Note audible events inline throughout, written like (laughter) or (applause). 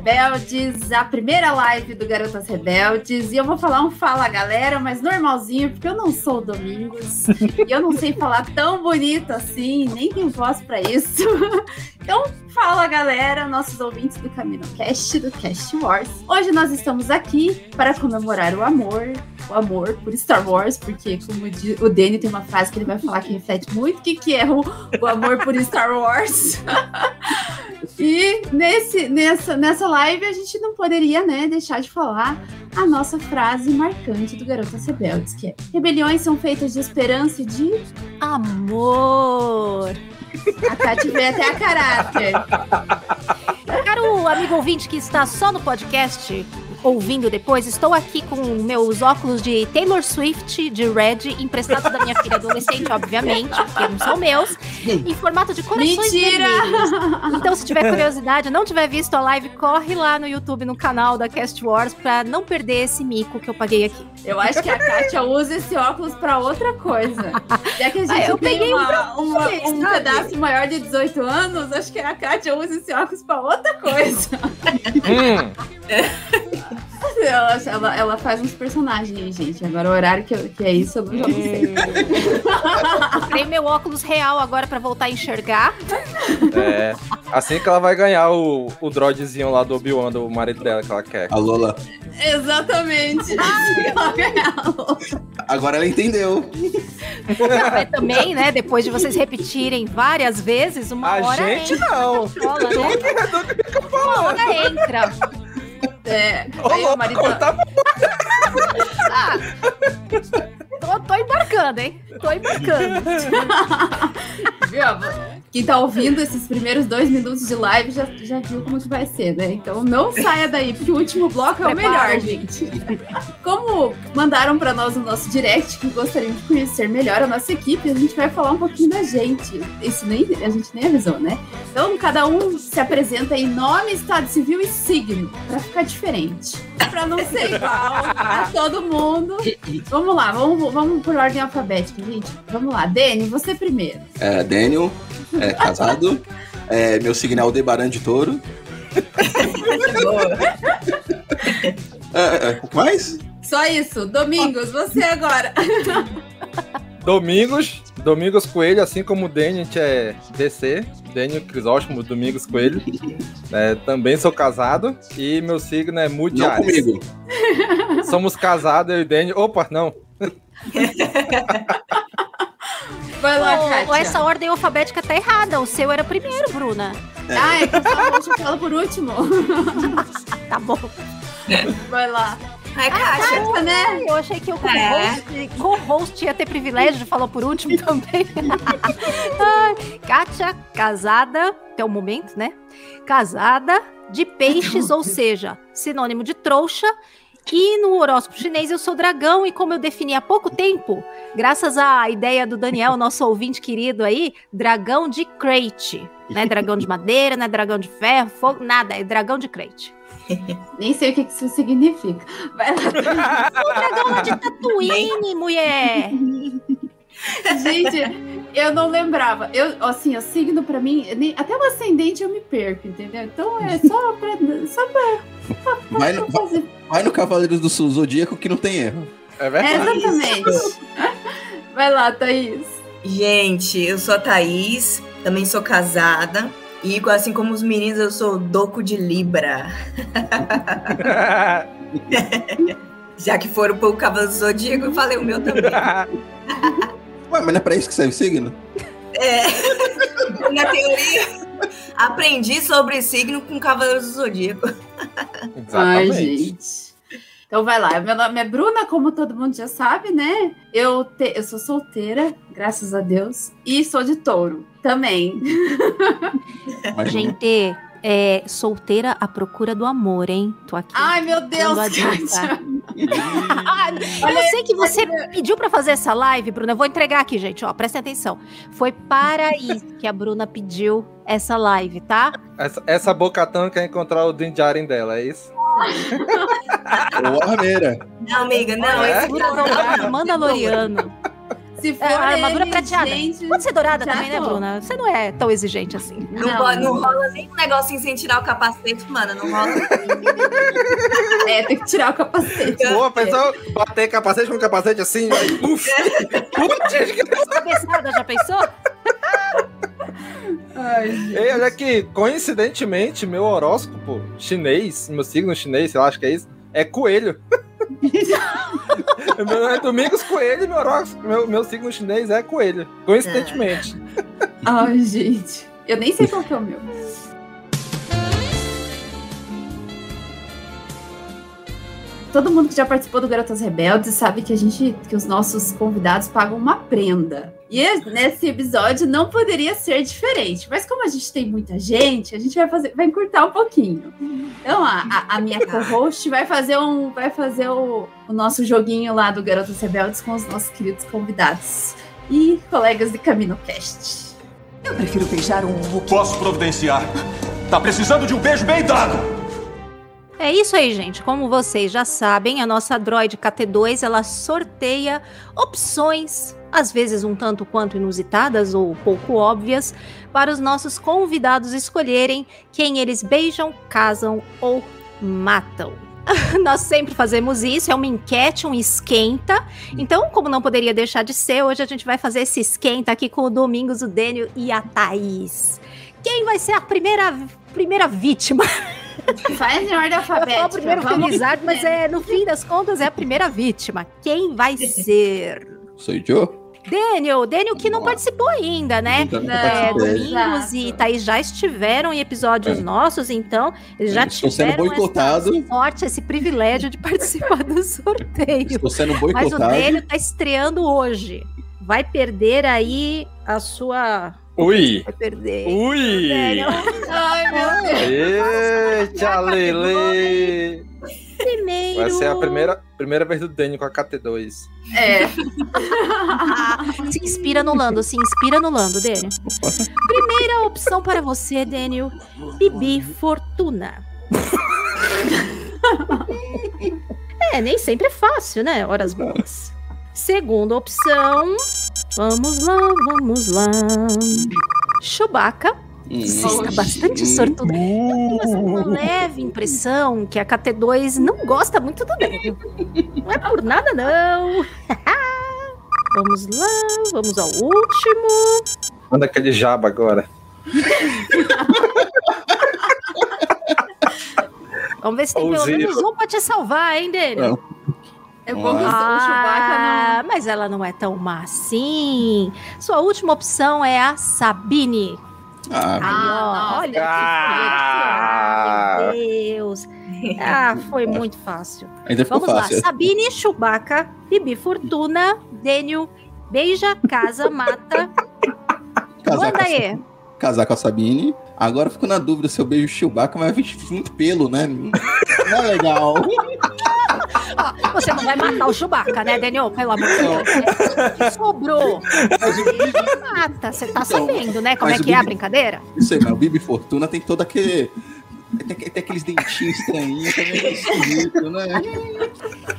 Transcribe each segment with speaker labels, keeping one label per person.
Speaker 1: Rebeldes, a primeira live do Garotas Rebeldes. E eu vou falar um fala galera, mas normalzinho, porque eu não sou o Domingos. (laughs) e eu não sei falar tão bonito assim, nem tenho voz para isso. (laughs) então, fala galera, nossos ouvintes do Camino Cast, do Cast Wars. Hoje nós estamos aqui para comemorar o amor, o amor por Star Wars, porque como o Danny tem uma frase que ele vai falar que reflete muito o que, que é o, o amor por Star Wars. (laughs) E nesse, nessa, nessa live a gente não poderia né, deixar de falar a nossa frase marcante do Garotas Rebeldes, que é Rebeliões são feitas de esperança e de
Speaker 2: amor.
Speaker 1: A Tati veio até a caráter.
Speaker 2: Caro amigo ouvinte que está só no podcast, ouvindo depois, estou aqui com meus óculos de Taylor Swift de Red, emprestados da minha filha adolescente, obviamente, porque não são meus, em formato de corações
Speaker 1: Mentira!
Speaker 2: vermelhos. Então, se tiver curiosidade, não tiver visto a live, corre lá no YouTube, no canal da Cast Wars, pra não perder esse mico que eu paguei aqui.
Speaker 1: Eu acho que a Kátia usa esse óculos pra outra coisa. Já que a gente ah, eu tem peguei uma, uma, um pedaço maior de 18 anos, acho que a Kátia usa esse óculos pra outra coisa. Hum. (laughs) (laughs) Ela, ela, ela, faz uns personagens, gente. Agora o horário que, que é isso, eu não sei.
Speaker 2: Comprei meu óculos real agora pra voltar a enxergar.
Speaker 3: É. Assim que ela vai ganhar o, o droidzinho lá do Obi-Wan, do marido dela que ela quer.
Speaker 4: A Lola.
Speaker 1: Exatamente.
Speaker 4: Agora ela entendeu.
Speaker 2: Mas também, né? Depois de vocês repetirem várias vezes, uma
Speaker 3: a
Speaker 2: hora.
Speaker 3: A gente entra. não.
Speaker 2: Cola, né? Uma hora entra.
Speaker 1: É. Aí o marido. Tá... (laughs)
Speaker 2: ah, tô, tô embarcando, hein? Tô embarcando. (laughs)
Speaker 1: Viu? Quem tá ouvindo esses primeiros dois minutos de live já, já viu como que vai ser, né? Então não saia daí, porque o último bloco é o melhor, gente. Como mandaram para nós no nosso direct que gostariam de conhecer melhor a nossa equipe, a gente vai falar um pouquinho da gente. Isso nem a gente nem avisou, né? Então cada um se apresenta em nome, estado civil e signo, para ficar diferente. Para não ser igual a todo mundo. (laughs) Vamos lá, vamos, vamos por ordem alfabética, gente. Vamos lá, Dani, você primeiro.
Speaker 4: É, Daniel, é, casado. (laughs) É, meu signo é Aldebaran de Touro. (laughs) é, é, mais?
Speaker 1: Só isso. Domingos, você agora. (laughs)
Speaker 3: Domingos, Domingos Coelho, assim como o Dani, a gente é DC. Daniel Crisóstomo, Domingos Coelho. É, também sou casado e meu signo é Mude
Speaker 4: Não comigo.
Speaker 3: Somos casados, eu e Daniel. Opa, não. (laughs)
Speaker 1: Vai lá, Kátia.
Speaker 2: Essa ordem alfabética tá errada. O seu era primeiro, Bruna.
Speaker 1: É. Ah, então tá bom, eu falo por último. (laughs)
Speaker 2: tá bom.
Speaker 1: Vai lá.
Speaker 2: Ai, ah, Kátia, tá, né? Eu achei que o co-host é. ia ter privilégio de falar por último (laughs) também. Kátia, casada, até o momento, né? Casada de peixes, ou seja, sinônimo de trouxa e no horóscopo chinês eu sou dragão, e como eu defini há pouco tempo, graças à ideia do Daniel, nosso ouvinte querido aí, dragão de crate. Não é dragão de madeira, não é dragão de ferro, fogo, nada, é dragão de crate. (laughs)
Speaker 1: Nem sei o que isso significa. (laughs) Vai
Speaker 2: lá. o dragão de Tatooine, mulher! (laughs)
Speaker 1: Gente, eu não lembrava. Eu, assim, o signo pra mim, nem, até o ascendente eu me perco, entendeu? Então é só pra. Só pra,
Speaker 4: pra, vai, no, vai, vai, no Cavaleiros do Zodíaco que não tem erro.
Speaker 1: É verdade. É, exatamente. (laughs) vai lá, Thaís.
Speaker 5: Gente, eu sou a Thaís, também sou casada. E assim como os meninos, eu sou doco de Libra. (laughs) (laughs) Já que foram pro Cavaleiro do Zodíaco, eu falei o meu também.
Speaker 4: Ué, mas não é pra isso que serve o signo?
Speaker 5: É, (laughs) na teoria, aprendi sobre signo com Cavaleiros do Zodíaco.
Speaker 1: Ai,
Speaker 3: Exatamente.
Speaker 1: gente. Então vai lá. Meu nome é Bruna, como todo mundo já sabe, né? Eu, te- eu sou solteira, graças a Deus. E sou de touro também.
Speaker 2: Gente, é solteira à procura do amor, hein? Tô aqui.
Speaker 1: Ai, meu Deus,
Speaker 2: a.
Speaker 1: Kátia.
Speaker 2: Ah, (laughs) eu sei que você pediu pra fazer essa live, Bruna. Eu vou entregar aqui, gente. Ó, prestem atenção. Foi para isso que a Bruna pediu essa live, tá?
Speaker 3: Essa, essa bocatão quer encontrar o Dinjarin dela, é isso?
Speaker 4: Ô, armeira.
Speaker 5: Não, amiga, não.
Speaker 3: É?
Speaker 5: Esse
Speaker 2: dourada,
Speaker 5: é
Speaker 2: Mandaloriano.
Speaker 1: Se for
Speaker 2: É, a armadura
Speaker 1: ele,
Speaker 2: prateada.
Speaker 1: gente,
Speaker 2: Pode ser dourada
Speaker 1: já
Speaker 2: também, né,
Speaker 1: tô.
Speaker 2: Bruna? Você não é tão exigente assim.
Speaker 5: Não,
Speaker 1: Não,
Speaker 5: não rola nem um negocinho sem tirar o capacete, mano. Não rola. (laughs)
Speaker 1: É, tem que tirar o capacete.
Speaker 3: Pô, pensou bater capacete com capacete assim, aí, uf! Putz,
Speaker 2: Cabeçada, já pensou? (laughs)
Speaker 1: Ai.
Speaker 3: Ei, olha aqui, coincidentemente, meu horóscopo chinês, meu signo chinês, eu acho que é isso, é coelho. (laughs) (laughs) meu é Domingos Coelho e meu, meu, meu signo chinês é coelho. Coincidentemente.
Speaker 1: Ai, gente. Eu nem sei qual que é o meu. Todo mundo que já participou do Garotas Rebeldes sabe que a gente, que os nossos convidados pagam uma prenda. E nesse episódio não poderia ser diferente. Mas como a gente tem muita gente, a gente vai fazer, vai encurtar um pouquinho. Então a, a- a minha co-host vai fazer um, vai fazer o, o nosso joguinho lá do Garotas Rebeldes com os nossos queridos convidados e colegas de Camino Cast.
Speaker 6: Eu prefiro beijar um.
Speaker 7: Posso providenciar. Tá precisando de um beijo bem dado.
Speaker 2: É isso aí, gente. Como vocês já sabem, a nossa Droid KT2 ela sorteia opções, às vezes um tanto quanto inusitadas ou pouco óbvias, para os nossos convidados escolherem quem eles beijam, casam ou matam. (laughs) Nós sempre fazemos isso, é uma enquete, um esquenta. Então, como não poderia deixar de ser, hoje a gente vai fazer esse esquenta aqui com o Domingos, o Dênio e a Thaís. Quem vai ser a primeira, primeira vítima? (laughs)
Speaker 1: Faz em ordem
Speaker 2: Eu ia falar
Speaker 1: alfabética.
Speaker 2: primeiro
Speaker 1: vamos-
Speaker 2: felizardo, mas é, no fim das contas é a primeira vítima. Quem vai ser?
Speaker 4: Sou Joe?
Speaker 2: Daniel, Daniel que não participou ainda, né?
Speaker 4: Não
Speaker 2: É. Domingos e Thaís já estiveram em episódios
Speaker 4: É.
Speaker 2: nossos, então eles já
Speaker 4: Estou sendo
Speaker 2: tiveram
Speaker 4: boicotado.
Speaker 2: essa sorte, esse privilégio de (laughs) participar do sorteio.
Speaker 4: Estou sendo
Speaker 2: Mas o
Speaker 4: boicotado.
Speaker 2: Daniel tá estreando hoje. Vai perder aí a sua.
Speaker 3: Ui!
Speaker 2: Vai perder.
Speaker 3: Ui!
Speaker 1: Ai, meu Deus.
Speaker 3: Eita, Lele!
Speaker 2: primeiro.
Speaker 3: Vai ser a primeira, primeira vez do Daniel com a KT2.
Speaker 1: É.
Speaker 2: Se inspira no Lando, se inspira no Lando, Daniel. Primeira opção para você, Daniel. Bibi Fortuna. (laughs) é, nem sempre é fácil, né? Horas boas. Segunda opção. Vamos lá, vamos lá. Chewbacca. Você está bastante sortuda. Mas uma leve impressão que a KT2 não gosta muito do Daniel. Não é por nada, não. (laughs) vamos lá, vamos ao último.
Speaker 3: Manda aquele jaba agora.
Speaker 2: Vamos ver se tem pelo menos um pra te salvar, hein, Daniel?
Speaker 1: É bom que o
Speaker 2: Ah,
Speaker 1: Chewbacca
Speaker 2: mas ela não é tão má assim. Sua última opção é a Sabine.
Speaker 4: Ah,
Speaker 1: Ah,
Speaker 2: ó,
Speaker 1: nossa,
Speaker 2: olha
Speaker 3: Ah.
Speaker 2: que Meu Deus. Ah, foi muito fácil.
Speaker 4: ainda ficou
Speaker 2: Vamos lá.
Speaker 4: fácil.
Speaker 2: Sabine, Chewbacca, Bibi Fortuna, Daniel, beija, casa, mata. (laughs)
Speaker 4: Casar
Speaker 2: Manda
Speaker 4: com, a,
Speaker 2: aí.
Speaker 4: casar com a Sabine. Agora eu fico na dúvida se eu beijo o Chewbacca, mas vai vir muito pelo, né? Não é legal. (laughs)
Speaker 2: Ó, você não vai matar o Chewbacca, né, Daniel? Pelo amor de Deus. É, que sobrou. Mata. Você tá
Speaker 4: Então,
Speaker 2: sabendo, né? Como é
Speaker 4: mas
Speaker 2: que é a
Speaker 4: Bibi-
Speaker 2: brincadeira?
Speaker 4: Isso aí, mas o Bibi Fortuna tem todo aquele. Tem, tem aqueles dentinhos estranhos, também é esquisito, né? (laughs)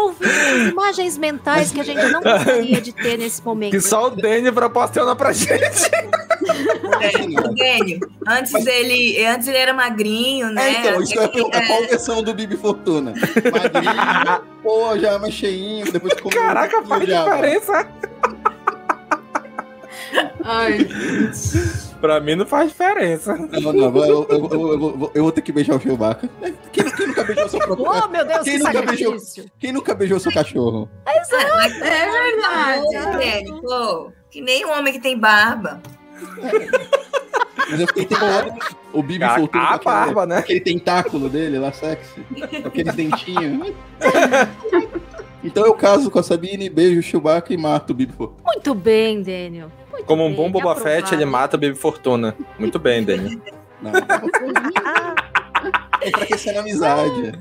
Speaker 2: Eu vi umas imagens mentais que a gente não gostaria de ter nesse momento.
Speaker 3: Que só o Daniel proporciona pra gente.
Speaker 5: É, o Dênio, antes dele, antes ele era magrinho, né?
Speaker 4: É, então, isso ia perguntar,
Speaker 5: É,
Speaker 4: qual versão do Bibi Fortuna? Magrinho, pô, já mais cheinho, depois
Speaker 3: Caraca, faz
Speaker 4: já,
Speaker 3: diferença.
Speaker 1: Ai,
Speaker 3: Pra mim não faz diferença.
Speaker 4: Não, não, eu, eu, eu, eu, vou ter que beijar o Chewbacca. Quem, quem nunca beijou seu próprio
Speaker 2: Oh, meu Deus,
Speaker 4: Quem
Speaker 2: que
Speaker 4: nunca beijou? Quem nunca beijou seu cachorro?
Speaker 1: É verdade.
Speaker 5: Velho, pô, que nem um homem que tem barba.
Speaker 4: Mas eu fiquei tentando. O Bibi
Speaker 3: A,
Speaker 4: soltou
Speaker 3: a barba, né?
Speaker 4: aquele tentáculo dele lá, sexy. Aqueles dentinhos. (laughs) Então eu caso com a Sabine, beijo o Chewbacca e mato o Bibi Fortuna.
Speaker 2: Muito bem, Daniel. Muito
Speaker 3: Como um bom Boba Fett, ele mata o Baby Fortuna. Muito bem, (laughs) Daniel.
Speaker 4: Não, enfraquecendo a amizade.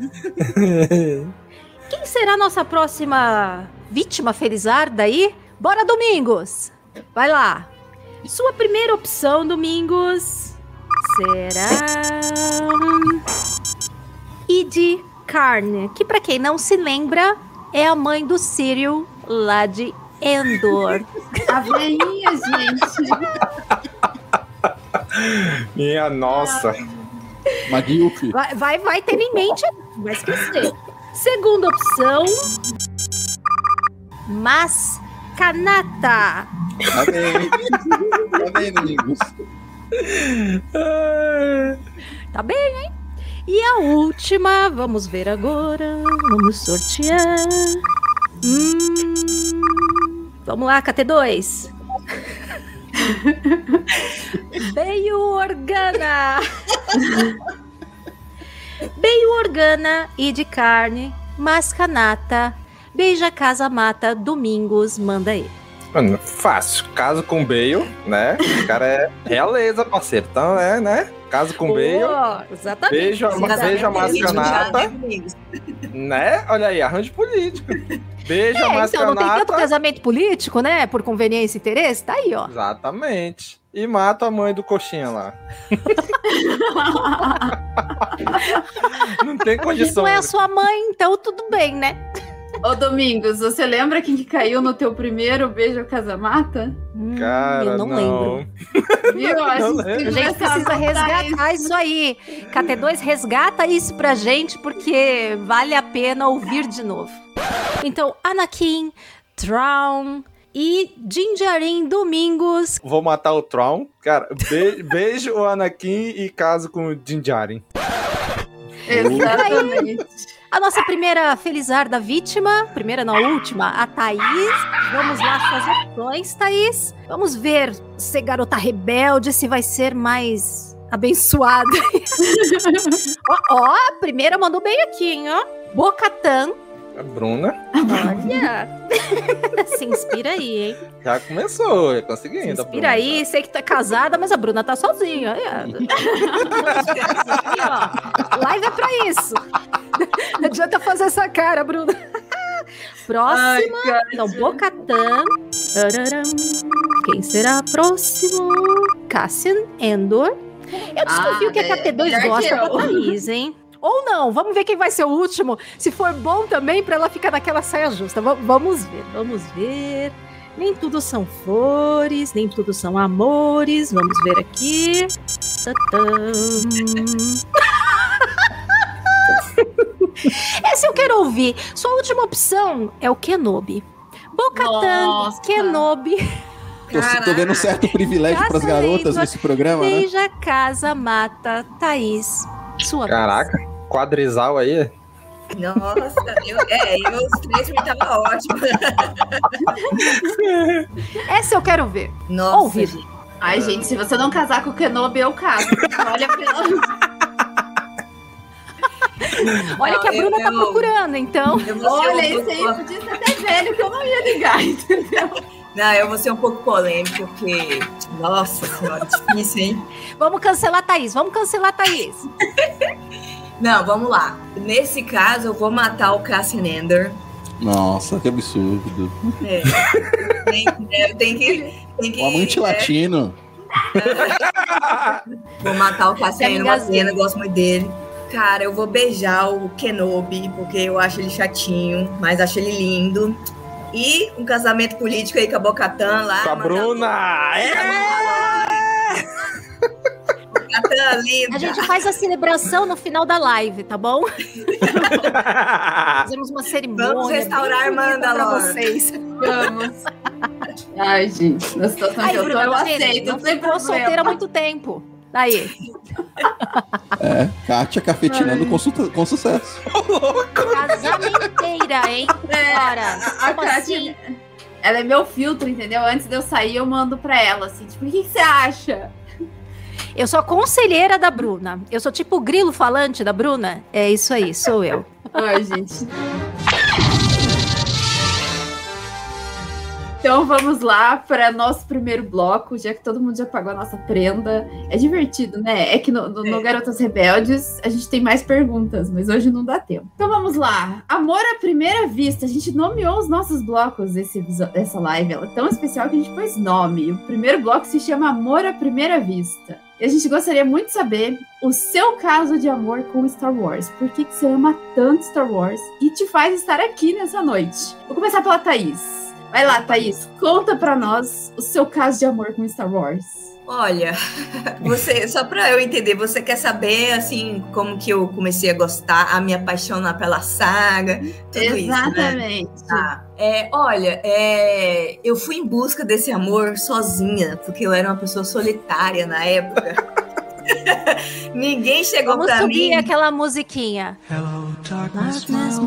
Speaker 2: Quem será a nossa próxima vítima felizarda aí? Bora, Domingos! Vai lá. Sua primeira opção, Domingos, será... Id Carne, que pra quem não se lembra, é a mãe do Cyril lá de Endor.
Speaker 1: A veinha, gente.
Speaker 3: Minha nossa.
Speaker 4: Maguilf.
Speaker 2: Vai, vai, vai ter em mente, vai esquecer. Segunda opção, Mascanata.
Speaker 4: Tá bem. Tá bem, amigos.
Speaker 2: Tá bem, hein? E a última, vamos ver agora. Vamos sortear. Hum, vamos lá, KT2. (laughs) Beio Organa. Beio Organa e de carne, mascanata, beija casa mata, domingos, manda aí.
Speaker 3: Mano, fácil. Caso com o Bale, né? O cara é realeza, parceiro. Então, é, né? Caso com o Bale,
Speaker 2: exatamente.
Speaker 3: beijo, a-
Speaker 2: Exatamente.
Speaker 3: beijo a
Speaker 5: Casamento
Speaker 3: mascanata,
Speaker 5: né?
Speaker 3: Olha aí, arranjo político. Beijo a
Speaker 2: É, então não tem tanto
Speaker 3: mascanata.
Speaker 2: casamento político, né? Por conveniência e interesse, tá aí, ó.
Speaker 3: Exatamente. E mata a mãe do coxinha lá. (laughs) Não tem
Speaker 2: Não
Speaker 3: condição.
Speaker 2: é a sua mãe, então tudo bem, né?
Speaker 1: Ô, Domingos, você lembra quem que caiu no teu primeiro beijo casa-mata?
Speaker 2: Hum,
Speaker 3: Cara,
Speaker 2: eu não, lembro.
Speaker 1: Viu? (laughs) A
Speaker 3: Não
Speaker 1: gente,
Speaker 3: lembro.
Speaker 2: A gente precisa resgatar isso aí. KT2 resgata isso pra gente, porque vale a pena ouvir de novo. Então, Anakin, Traum e Jinjarin Domingos.
Speaker 3: Vou matar o Tron. Cara, be- (laughs) beijo o Anakin e caso com o Jinjarin.
Speaker 2: A nossa primeira felizarda vítima, primeira não, última, a Thaís. Vamos lá, suas opções, Thaís. Vamos ver se garota rebelde, se vai ser mais abençoada. (laughs) ó, ó, a primeira mandou bem aqui, hein, ó. Bocatan.
Speaker 3: A Bruna
Speaker 2: Olha. (laughs) se inspira aí, hein?
Speaker 3: já começou, já
Speaker 2: Se
Speaker 3: conseguindo. a
Speaker 2: inspira
Speaker 3: Bruna.
Speaker 2: aí. Sei que tá casada, mas a Bruna tá sozinha. É. (laughs) Ó. Live é pra isso. Não adianta fazer essa cara, Bruna. (laughs) Próxima.
Speaker 1: Ai.
Speaker 2: Então, Bocatan. Tararam. Quem será próximo? Cassian Endor. Eu desconfio
Speaker 1: Ah,
Speaker 2: que a
Speaker 1: é
Speaker 2: KT2
Speaker 1: melhor
Speaker 2: gosta da. Thaís, hein? Ou não, vamos ver quem vai ser o último. Se for bom também, pra ela ficar naquela saia justa. Va- vamos ver, vamos ver. Nem tudo são flores, nem tudo são amores. Vamos ver aqui. (laughs) Essa eu quero ouvir. Sua última opção é o Kenobi. Bocatan. Kenobi,
Speaker 4: Tô, tô vendo um certo privilégio pras
Speaker 2: Graças a
Speaker 4: garotas nesse programa, né?
Speaker 2: beija, casa, mata, Thaís. Sua vez.
Speaker 3: Caraca, quadrizal aí.
Speaker 5: Nossa, eu, é, eu, os três mim tava ótimo. (laughs)
Speaker 2: Essa eu quero ver.
Speaker 5: Nossa,
Speaker 2: Ouvir.
Speaker 5: gente.
Speaker 1: Ai, gente, se você não casar com o Kenobi, eu caso. Olha pela...
Speaker 2: Olha que a
Speaker 5: Não,
Speaker 2: Bruna
Speaker 5: eu-
Speaker 2: tá
Speaker 5: eu-
Speaker 2: procurando, então.
Speaker 5: Eu vou ser
Speaker 1: Olha,
Speaker 5: um
Speaker 1: esse
Speaker 5: pouco-
Speaker 1: aí podia ser até velho, que eu não ia ligar, entendeu?
Speaker 5: Não, eu vou ser um pouco polêmico, porque. Nossa senhora, difícil, hein?
Speaker 2: Vamos cancelar a Thaís, vamos cancelar a Thaís. (laughs)
Speaker 5: Não, vamos lá. Nesse caso, eu vou matar o Cassian Ender.
Speaker 4: Nossa, que absurdo.
Speaker 5: É. tem, é, tem que. Tem que
Speaker 4: O amante
Speaker 5: é,
Speaker 4: latino. (laughs)
Speaker 5: Vou matar o Ender, uma
Speaker 2: engasgar.
Speaker 5: cena, eu gosto muito dele. Cara, eu vou beijar o Kenobi, porque eu acho ele chatinho, mas acho ele lindo. E um casamento político aí com a Bocatan lá.
Speaker 3: Com a Bruna! É!
Speaker 5: Bocatan, linda.
Speaker 2: A gente faz a celebração no final da live, tá bom? (laughs) Fazemos uma cerimônia.
Speaker 5: Vamos restaurar Mandalor.
Speaker 2: vocês.
Speaker 1: Vamos. Ai, gente, na situação
Speaker 2: Aí,
Speaker 1: que eu tô, eu
Speaker 2: tá
Speaker 1: aceito, tem
Speaker 2: ficou solteira há muito tempo. Daí.
Speaker 4: É, Kátia cafetinando com, su- com sucesso. (laughs)
Speaker 2: Casamenteira, hein?
Speaker 1: É,
Speaker 2: Ora,
Speaker 1: a
Speaker 2: como
Speaker 1: Kátia,
Speaker 2: assim?
Speaker 1: ela é meu filtro, entendeu? Antes de eu sair, eu mando pra ela, assim, tipo, o que, que você acha?
Speaker 2: Eu sou a conselheira da Bruna. Eu sou tipo o grilo falante da Bruna. É isso aí, sou eu.
Speaker 1: Ai, gente. Então vamos lá para nosso primeiro bloco, já que todo mundo já pagou a nossa prenda. É divertido, né? É que no, no- no
Speaker 5: É.
Speaker 1: Garotas Rebeldes a gente tem mais perguntas, mas hoje não dá tempo. Então vamos lá. Amor à primeira vista. A gente nomeou os nossos blocos desse, episo- dessa live. Ela é tão especial que a gente pôs nome. O primeiro bloco se chama Amor à Primeira Vista. E a gente gostaria muito de saber o seu caso de amor com Star Wars. Por que, que você ama tanto Star Wars e te faz estar aqui nessa noite? Vou começar pela Thaís. Vai lá, Thaís. Conta pra nós o seu caso de amor com Star Wars.
Speaker 5: Olha, (laughs) você, só pra eu entender, você quer saber, assim, como que eu comecei a gostar, a me apaixonar pela saga, tudo isso, né?
Speaker 1: Exatamente.
Speaker 5: Tá. É, olha, é, eu fui em busca desse amor sozinha, porque eu era uma pessoa solitária na época. (laughs) Ninguém chegou
Speaker 2: Vamos
Speaker 5: pra
Speaker 2: subir
Speaker 5: mim.
Speaker 2: aquela musiquinha.
Speaker 7: Hello, darkness,
Speaker 2: Darkness.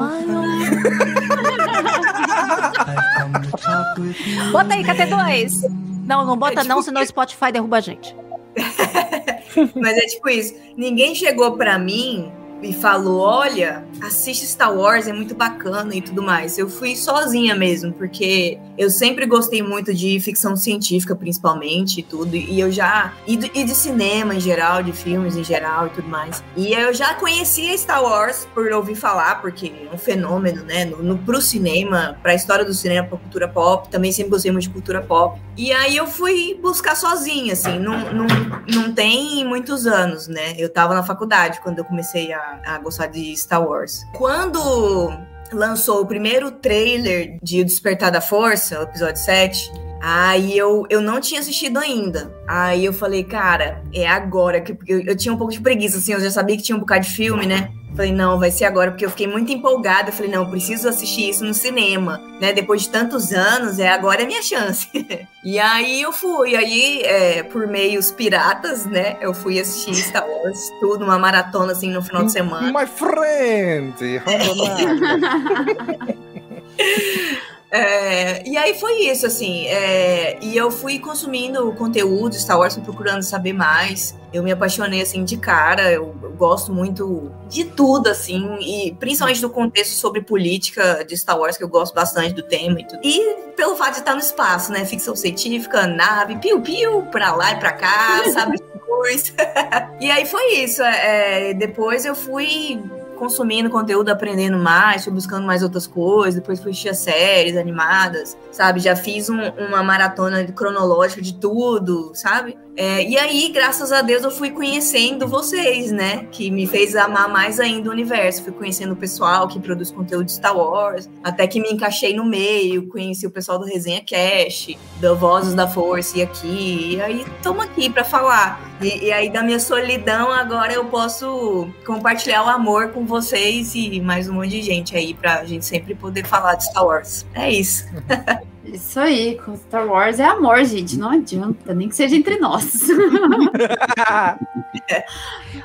Speaker 2: Bota aí, KT2. Não, não bota
Speaker 5: É tipo
Speaker 2: não, senão o Spotify derruba a gente. (laughs)
Speaker 5: Mas é tipo isso. Ninguém chegou pra mim e falou: olha, assiste Star Wars, é muito bacana e tudo mais. Eu fui sozinha mesmo, porque eu sempre gostei muito de ficção científica, principalmente, e tudo. E eu já. E de, cinema em geral, de filmes em geral e tudo mais. E eu já conhecia Star Wars por ouvir falar, porque é um fenômeno, né? No, no, pro cinema, pra história do cinema, pra cultura pop. Também sempre gostei muito de cultura pop. E aí eu fui buscar sozinha, assim. Não, não, não tem muitos anos, né? Eu tava na faculdade quando eu comecei a, a gostar de Star Wars. Quando lançou o primeiro trailer de Despertar da Força, o episódio 7, aí eu, eu não tinha assistido ainda. Aí eu falei, cara, é agora. que eu, eu tinha um pouco de preguiça, assim, eu já sabia que tinha um bocado de filme, né? Falei, não, vai ser agora, porque eu fiquei muito empolgada. Falei, não, eu preciso assistir isso no cinema, né? Depois de tantos anos, é agora é minha chance. (laughs) e aí eu fui, aí é, por meios piratas, né? Eu fui assistir Star Wars, tudo, uma maratona assim no final de semana.
Speaker 3: My friend! (laughs)
Speaker 5: É, e aí foi isso, assim. é, e eu fui consumindo o conteúdo Star Wars, procurando saber mais. Eu me apaixonei, assim, de cara. Eu, eu gosto muito de tudo, assim. E principalmente do contexto sobre política de Star Wars, que eu gosto bastante do tema e tudo. E pelo fato de estar no espaço, né? Ficção científica, nave, piu-piu, pra lá e pra cá, sabe? (laughs) (laughs) E aí foi isso. é, depois eu fui consumindo conteúdo, aprendendo mais, fui buscando mais outras coisas, depois fui assistir as séries animadas, sabe? Já fiz um- uma maratona cronológica de tudo, sabe? É, e aí, graças a Deus, eu fui conhecendo vocês, né? Que me fez amar mais ainda o universo. Fui conhecendo o pessoal que produz conteúdo de Star Wars, até que me encaixei no meio, conheci o pessoal do Resenha Cash, do Vozes da Força e aqui. E aí, estamos aqui para falar. E, e aí, da minha solidão, agora eu posso compartilhar o amor com vocês e mais um monte de gente aí, pra gente sempre poder falar de Star Wars. É isso. (laughs)
Speaker 1: Isso aí, com Star Wars é amor, gente. Não adianta, nem que seja entre nós. (laughs)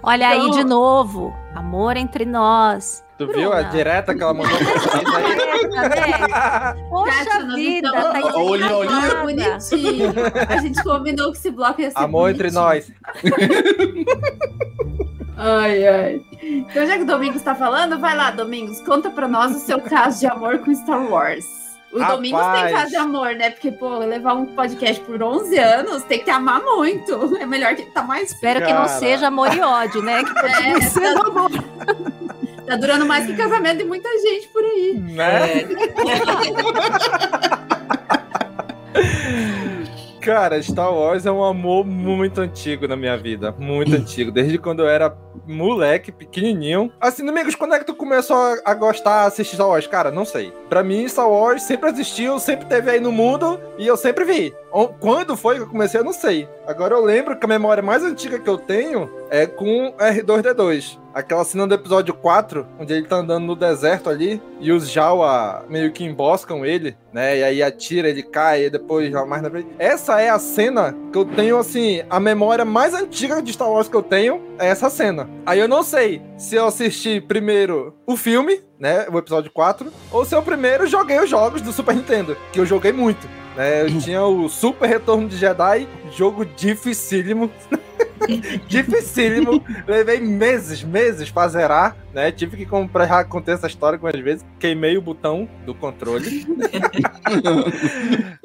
Speaker 2: Olha aí
Speaker 1: Então-
Speaker 2: de novo. Amor entre nós.
Speaker 3: Tu viu a
Speaker 2: Bruna.
Speaker 3: direta que ela mandou pra vocês aí? (laughs)
Speaker 2: Vendo? Poxa vida, tá
Speaker 4: olhinho,
Speaker 2: engraçada.
Speaker 1: Bonitinho. A gente combinou que esse bloco ia ser
Speaker 3: Amor entre
Speaker 1: bonitinho.
Speaker 3: nós.
Speaker 1: Ai, ai. Então, já que o Domingos tá falando, vai lá, Domingos, conta pra nós o seu caso de amor com Star Wars. O
Speaker 3: Rapaz.
Speaker 1: Domingos tem caso de amor, né? Porque, pô, levar um podcast por 11 anos tem que amar muito. É melhor que tá mais.
Speaker 2: Espero que não
Speaker 3: Cara.
Speaker 2: seja amor e ódio, né? Que continue
Speaker 1: É,
Speaker 2: sendo amor.
Speaker 1: Tá durando mais que casamento de muita gente por aí.
Speaker 3: Né?
Speaker 5: É, (laughs)
Speaker 3: Cara, Star Wars é um amor muito antigo na minha vida. Muito antigo. Desde quando eu era moleque, pequenininho. Assim, Domingos, quando é que tu começou a, a gostar, assistir Star Wars? Cara, não sei. Pra mim, Star Wars sempre existiu, sempre teve aí no mundo e eu sempre vi. Quando foi que eu comecei, eu não sei. Agora eu lembro que a memória mais antiga que eu tenho é com R2D2. Aquela cena do episódio 4, onde ele tá andando no deserto ali e os Jawa meio que emboscam ele, né? E aí atira, ele cai e depois já mais na frente. Essa é a cena que eu tenho, assim, a memória mais antiga de Star Wars que eu tenho é essa cena. Aí eu não sei se eu assisti primeiro o filme, né? O episódio 4, ou se eu primeiro joguei os jogos do Super Nintendo, que eu joguei muito. Né? Eu tinha o Super Retorno de Jedi, jogo dificílimo. (laughs) (laughs) dificílimo. Levei meses, meses pra zerar, né? Tive que comprar, já contei essa história algumas vezes. Queimei o botão do controle. (laughs)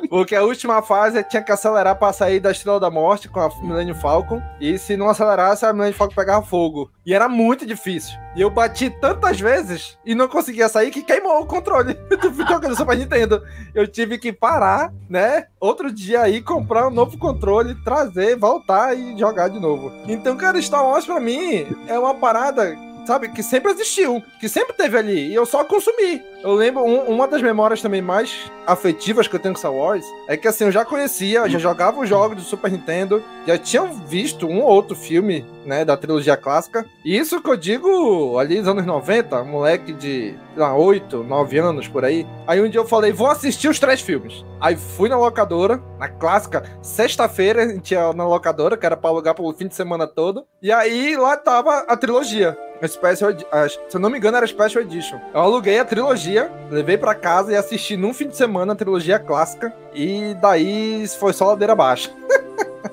Speaker 3: Porque a última fase tinha que acelerar pra sair da Estrela da Morte com a Millennium Falcon. E se não acelerasse, a Millennium Falcon pegava fogo. E era muito difícil. E eu bati tantas vezes e não conseguia sair que queimou o controle (laughs) do videogame do Super Nintendo. Eu tive que parar, né? Outro dia aí, comprar um novo controle, trazer, voltar e jogar de novo. Então, cara, Star Wars pra mim é uma parada sabe, que sempre existiu, que sempre teve ali, e eu só consumi. Eu lembro, um- uma das memórias também mais afetivas que eu tenho com Star Wars é que assim, eu já conhecia, já jogava os jogos do Super Nintendo, já tinha visto um ou outro filme, né, da trilogia clássica, e isso que eu digo ali nos anos 90, moleque de, lá, 8, 9 anos por aí. Aí um dia eu falei, vou assistir os três filmes. Aí fui na locadora, na clássica, sexta-feira, a gente ia na locadora, que era pra alugar pelo fim de semana todo, e aí lá tava a trilogia. A Special, a- se eu não me engano, era Special Edition. Eu aluguei a trilogia, levei pra casa e assisti num fim de semana a trilogia clássica. E daí foi só ladeira abaixo. (laughs)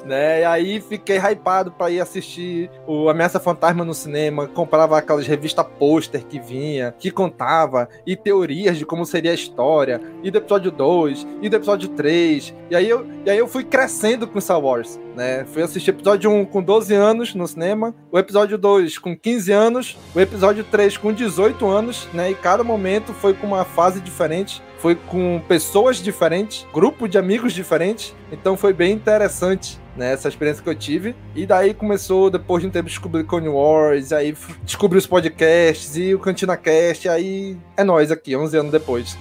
Speaker 3: né? E aí fiquei hypado pra ir assistir o Ameaça Fantasma no cinema, comprava aquelas revistas pôster que vinha, que contava, e teorias de como seria a história, e do episódio 2, e do episódio 3. E aí eu, e aí eu fui crescendo com Star Wars, né? Fui assistir episódio 1 com 12 anos no cinema, o episódio 2 com 15 anos, o episódio 3 com 18 anos, né? E cada momento foi com uma fase diferente, foi com pessoas diferentes, grupo de amigos diferentes. Então foi bem interessante, né? Essa experiência que eu tive. E daí começou, depois de um tempo, descobrir Clone Wars, aí descobri os podcasts e o Cantina Cast, aí é nós aqui, 11 anos depois.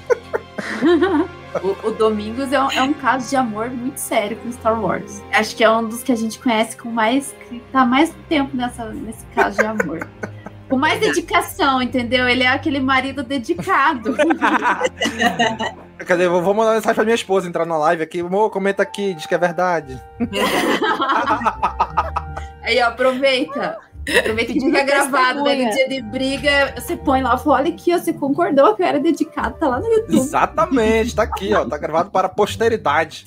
Speaker 3: (laughs)
Speaker 1: O, o Domingos é um, é um caso de amor muito sério com Star Wars. Acho que é um dos que a gente conhece com mais. que tá mais tempo nessa, nesse caso de amor. (laughs) Com mais dedicação, entendeu? Ele é aquele marido dedicado. (laughs)
Speaker 3: Cadê? Vou vou mandar mensagem pra minha esposa entrar na live aqui. Amor, comenta aqui, diz que é verdade. (laughs)
Speaker 1: Aí, ó, aproveita. Aproveita que fica gravado, né? No dia de briga, você põe lá, fala, olha aqui, ó, você concordou que eu era dedicado, tá lá no YouTube.
Speaker 3: Exatamente, tá aqui, ó. Tá gravado para a posteridade.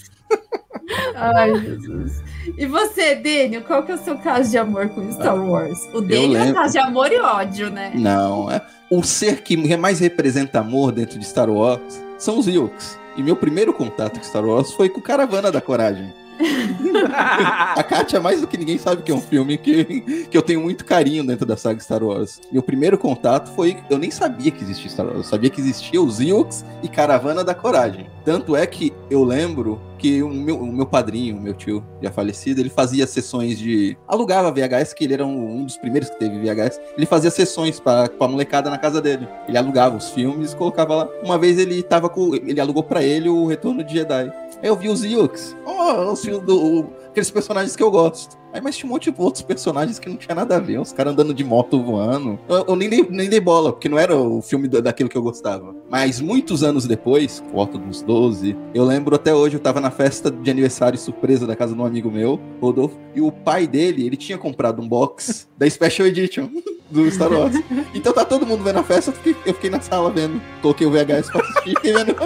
Speaker 1: Ai, Jesus. E você, Dênio, qual que é o seu caso de amor com Star Wars? O Dênio é um caso de amor e ódio, né?
Speaker 4: Não, é. O ser que mais representa amor dentro de Star Wars são os Ewoks. E meu primeiro contato com Star Wars foi com Caravana da Coragem. (laughs) A Katia, mais do que ninguém, sabe que é um filme que, que eu tenho muito carinho dentro da saga Star Wars. Meu primeiro contato foi. Eu nem sabia que existia Star Wars. Eu sabia que existia os Ewoks e Caravana da Coragem. Tanto é que eu lembro que o meu, o meu padrinho, meu tio já falecido, ele fazia sessões de. alugava VHS, que ele era um, um dos primeiros que teve VHS. Ele fazia sessões pra, pra molecada na casa dele. Ele alugava os filmes e colocava lá. Uma vez ele tava com. Ele alugou pra ele o Retorno de Jedi. Aí eu vi os Ewoks. Oh, os filmes do. Aqueles personagens que eu gosto. Aí, mas tinha um monte de outros personagens que não tinha nada a ver. Os caras andando de moto voando. Eu, eu nem, dei, nem dei bola, porque não era o filme da- daquilo que eu gostava. Mas muitos anos depois, por volta dos 12, eu lembro até hoje, eu tava na festa de aniversário surpresa da casa de um amigo meu, Rodolfo, e o pai dele, ele tinha comprado um box (laughs) da Special Edition (laughs) do Star Wars. Então tá todo mundo vendo a festa, eu fiquei, eu fiquei na sala vendo. Coloquei o VHS pra assistir, fiquei vendo. (laughs)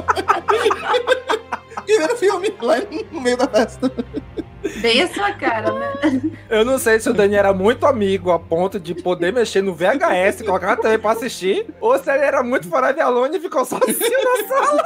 Speaker 4: Fiquei vendo o filme lá no meio da festa.
Speaker 1: Bem a sua cara, né?
Speaker 3: Eu não sei se o Dani era muito amigo a ponto de poder mexer no VHS, colocar na TV pra assistir, ou se ele era muito fora de aluno e ficou sozinho na sala.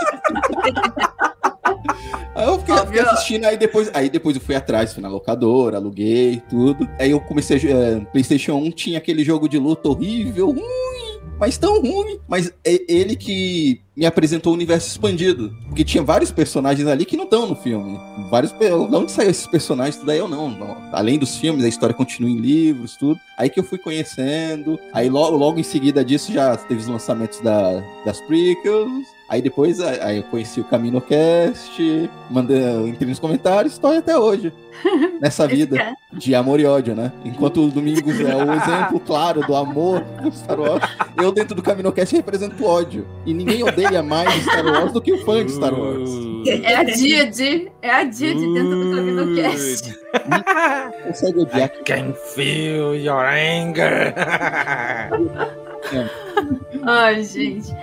Speaker 4: Aí eu fiquei, fiquei assistindo, aí depois, aí depois eu fui atrás, fui na locadora, aluguei tudo. Aí eu comecei eh, PlayStation 1 tinha aquele jogo de luta horrível, ruim, mas tão ruim. Mas é ele que me apresentou o universo expandido. Porque tinha vários personagens ali que não estão no filme. Vários. De onde saiu esses personagens? Tudo aí eu não, não. Além dos filmes, a história continua em livros, tudo. Aí que eu fui conhecendo. Aí logo, logo em seguida disso já teve os lançamentos da, das prequels. Aí depois aí eu conheci o CaminoCast, mandei, entrei nos comentários, estou até hoje. (laughs) Nessa vida de amor e ódio, né? Enquanto o Domingos é o exemplo claro do amor do Star Wars, eu dentro do CaminoCast represento o ódio. E ninguém odeia mais Star Wars do que o fã de Star Wars.
Speaker 1: É a Didi, é a Didi dentro do CaminoCast.
Speaker 4: Consegue odiar.
Speaker 3: I can feel your anger. (laughs) (laughs)
Speaker 1: Ai, gente.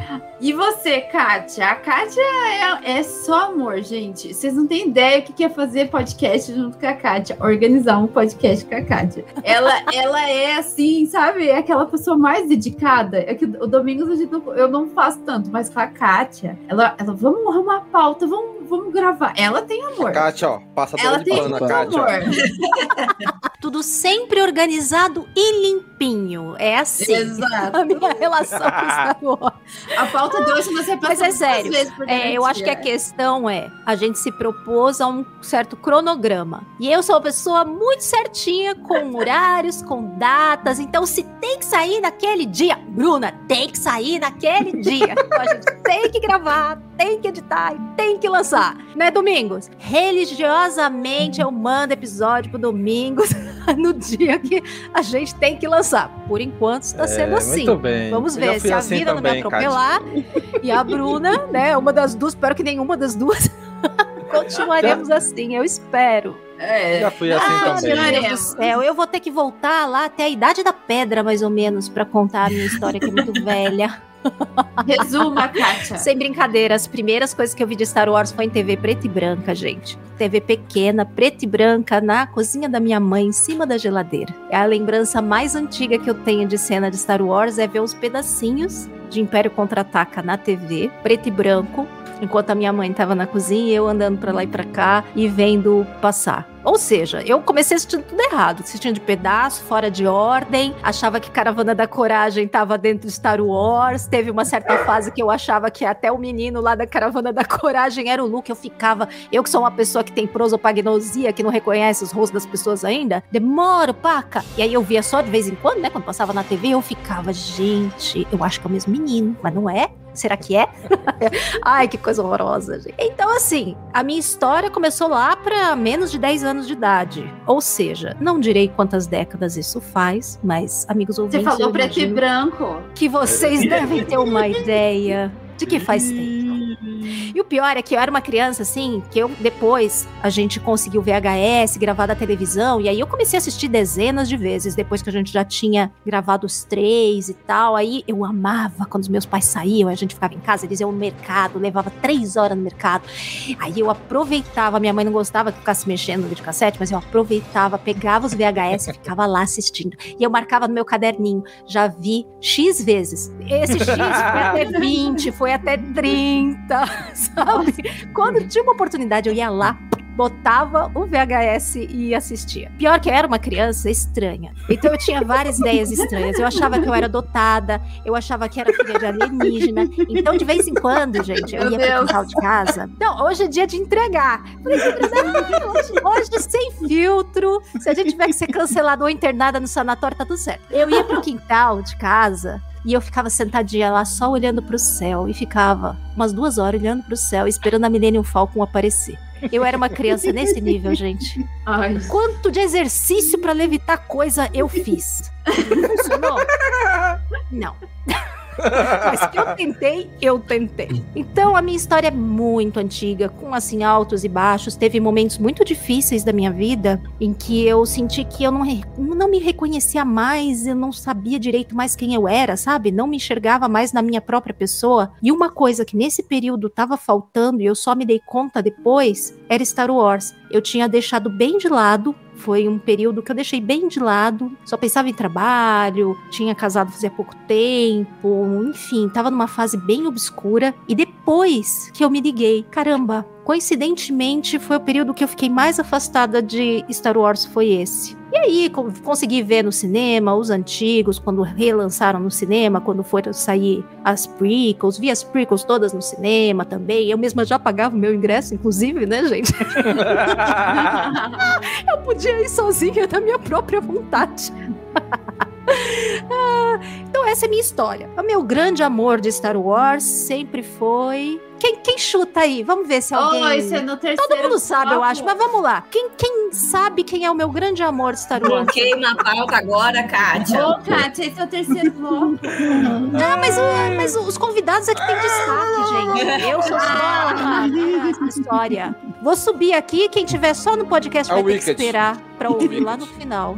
Speaker 1: E você, Kátia? A Kátia é, é só amor, gente. Vocês não têm ideia o que é fazer podcast junto com a Kátia. Organizar um podcast com a Kátia. Ela, (laughs) ela é assim, sabe? É aquela pessoa mais dedicada. É que o Domingos gente não, eu não faço tanto, mas com a Kátia, ela, ela vamos arrumar pauta, vamos, vamos gravar. Ela tem amor.
Speaker 3: Kátia, ó, passa
Speaker 1: ela
Speaker 3: de
Speaker 1: tem
Speaker 3: pano, Kátia.
Speaker 1: amor. (laughs)
Speaker 2: Tudo sempre organizado e limpinho. É assim.
Speaker 1: Exato.
Speaker 2: A minha relação com Star (laughs) Wars.
Speaker 1: A pauta de hoje você passa
Speaker 2: Mas é sério,
Speaker 1: vezes por
Speaker 2: É, eu acho que a questão é, a gente se propôs a um certo cronograma. E eu sou uma pessoa muito certinha, com (laughs) horários, com datas. Então, se tem que sair naquele dia, Bruna, tem que sair naquele dia. Então, a gente tem que gravar, tem que editar e tem que lançar. Né, Domingos? Religiosamente, eu mando episódio pro Domingos (laughs) no dia que a gente tem que lançar. Por enquanto, está sendo
Speaker 3: É,
Speaker 2: assim.
Speaker 3: Muito bem.
Speaker 2: Vamos ver se a
Speaker 3: assim
Speaker 2: vida não me
Speaker 3: também,
Speaker 2: atropelar. E a Bruna, (laughs) né? Uma das duas, espero que nenhuma das duas. (laughs) Continuaremos assim, eu espero.
Speaker 1: É.
Speaker 3: Já fui assim
Speaker 2: ah,
Speaker 3: também.
Speaker 2: meu Deus do céu, eu vou ter que voltar lá até a idade da pedra, mais ou menos, pra contar a minha história, que é muito velha.
Speaker 1: Resuma, Kátia. (laughs)
Speaker 2: Sem brincadeira, as primeiras coisas que eu vi de Star Wars foi em TV preta e branca, gente. TV pequena, preta e branca, na cozinha da minha mãe, em cima da geladeira. É a lembrança mais antiga que eu tenho de cena de Star Wars é ver os pedacinhos de Império Contra-Ataca na TV, preto e branco, enquanto a minha mãe estava na cozinha eu andando pra lá e pra cá e vendo passar. Ou seja, eu comecei assistindo tudo errado, assistindo de pedaço, fora de ordem, achava que Caravana da Coragem estava dentro de Star Wars, teve uma certa (laughs) fase que eu achava que até o menino lá da Caravana da Coragem era o Luke, eu ficava, eu que sou uma pessoa que tem prosopagnosia, que não reconhece os rostos das pessoas ainda, demoro, paca. E aí eu via só de vez em quando, né, quando passava na TV, eu ficava, gente, eu acho que é o mesmo menino, mas não é? Será que é? (laughs) Ai, que coisa horrorosa, gente. Então, assim, a minha história começou lá para menos de 10 anos de idade. Ou seja, não direi quantas décadas isso faz, mas, amigos
Speaker 1: Você
Speaker 2: ouvintes,
Speaker 1: falou
Speaker 2: eu
Speaker 1: preto e branco.
Speaker 2: que vocês devem ter uma ideia de que faz tempo. E o pior é que eu era uma criança, assim, que eu depois a gente conseguiu VHS, gravar da televisão, e aí eu comecei a assistir dezenas de vezes, depois que a gente já tinha gravado os três e tal. Aí eu amava quando os meus pais saíam, a gente ficava em casa, eles iam no mercado, levava três horas no mercado. Aí eu aproveitava, minha mãe não gostava que ficasse mexendo no videocassete, mas eu aproveitava, pegava os VHS e ficava lá assistindo. E eu marcava no meu caderninho, já vi X vezes. Esse X foi até 20, foi até 30, (laughs) sabe? Quando tinha uma oportunidade, eu ia lá, botava o VHS e assistia. Pior que eu era uma criança estranha. Então eu tinha várias ideias estranhas. Eu achava que eu era dotada, eu achava que era filha de alienígena. Então, de vez em quando, gente, eu
Speaker 1: Meu
Speaker 2: ia pro quintal de casa. Não, hoje é dia de entregar. Falei, "Não, hoje, hoje sem filtro. Se a gente tiver que ser cancelado ou internada no sanatório, tá tudo certo. Eu ia pro quintal de casa e eu ficava sentadinha lá só olhando pro céu e ficava umas duas horas olhando pro céu, esperando a Millennium Falcon aparecer. Eu era uma criança nesse nível, gente.
Speaker 1: Ai,
Speaker 2: Quanto de exercício pra levitar coisa eu fiz? Funcionou? Não. Mas que eu tentei, eu tentei. Então a minha história é muito antiga, com assim altos e baixos. Teve momentos muito difíceis da minha vida em que eu senti que eu não, não me reconhecia mais, eu não sabia direito mais quem eu era, sabe? Não me enxergava mais na minha própria pessoa. E uma coisa que nesse período tava faltando e eu só me dei conta depois era Star Wars. Eu tinha deixado bem de lado foi um período que eu deixei bem de lado, só pensava em trabalho, tinha casado fazia pouco tempo, enfim, tava numa fase bem obscura. E depois que eu me liguei, caramba, coincidentemente foi o período que eu fiquei mais afastada de Star Wars foi esse. E aí, co- consegui ver no cinema os antigos, quando relançaram no cinema, quando foram sair as prequels, vi as prequels todas no cinema também. Eu mesma já pagava o meu ingresso, inclusive, né, gente? (laughs) Eu podia ir sozinha da minha própria vontade. (laughs) Ah, então essa é a minha história. O meu grande amor de Star Wars sempre foi. Quem, quem chuta aí? Vamos ver se alguém.
Speaker 1: Oi, você no terceiro
Speaker 2: Todo mundo sabe, eu
Speaker 1: bloco.
Speaker 2: acho, mas vamos lá. Quem, quem sabe quem é o meu grande amor de Star Wars?
Speaker 5: Coloquei na pauta agora, Kátia.
Speaker 1: Ô, Kátia, esse é o terceiro (laughs) bloco.
Speaker 2: Não, mas, o- mas os convidados é que tem destaque, gente. Eu sou só história. Vou subir aqui, quem tiver só no podcast
Speaker 3: É
Speaker 2: vai ter que esperar pra ouvir lá no final.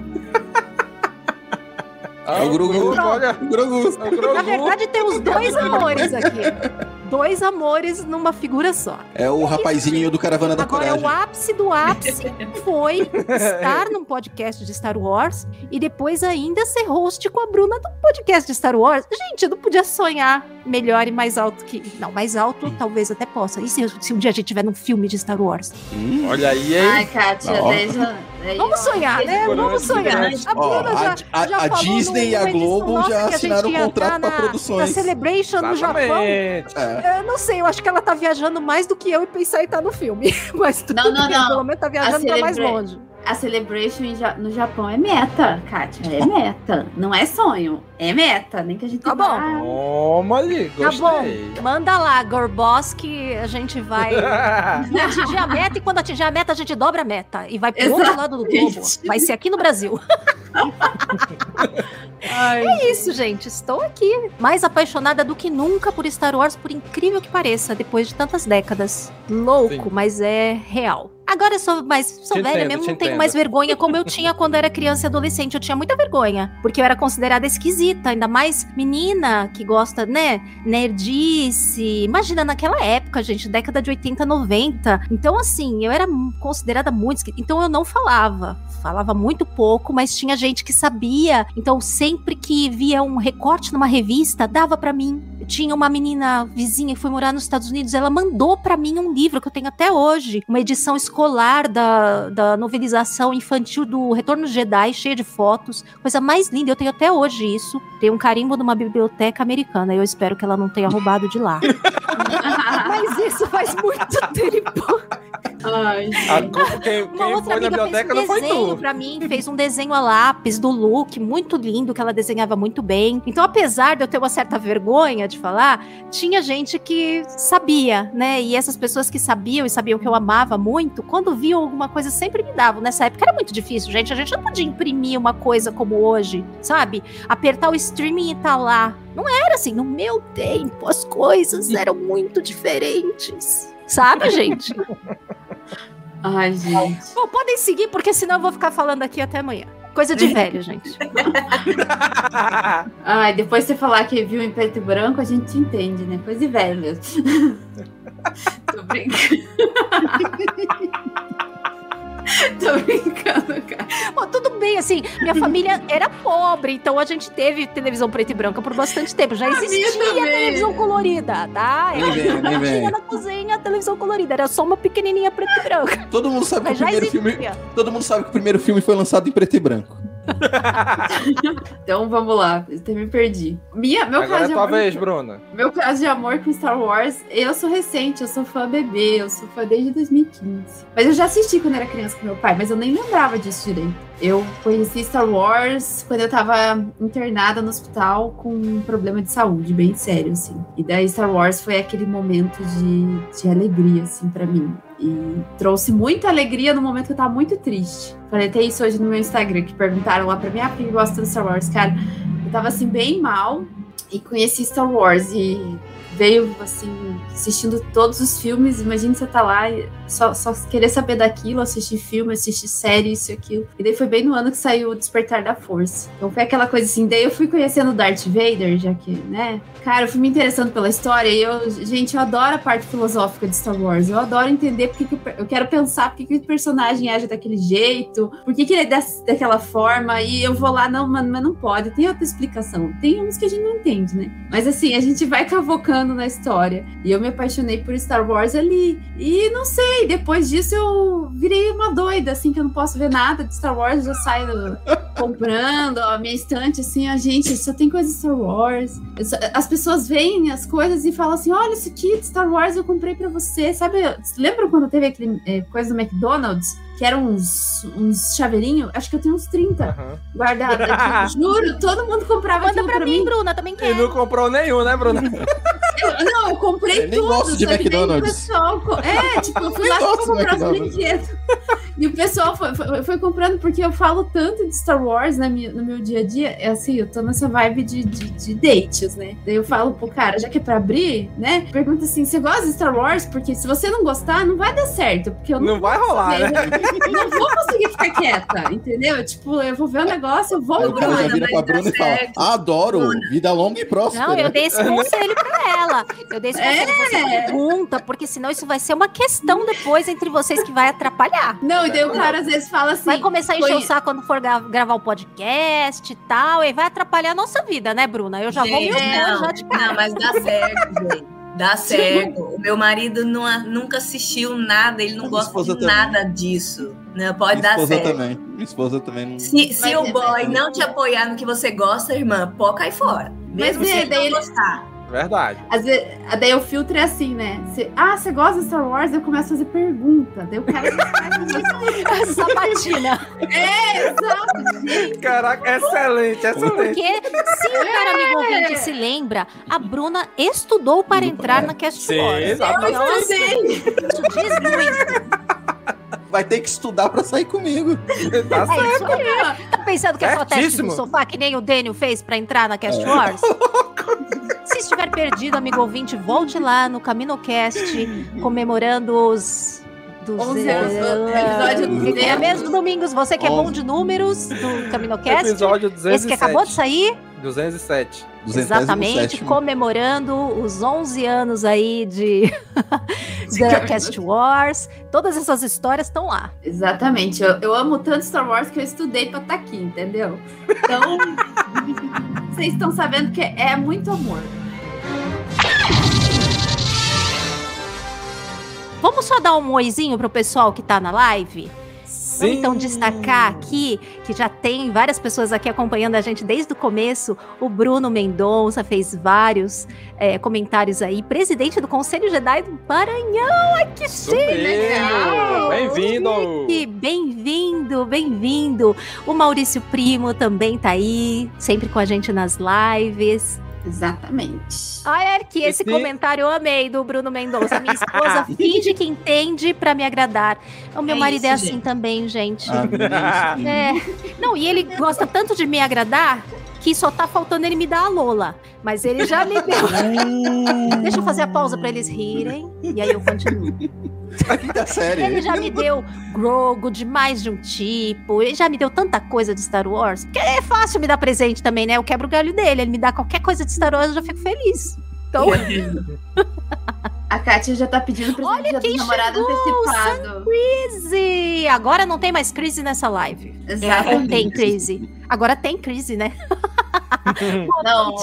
Speaker 3: Ah,
Speaker 4: É o Grogu.
Speaker 3: Olha,
Speaker 4: O Grogu.
Speaker 3: é.
Speaker 2: Na verdade, temos dois amores aqui. Dois amores numa figura só.
Speaker 4: É o rapazinho do Caravana da
Speaker 2: Agora,
Speaker 4: Coragem.
Speaker 2: o ápice do ápice foi (laughs) estar num podcast de Star Wars e depois ainda ser host com a Bruna do podcast de Star Wars. Gente, eu não podia sonhar melhor e mais alto que. Não, mais alto talvez até possa. E se, se um dia a gente tiver num filme de Star Wars?
Speaker 4: Hum.
Speaker 3: Olha aí, hein?
Speaker 1: Ai, Kátia, daí,
Speaker 2: Vamos sonhar, né? Vamos sonhar. A Bruna já,
Speaker 4: a, a-
Speaker 2: já
Speaker 4: a
Speaker 2: falou
Speaker 4: Disney e a Globo já
Speaker 2: que a gente
Speaker 4: assinaram
Speaker 2: ia
Speaker 4: contrato
Speaker 2: na-
Speaker 4: produções.
Speaker 2: Na Celebration no Japão.
Speaker 3: Exatamente.
Speaker 4: É.
Speaker 2: Eu não sei, eu acho que ela tá viajando mais do que eu e pensar em estar no filme. (laughs) Mas tudo
Speaker 1: Não, não,
Speaker 2: bem,
Speaker 1: não.
Speaker 2: pelo menos tá viajando pra mais longe.
Speaker 1: A Celebration no Japão é meta, Kátia. É meta. Não é sonho. É meta. Nem que a gente
Speaker 2: Tá bom.
Speaker 3: Toma ali,
Speaker 2: Tá bom, manda lá, Gorboss, que a gente vai (laughs) atingir a meta e quando atingir a meta, a gente dobra a meta e vai pro outro lado do globo.
Speaker 1: Exatamente.
Speaker 2: Vai ser aqui no Brasil. (laughs)
Speaker 1: Ai,
Speaker 2: É isso, gente. Estou aqui, mais apaixonada do que nunca por Star Wars, por incrível que pareça, depois de tantas décadas. Louco,
Speaker 3: Sim.
Speaker 2: mas é real. Agora eu sou mais sou
Speaker 3: Te
Speaker 2: velha
Speaker 3: entendo,
Speaker 2: mesmo,
Speaker 3: te
Speaker 2: não tenho
Speaker 3: entendo.
Speaker 2: mais vergonha como eu tinha quando era criança e adolescente. Eu tinha muita vergonha, porque eu era considerada esquisita, ainda mais menina que gosta, né, nerdice. Imagina naquela época, gente, década de 80, 90. Então assim, eu era considerada muito esquisita. Então eu não falava, falava muito pouco, mas tinha gente que sabia. Então sempre que via um recorte numa revista, dava pra mim. Eu tinha uma menina vizinha que foi morar nos Estados Unidos, ela mandou pra mim um livro que eu tenho até hoje, uma edição escolar da, da novelização infantil do Retorno de Jedi, cheia de fotos, coisa mais linda. Eu tenho até hoje isso. Tem um carimbo numa biblioteca americana. Eu espero que ela não tenha roubado de lá. (laughs) Mas isso faz muito (laughs) tempo.
Speaker 1: Ai,
Speaker 3: A culpa- quem
Speaker 2: Uma
Speaker 3: quem
Speaker 2: outra
Speaker 3: foi na
Speaker 2: amiga
Speaker 3: biblioteca
Speaker 2: fez
Speaker 3: não
Speaker 2: um
Speaker 3: foi
Speaker 2: desenho
Speaker 3: tu.
Speaker 2: pra mim, fez um desenho a lápis do Luke, muito lindo, que ela desenhava muito bem. Então, apesar de eu ter uma certa vergonha de falar, tinha gente que sabia, né? E essas pessoas que sabiam e sabiam que eu amava muito, quando viam alguma coisa, sempre me davam. Nessa época era muito difícil, gente. A gente não podia imprimir uma coisa como hoje, sabe? Apertar o streaming e tá lá. Não era assim. No meu tempo, as coisas (laughs) eram muito diferentes. Sabe, gente? (laughs)
Speaker 1: ai, gente.
Speaker 2: Bom, podem seguir, porque senão eu vou ficar falando aqui até amanhã. Coisa de velho, gente. (laughs)
Speaker 1: Ai, depois você falar que viu em preto e branco, a gente entende, né? Coisa de velho mesmo. (laughs) Tô brincando. (laughs) Tô brincando, cara.
Speaker 2: Bom, tudo bem, assim, minha (laughs) família era pobre, então a gente teve televisão preta e branca por bastante tempo. Já existia televisão colorida, tá?
Speaker 4: Nem vem, nem
Speaker 2: na cozinha a televisão colorida, era só uma pequenininha preta e branca.
Speaker 4: Todo mundo sabe que o
Speaker 2: Mas
Speaker 4: primeiro
Speaker 2: existia.
Speaker 4: filme. Todo mundo sabe que o primeiro filme foi lançado em preto e branco. (laughs)
Speaker 1: Então vamos lá, eu até me perdi. Minha, meu,
Speaker 3: Agora
Speaker 1: caso
Speaker 3: é
Speaker 1: de
Speaker 3: tua
Speaker 1: amor,
Speaker 3: vez, Bruna.
Speaker 1: meu caso de amor com Star Wars, eu sou recente, eu sou fã bebê, eu sou fã desde 2015. Mas eu já assisti quando era criança com meu pai, mas eu nem lembrava disso direito. Eu conheci Star Wars quando eu tava internada no hospital com um problema de saúde bem sério, assim. E daí Star Wars foi aquele momento de, de alegria, assim, pra mim. E trouxe muita alegria no momento que eu tava muito triste. Falei até isso hoje no meu Instagram, que perguntaram lá pra mim, ah, por que gosta de Star Wars? Cara, eu tava assim, bem mal e conheci Star Wars e veio assim, assistindo todos os filmes. Imagina você tá lá e só, só querer saber daquilo, assistir filme, assistir série, isso e aquilo. E daí foi bem no ano que saiu o Despertar da Força. Então foi aquela coisa assim, daí eu fui conhecendo Darth Vader, já que, né? Cara, eu fui me interessando pela história e eu, gente, eu adoro a parte filosófica de Star Wars. Eu adoro entender porque que eu quero pensar porque que o personagem age daquele jeito, por que, que ele é das- daquela forma, e eu vou lá, não, mano, mas não pode, tem outra explicação. Tem uns que a gente não entende, né? Mas assim, a gente vai cavocando entrando na história. E eu me apaixonei por Star Wars ali. E não sei, depois disso eu virei uma doida, assim, que eu não posso ver nada de Star Wars, eu saio comprando a minha estante, assim, a gente só tem coisa de Star Wars. As pessoas veem as coisas e falam assim: olha, esse kit Star Wars eu comprei para você. Sabe, lembra quando teve aquele é, coisa do McDonald's? Que eram uns, uns chaveirinhos, acho que eu tenho uns 30 uhum. guardados aqui. (laughs) Juro, todo mundo comprava
Speaker 2: Manda
Speaker 1: pra,
Speaker 2: pra
Speaker 1: mim,
Speaker 2: Bruna, também quer.
Speaker 3: E não comprou nenhum, né, Bruna? (laughs)
Speaker 1: Eu, não, eu comprei eu tudo.
Speaker 4: Gosto de McDonald's.
Speaker 1: Pessoal, é, (laughs) tipo, eu fui lá pra comprar os brinquedos. E o pessoal foi, foi, foi, comprando, porque eu falo tanto de Star Wars né, no meu dia a dia. É assim, eu tô nessa vibe de, de, de dates, né? Daí eu falo pro cara, já que é pra abrir, né? Pergunta assim: você gosta de Star Wars? Porque se você não gostar, não vai dar certo. Porque eu não,
Speaker 3: não vai rolar, né?
Speaker 1: Não vou conseguir ficar quieta, entendeu? Tipo, eu vou ver o negócio, eu vou.
Speaker 4: Aí cara já vira pra Bruna e fala: adoro, vida longa e próspera.
Speaker 2: Não, eu dei esse (laughs) conselho pra ela. Eu dei esse conselho, é. você pergunta, porque senão isso vai ser uma questão depois entre vocês que vai atrapalhar.
Speaker 1: Não, e daí o cara às vezes fala assim.
Speaker 2: Vai começar a encher o saco quando for gravar o podcast e tal, e vai atrapalhar a nossa vida, né, Bruna? Eu já
Speaker 5: gente,
Speaker 2: vou me
Speaker 5: expor já de cara. Não, mas dá certo, gente. Dá (laughs) certo. O meu marido não, nunca assistiu nada, ele não Minha gosta de também. nada disso. Né? Pode
Speaker 4: Minha
Speaker 5: dar
Speaker 4: esposa
Speaker 5: certo.
Speaker 4: Também. Minha esposa também não.
Speaker 5: Se, se o boy não te apoiar no que você gosta, irmã, pode cair fora. Mesmo Mas, se ele não gostar.
Speaker 3: Verdade.
Speaker 1: Às vezes, daí o filtro é assim, né? Cê, ah, você gosta de Star Wars? Eu começo a fazer pergunta. Daí o cara.
Speaker 2: Sabatina.
Speaker 1: É, exato.
Speaker 3: Caraca, excelente, excelente.
Speaker 2: Porque, se o cara amigo ouvinte se lembra, a Bruna estudou para entrar na Cast
Speaker 3: Sim, Wars. Eu
Speaker 1: estudei.
Speaker 2: Isso diz muito
Speaker 4: vai ter que estudar pra sair comigo.
Speaker 3: Tá certo.
Speaker 2: É tá pensando que é só teste no sofá, que nem o Daniel fez pra entrar na Cast é. Wars? (laughs) Se estiver perdido, amigo ouvinte, volte lá no CaminoCast, comemorando os
Speaker 1: 11 anos. Episódio
Speaker 2: É mesmo, Domingos? Você que é bom de números do CaminoCast.
Speaker 3: Episódio 207.
Speaker 2: Esse que acabou de sair.
Speaker 3: 207.
Speaker 2: Exatamente, comemorando os 11 anos aí de (laughs) da Cast Wars. Todas essas histórias estão lá.
Speaker 1: Exatamente. Eu, eu, amo tanto Star Wars que eu estudei para estar tá aqui, entendeu? Então, (laughs) vocês estão sabendo que é muito amor.
Speaker 2: Vamos só dar um oizinho pro pessoal que tá na live?
Speaker 3: Sim.
Speaker 2: Vamos então destacar aqui que já tem várias pessoas aqui acompanhando a gente desde o começo. O Bruno Mendonça fez vários é, comentários aí. Presidente do Conselho Jedi do Maranhão. Ai, que chique!
Speaker 3: Bem-vindo!
Speaker 2: Bem-vindo, bem-vindo. O Maurício Primo também tá aí, sempre com a gente nas lives.
Speaker 1: Exatamente.
Speaker 2: Olha aqui, esse comentário eu amei do Bruno Mendonça. Minha esposa (laughs) finge que entende para me agradar. O meu é marido é isso, é assim gente. também, gente.
Speaker 4: Ah,
Speaker 2: é. Não, e ele gosta tanto de me agradar que só tá faltando ele me dar a Lola. Mas ele já me deu. (laughs) Deixa eu fazer a pausa para eles rirem. E aí eu continuo. (laughs)
Speaker 4: Tá sério.
Speaker 2: Ele já me deu Grogo de mais de um tipo. Ele já me deu tanta coisa de Star Wars. Que é fácil me dar presente também, né? Eu quebro o galho dele. Ele me dá qualquer coisa de Star Wars, eu já fico feliz. Então.
Speaker 1: A Kátia já tá pedindo pra
Speaker 2: Olha quem namorado antecipado. Crazy! Agora não tem mais crise nessa live.
Speaker 1: Exato.
Speaker 2: É, tem crise. Agora tem crise, né? (laughs)
Speaker 1: Não.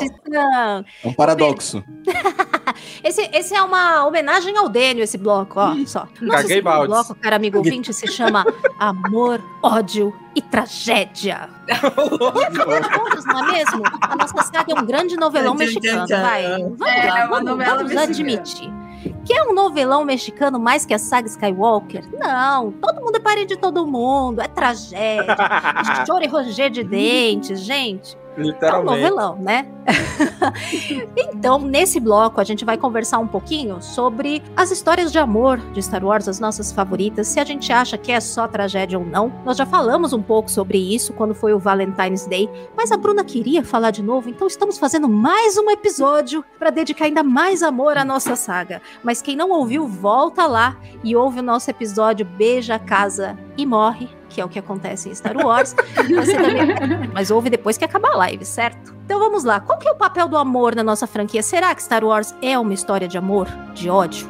Speaker 4: É um paradoxo. (laughs)
Speaker 2: esse, esse é uma homenagem ao Dênio, esse bloco, ó. Só. (laughs) Nossa,
Speaker 3: Caguei
Speaker 2: esse
Speaker 3: baldes.
Speaker 2: bloco, cara amigo ouvinte, se chama Amor, Ódio e Tragédia. Todos, não é mesmo? A nossa saga é um grande novelão mexicano, vai. Vamos
Speaker 1: É,
Speaker 2: lá,
Speaker 1: é uma
Speaker 2: vamos,
Speaker 1: novela
Speaker 2: vamos admitir. Que é um novelão mexicano mais que a saga Skywalker? Não, todo mundo é parede de todo mundo, é tragédia, choro e roger de dentes, gente. É um
Speaker 3: Literalmente.
Speaker 2: novelão, né? (laughs) então, nesse bloco, a gente vai conversar um pouquinho sobre as histórias de amor de Star Wars, as nossas favoritas, se a gente acha que é só tragédia ou não. Nós já falamos um pouco sobre isso quando foi o Valentine's Day, mas a Bruna queria falar de novo, então estamos fazendo mais um episódio para dedicar ainda mais amor à nossa saga. Mas quem não ouviu, volta lá e ouve o nosso episódio Beija, Casa e Morre que é o que acontece em Star Wars. Também- Mas ouve depois que acabar a live, certo? Então vamos lá. Qual que é o papel do amor na nossa franquia? Será que Star Wars é uma história de amor, de ódio,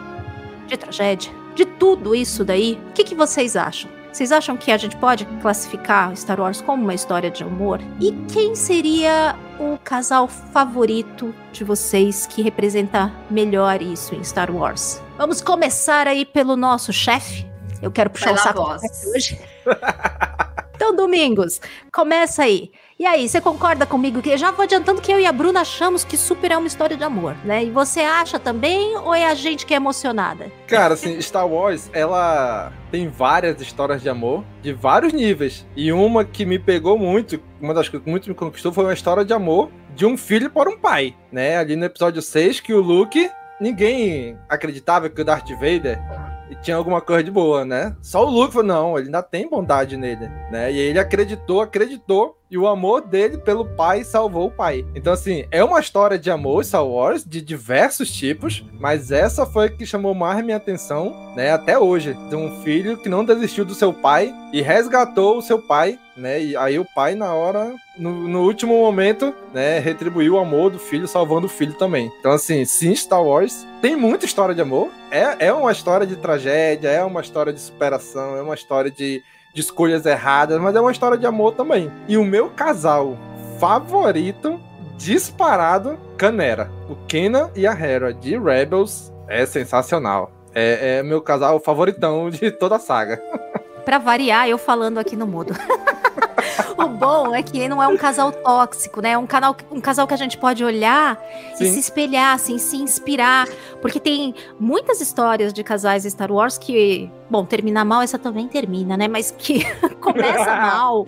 Speaker 2: de tragédia, de tudo isso daí? O que, que vocês acham? Vocês acham que a gente pode classificar Star Wars como uma história de amor? E quem seria o casal favorito de vocês que representa melhor isso em Star Wars? Vamos começar aí pelo nosso chefe. Eu quero puxar o saco hoje. (laughs) então, Domingos, começa aí. E aí, você concorda comigo que eu já vou adiantando que eu e a Bruna achamos que Super é uma história de amor, né? E você acha também ou é a gente que é emocionada?
Speaker 3: Cara, assim, Star Wars, ela tem várias histórias de amor de vários níveis. E uma que me pegou muito, uma das que muito me conquistou, foi uma história de amor de um filho para um pai, né? Ali no episódio 6, que o Luke, ninguém acreditava que o Darth Vader tinha alguma coisa de boa, né? Só o Luke falou, não, ele ainda tem bondade nele, né? E ele acreditou, acreditou, e o amor dele pelo pai salvou o pai. Então, assim, é uma história de amor, Star Wars, de diversos tipos, mas essa foi a que chamou mais minha atenção, né? Até hoje, de um filho que não desistiu do seu pai e resgatou o seu pai, né? E aí o pai, na hora, no, no último momento, né, retribuiu o amor do filho, salvando o filho também. Então, assim, sim, Star Wars tem muita história de amor. É, é uma história de tragédia, é uma história de superação, é uma história de, de escolhas erradas, mas é uma história de amor também. E o meu casal favorito, disparado, Canera. O Kenan e a Hera de Rebels é sensacional. É, é meu casal favoritão de toda a saga.
Speaker 2: Pra variar, eu falando aqui no mudo. (laughs) (laughs) o bom é que não é um casal tóxico, né? É um, canal, um casal que a gente pode olhar e
Speaker 3: Sim.
Speaker 2: se espelhar, assim, se inspirar. Porque tem muitas histórias de casais Star Wars que, bom, terminar mal, essa também termina, né? Mas que (laughs) começa (laughs) mal.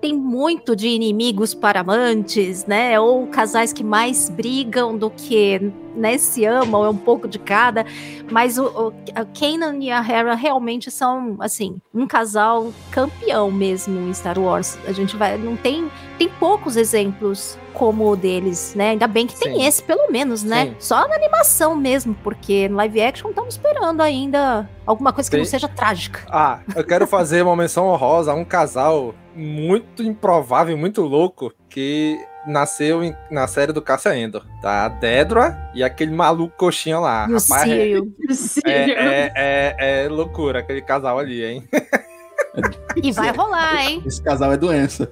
Speaker 2: Tem muito de inimigos para amantes, né? Ou casais que mais brigam do que né, se amam, é um pouco de cada. Mas o, o a Kanan e a Hera realmente são, assim, um casal campeão mesmo em Star Wars. A gente vai. Não tem. Tem poucos exemplos como o deles, né? Ainda bem que tem
Speaker 3: Sim.
Speaker 2: esse, pelo menos, né?
Speaker 3: Sim.
Speaker 2: Só na animação mesmo, porque no live action estamos esperando ainda alguma coisa que não
Speaker 3: Tem-
Speaker 2: seja trágica.
Speaker 3: Ah, eu quero fazer uma menção honrosa a um casal muito improvável, muito louco, que nasceu em- na série do Cassia Endor, tá? A Dedra e aquele maluco coxinha lá.
Speaker 2: E o
Speaker 3: Rapaz, (laughs) é, é, é, é loucura aquele casal ali, hein? (laughs)
Speaker 2: E vai rolar, hein?
Speaker 4: Esse casal é doença.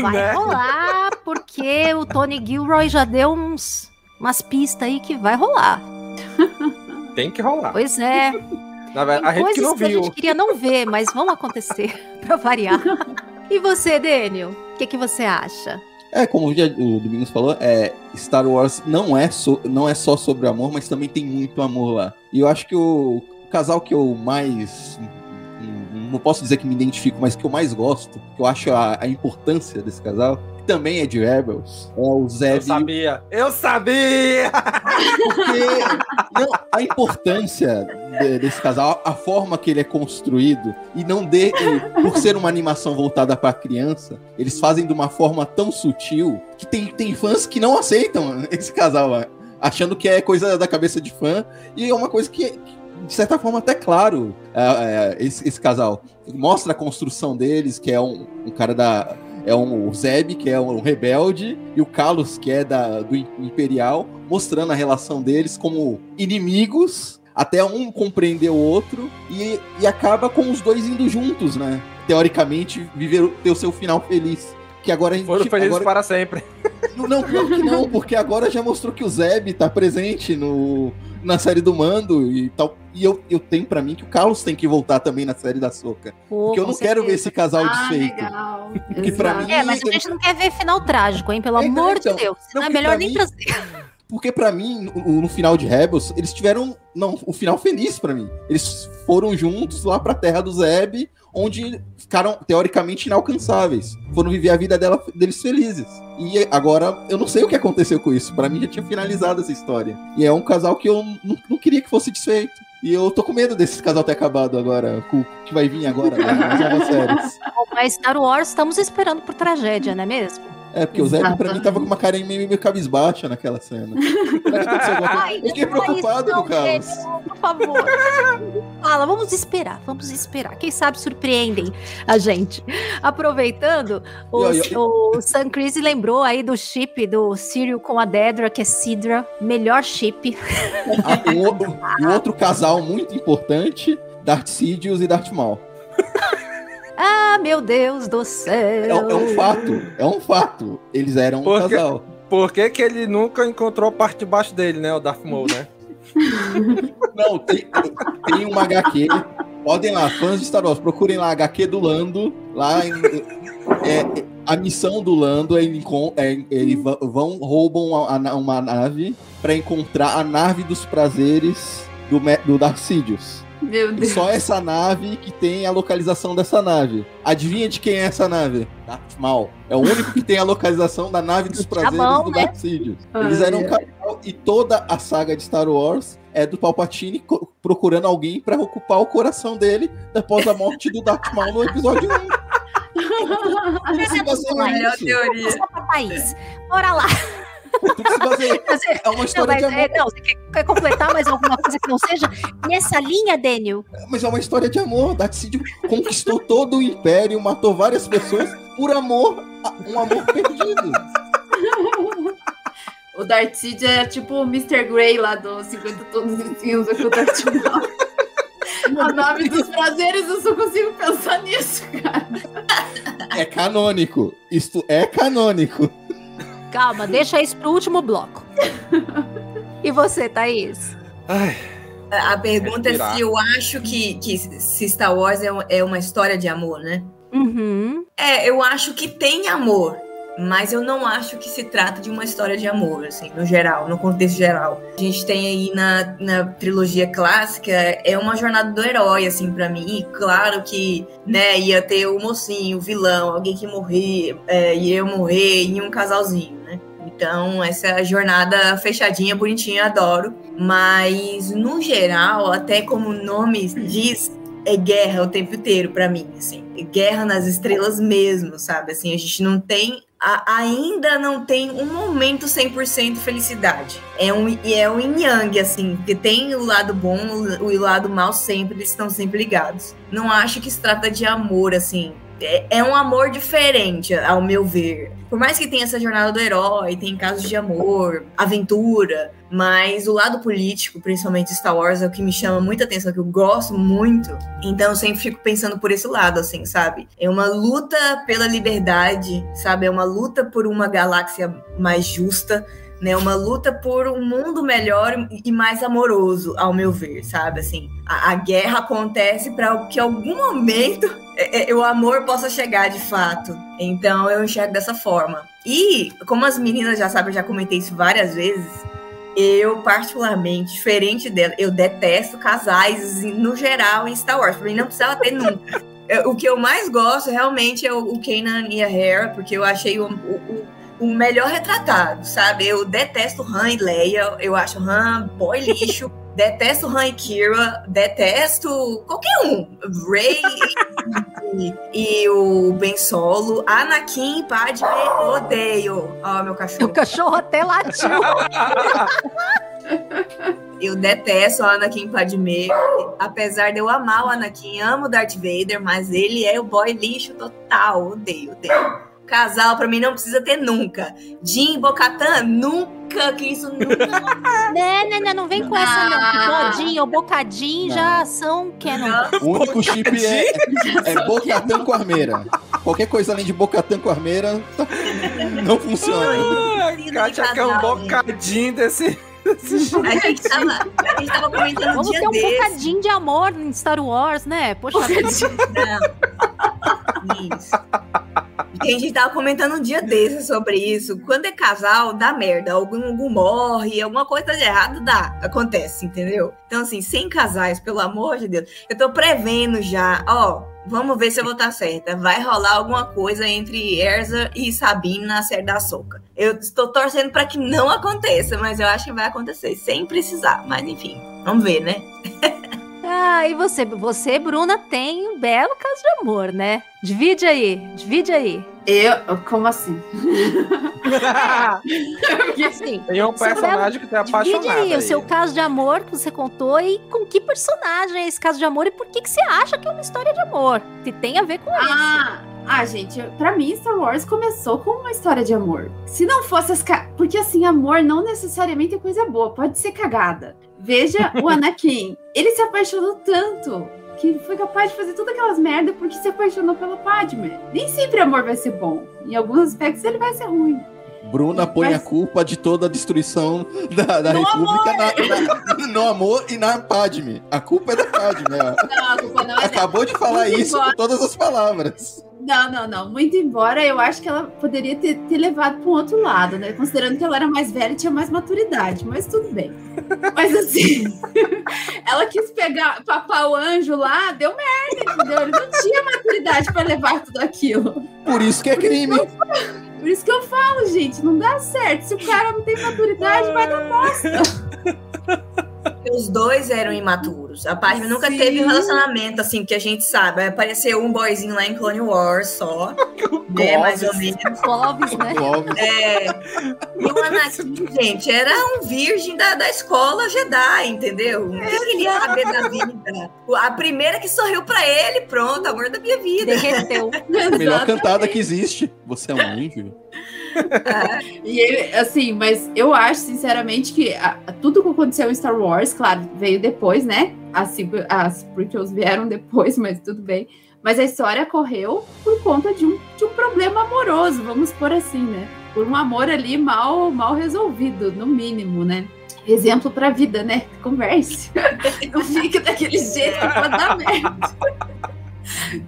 Speaker 2: Vai
Speaker 3: Né?
Speaker 2: rolar, porque o Tony Gilroy já deu uns, umas pistas aí que vai rolar.
Speaker 3: Tem que rolar.
Speaker 2: Pois é.
Speaker 3: Na verdade, a gente que
Speaker 2: coisas
Speaker 3: não
Speaker 2: que a
Speaker 3: viu.
Speaker 2: gente queria não ver, mas vão acontecer (laughs) pra variar. E você, Daniel? O que, que você acha?
Speaker 4: É, como o Domingos falou, é, Star Wars não é, so- não é só sobre amor, mas também tem muito amor lá. E eu acho que o casal que eu mais. Não posso dizer que me identifico, mas que eu mais gosto, que eu acho a, a importância desse casal, que também é de Rebels, é o Zeb
Speaker 3: Eu sabia! Eu sabia!
Speaker 4: porque não, a importância de- desse casal, a forma que ele é construído, e não de, por ser uma animação voltada para criança, eles fazem de uma forma tão sutil que tem, tem fãs que não aceitam esse casal, achando que é coisa da cabeça de fã, e é uma coisa que, que, de certa forma, até claro, é, é, esse, esse casal. Mostra a construção deles, que é um, um cara da. É um o Zeb, que é um rebelde, e o Carlos, que é da, do Imperial, mostrando a relação deles como inimigos, até um compreender o outro, e, e acaba com os dois indo juntos, né? Teoricamente, viver, ter o seu final feliz. Que agora a gente.
Speaker 3: Foram felizes
Speaker 4: agora,
Speaker 3: para sempre.
Speaker 4: não, pior que não, porque agora já mostrou que o Zeb tá presente no, na série do Mando e tal. E eu, eu tenho pra mim que o Carlos tem que voltar também na série da Soca.
Speaker 2: Pô,
Speaker 4: Porque eu não quero ver
Speaker 2: certeza.
Speaker 4: esse casal
Speaker 1: Ah,
Speaker 4: desfeito. Que
Speaker 1: Exato.
Speaker 4: mim-
Speaker 2: É, mas a gente não quer ver final trágico, hein? Pelo
Speaker 4: É, então,
Speaker 2: amor
Speaker 4: então,
Speaker 2: de Deus.
Speaker 4: não,
Speaker 2: Não, é melhor
Speaker 4: pra
Speaker 2: nem
Speaker 4: mim-
Speaker 2: trazer.
Speaker 4: Porque pra mim, no, no final de Rebels, eles tiveram não, o final feliz pra mim. Eles foram juntos lá pra terra do Zeb, onde ficaram teoricamente inalcançáveis. Foram viver a vida dela, deles felizes. E agora eu não sei o que aconteceu com isso. Pra mim já tinha finalizado essa história. E é um casal que eu não, não queria que fosse desfeito. E eu tô com medo desse casal ter acabado agora, com o que vai vir agora né. (laughs)
Speaker 2: Mas Star Wars estamos esperando por tragédia, não é mesmo?
Speaker 4: É, porque o Zeb pra mim tava com uma cara meio, meio cabisbaixa naquela cena. (laughs)
Speaker 2: Ai,
Speaker 4: Eu fiquei preocupado
Speaker 2: isso
Speaker 4: com o Carlos.
Speaker 2: Por favor. Fala, vamos esperar, vamos esperar. Quem sabe surpreendem a gente. Aproveitando, o,
Speaker 4: E, ó, e-
Speaker 2: o Sam Crise lembrou aí do chip do Cyril com a Dedra, que é Sidra. Melhor chip.
Speaker 4: Ah, outro, e o outro casal muito importante, Darth Sidious e Darth Maul. (laughs)
Speaker 2: Ah, meu Deus do céu.
Speaker 4: É, é um fato, é um fato. Eles eram um casal.
Speaker 3: Por que, que ele nunca encontrou a parte de baixo dele, né? O Darth Maul, né? (laughs)
Speaker 4: Não, tem, tem uma HQ. Podem lá, fãs de Star Wars, procurem lá a HQ do Lando. Lá em- é, a missão do Lando é, é- eles vão, roubam a- a na- uma nave para encontrar a nave dos prazeres do, do Darth Sidious.
Speaker 1: Meu Deus.
Speaker 4: só essa nave que tem a localização dessa nave. Adivinha de quem é essa nave? Darth Maul. É o único que tem a localização da nave dos (laughs) prazeres
Speaker 2: bom,
Speaker 4: do
Speaker 2: né?
Speaker 4: Darth Sidious. Eles eram um casal e toda a saga de Star Wars é do Palpatine procurando alguém pra ocupar o coração dele depois da morte do Darth Maul no episódio 1. Tudo se baseia
Speaker 5: Melhor
Speaker 4: nisso.
Speaker 5: teoria.
Speaker 2: Bora lá. Você- (laughs)
Speaker 4: É uma
Speaker 2: Não,
Speaker 4: história
Speaker 2: mas,
Speaker 4: de amor.
Speaker 2: é, não, você quer, quer completar mais alguma coisa que não seja nessa linha, Daniel?
Speaker 4: Mas é uma história de amor. Darth Sidious conquistou todo o império, matou várias pessoas por amor, um amor perdido.
Speaker 1: O Darth Sidious é tipo o Mr. Grey lá do 50 Tons de Cinza com o Darth Maul. A nave dos prazeres, eu só consigo pensar nisso, cara.
Speaker 4: É canônico. Isto é canônico.
Speaker 2: Calma, deixa isso pro último bloco. E você, Thaís?
Speaker 3: Ai,
Speaker 5: A pergunta é
Speaker 3: Respirar.
Speaker 5: se eu acho que, que se Star Wars é, é uma história de amor, né?
Speaker 2: Uhum.
Speaker 5: É, eu acho que tem amor, mas eu não acho que se trata de uma história de amor, assim, no geral, no contexto geral. A gente tem aí na, na trilogia clássica, é uma jornada do herói, assim, pra mim. E claro que, né, ia ter o mocinho, o vilão, alguém que morrer, é, ia morrer em um casalzinho, né? Então, essa jornada fechadinha, bonitinha, adoro. Mas, no geral, até como o nome diz, é guerra o tempo inteiro pra mim, assim. Guerra nas estrelas mesmo, sabe? Assim, a gente não tem a- ainda não tem um momento 100% felicidade. É um é um yin yang assim, porque tem o lado bom, o, o lado mal sempre, eles estão sempre ligados. Não acho que se trata de amor assim. É, é um amor diferente, ao meu ver. Por mais que tenha essa jornada do herói, tem casos de amor, aventura, mas o lado político, principalmente Star Wars, é o que me chama muita atenção, que eu gosto muito. Então eu sempre fico pensando por esse lado, assim, sabe? É uma luta pela liberdade, sabe? É uma luta por uma galáxia mais justa, né? Uma luta por um mundo melhor e mais amoroso, ao meu ver, sabe? Assim, a, a guerra acontece para que algum momento é, é, o amor possa chegar de fato. Então eu enxergo dessa forma. E como as meninas já sabem, eu já comentei isso várias vezes. Eu, particularmente, diferente dela, eu detesto casais no geral em Star Wars. Pra mim, não precisava ter nunca. O que eu mais gosto realmente é o o Kanan e a Hera, porque eu achei o, o melhor retratado, sabe? Eu detesto Han e Leia, eu acho Han boy lixo. (laughs) Detesto Han e Kira, detesto qualquer um. Rey e, e o Ben Solo, Anakin, Padme, odeio. Ó, meu
Speaker 2: O
Speaker 5: cachorro.
Speaker 2: cachorro até latiu. (laughs)
Speaker 5: Eu detesto o Anakin Padme. Apesar de eu amar o Anakin, amo o Darth Vader, mas ele é o boy lixo total. Odeio, odeio. Casal, pra mim, não precisa ter nunca. Jim e Bocatan, nunca, que isso nunca.
Speaker 2: Não, não, não, não vem com essa não. Bodinho ou bocadinho já são canon.
Speaker 4: O único chip é, é Bocatã com armeira. Qualquer coisa além de Bocatã com armeira não funciona.
Speaker 3: a Kátia quer um bocadinho desse.
Speaker 5: A gente tava, a gente tava comentando
Speaker 2: Vamos
Speaker 5: dia
Speaker 2: ter um
Speaker 5: desse.
Speaker 2: bocadinho de amor em Star Wars, né? Poxa vida.
Speaker 5: Não. Isso. E a gente tava comentando um dia desses sobre isso. Quando é casal, dá merda. Algum, algum morre, alguma coisa de errado dá. Acontece, entendeu? Então, assim, sem casais, pelo amor de Deus. Eu tô prevendo já, ó. Vamos ver se eu vou estar certa. Vai rolar alguma coisa entre Erza e Sabine na série da Soca. Eu estou torcendo para que não aconteça, mas eu acho que vai acontecer, sem precisar. Mas enfim, vamos ver, né? (laughs)
Speaker 2: Ah, e você, você, Bruna, tem um belo caso de amor, né? Divide aí, divide aí.
Speaker 1: Eu, como assim? (laughs)
Speaker 2: Assim,
Speaker 3: Tem um personagem que tá
Speaker 2: divide
Speaker 3: apaixonado.
Speaker 2: aí o
Speaker 3: aí.
Speaker 2: seu caso de amor que você contou e com que personagem é esse caso de amor e por que, que você acha que é uma história de amor? Que tem a ver com isso.
Speaker 1: Ah, gente, pra mim Star Wars começou com uma história de amor. Se não fosse as ca... porque assim, amor não necessariamente é coisa boa, pode ser cagada. Veja (laughs) o Anakin, ele se apaixonou tanto que foi capaz de fazer todas aquelas merda porque se apaixonou pela Padme. Nem sempre amor vai ser bom. Em alguns aspectos ele vai ser ruim.
Speaker 4: Bruna põe
Speaker 1: Mas-
Speaker 4: a culpa de toda a destruição da, da
Speaker 1: No
Speaker 4: República na- na- no amor e na Padme. A culpa é da Padme. ó.
Speaker 1: Não, a culpa não é dela.
Speaker 4: Acabou de falar
Speaker 1: Muito
Speaker 4: isso
Speaker 1: embora.
Speaker 4: com todas as palavras.
Speaker 1: Não, não, não. Muito embora, eu acho que ela poderia ter, ter levado para um outro lado, né? Considerando que ela era mais velha e tinha mais maturidade, mas tudo bem. Mas assim, (laughs) ela quis pegar, papar o anjo lá, deu merda, entendeu? Ele não tinha maturidade para levar tudo aquilo.
Speaker 4: Por isso que é crime.
Speaker 1: Por isso que eu falo, gente, não dá certo. Se o cara não tem maturidade, vai dar bosta. (laughs)
Speaker 5: Os dois eram imaturos. A Padme nunca
Speaker 1: Sim.
Speaker 5: teve um relacionamento, assim, que a gente sabe. Apareceu um boyzinho lá em Clone Wars só. (laughs) né, mais ou menos.
Speaker 2: Clóvis, né?
Speaker 4: Clóvis.
Speaker 5: É, e o Anakin, (laughs) gente, era um virgem da, da escola Jedi, entendeu? O que ele ia saber da vida? A primeira que sorriu pra ele, pronto, amor da minha vida.
Speaker 2: Derreteu.
Speaker 4: Melhor cantada que existe. Você é um
Speaker 1: E ele, assim, mas eu acho, sinceramente, que a- tudo que aconteceu em Star Wars, claro, veio depois, né? As, as prequels vieram (laughs) depois, mas tudo bem. Mas a história correu por conta de um, de um problema amoroso, vamos por assim, né? Por um amor ali mal, mal resolvido, no mínimo, né? Exemplo pra vida, né? Converse. (laughs) Não fique daquele jeito que pode dar merda. (laughs)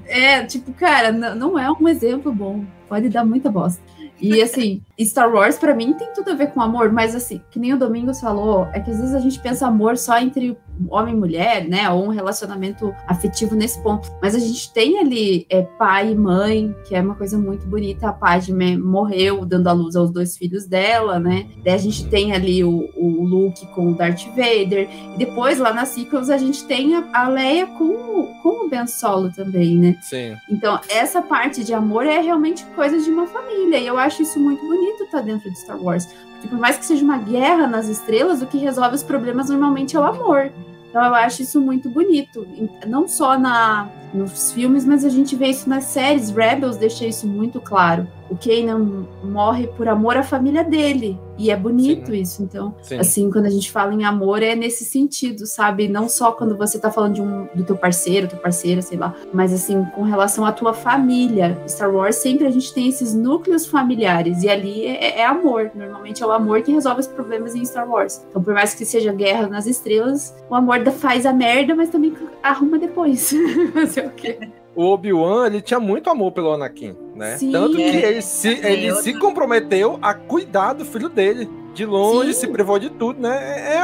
Speaker 1: É, tipo, cara, não é um exemplo bom. Pode dar muita bosta. E assim, Star Wars pra mim tem tudo a ver com amor, mas assim, que nem o Domingos falou, é que às vezes a gente pensa amor só entre homem e mulher, né? Ou um relacionamento afetivo nesse ponto. Mas a gente tem ali é, pai e mãe, que é uma coisa muito bonita. A Padme morreu dando à luz aos dois filhos dela, né? Daí a gente tem ali o, o Luke com o Darth Vader. E depois, lá nas sequels, a gente tem a, a Leia com, o- com o Ben Solo também, né?
Speaker 3: Sim.
Speaker 1: Então, essa parte de amor é realmente coisa de uma família. E eu acho isso muito bonito estar dentro de Star Wars. Porque por mais que seja uma guerra nas estrelas, o que resolve os problemas normalmente é o amor. Então eu acho isso muito bonito. Não só na, nos filmes, mas a gente vê isso nas séries. Rebels deixa isso muito claro. O Kanan morre por amor à família dele. E é bonito isso. Então,
Speaker 3: Sim.
Speaker 1: assim, quando a gente fala em amor, é nesse sentido, sabe? Não só quando você tá falando de um, do teu parceiro, tua parceira, sei lá, mas assim, com relação à tua família. Star Wars sempre a gente tem esses núcleos familiares, e ali é, é amor. Normalmente é o amor que resolve os problemas em Star Wars. Então, por mais que seja guerra nas estrelas, o amor faz a merda, mas também arruma depois. (laughs) Fazer o quê?
Speaker 3: O Obi-Wan, ele tinha muito amor pelo Anakin, né?
Speaker 1: Sim.
Speaker 3: Tanto que
Speaker 5: É.
Speaker 3: ele, se, ele se comprometeu a cuidar do filho dele. De longe,
Speaker 1: Sim.
Speaker 3: se privou de tudo, né? É,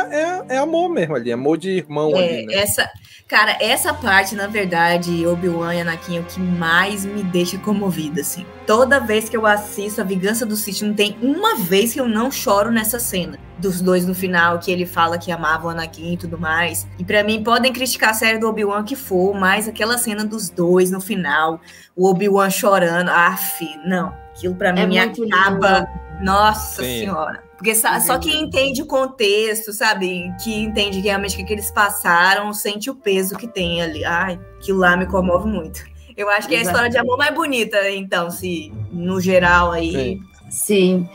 Speaker 3: é, é amor mesmo ali, amor de irmão ali,
Speaker 5: É,
Speaker 3: né?
Speaker 5: essa, cara, essa parte, na verdade, Obi-Wan e Anakin é o que mais me deixa comovida, assim. Toda vez que eu assisto A Vingança do Sith, não tem uma vez que eu não choro nessa cena. Dos dois no final, que ele fala que amava o Anakin e tudo mais. E pra mim, podem criticar a série do Obi-Wan que for, mas aquela cena dos dois no final, o Obi-Wan chorando, af, não. Aquilo pra mim
Speaker 1: É
Speaker 5: me
Speaker 1: muito lindo.
Speaker 5: acaba. Nossa
Speaker 3: Sim.
Speaker 5: senhora. Porque sa- só quem entende o contexto, sabe? Que entende realmente o que, que eles passaram, sente o peso que tem ali. Ai, aquilo lá me comove muito. Eu acho que é a história de amor mais bonita, então, se no geral aí.
Speaker 3: Sim.
Speaker 1: Sim.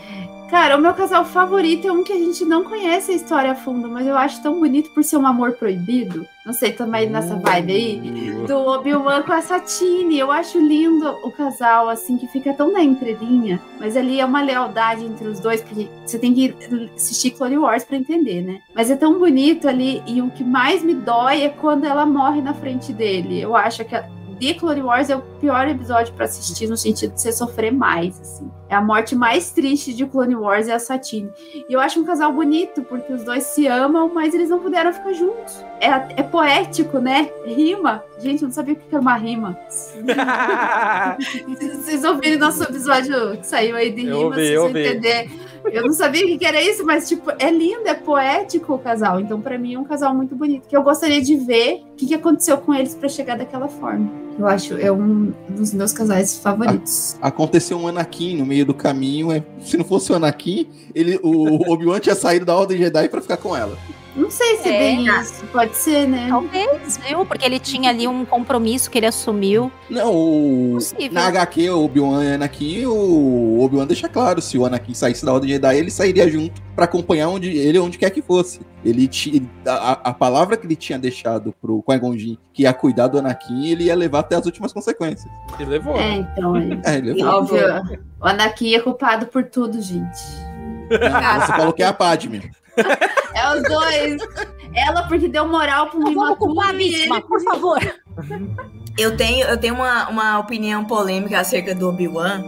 Speaker 1: Cara, o meu casal favorito é um que a gente não conhece a história a fundo, mas eu acho tão bonito por ser um amor proibido. Não sei, também nessa vibe aí. Do Obi-Wan com a Satine. Eu acho lindo o casal, assim, que fica tão na entrelinha. Mas ali é uma lealdade entre os dois, porque você tem que assistir Clone Wars pra entender, né? Mas é tão bonito ali. E o que mais me dói é quando ela morre na frente dele. Eu acho que a The Clone Wars é o pior episódio pra assistir, no sentido de você sofrer mais, assim. É a morte mais triste de Clone Wars é a Satine. E eu acho um casal bonito, porque os dois se amam, mas eles não puderam ficar juntos. É, é poético, né? Rima. Gente, eu não sabia o que era uma rima. (laughs) Vocês ouvirem nosso episódio que saiu aí de rima,
Speaker 3: ouvi,
Speaker 1: vocês vão entender. Eu não sabia o que era isso, mas, tipo, é lindo, é poético o casal. Então, pra mim, é um casal muito bonito. Que eu gostaria de ver o que, aconteceu com eles pra chegar daquela forma. Eu acho, é um dos meus casais favoritos.
Speaker 4: Aconteceu um Anakin no meio do caminho. é- Se não fosse o Anakin, ele, o Obi-Wan tinha saído da Ordem Jedi pra ficar com ela.
Speaker 1: Não sei se é, bem isso. Pode ser, né?
Speaker 2: Talvez, viu? Porque ele tinha ali um compromisso que ele assumiu.
Speaker 4: Não, o...
Speaker 2: Possível.
Speaker 4: na HQ, o Obi-Wan e Anakin, o Obi-Wan deixa claro, se o Anakin saísse da Ordem Jedi, ele sairia junto pra acompanhar onde, ele onde quer que fosse. Ele tinha, a, a palavra que ele tinha deixado pro Qui-Gon Jinn, que ia cuidar do Anakin, ele ia levar até as últimas consequências.
Speaker 3: Ele levou.
Speaker 1: É, então. é. (laughs)
Speaker 4: É, ele levou.
Speaker 1: Óbvio. O Anakin é culpado por tudo, gente.
Speaker 4: Ah, Você falou que é a Padme.
Speaker 1: É os dois. Ela porque deu moral pro
Speaker 2: Vamos
Speaker 1: imaturo
Speaker 2: culpar a vítima, por favor.
Speaker 5: Eu tenho, eu tenho uma, uma opinião polêmica acerca do Obi-Wan.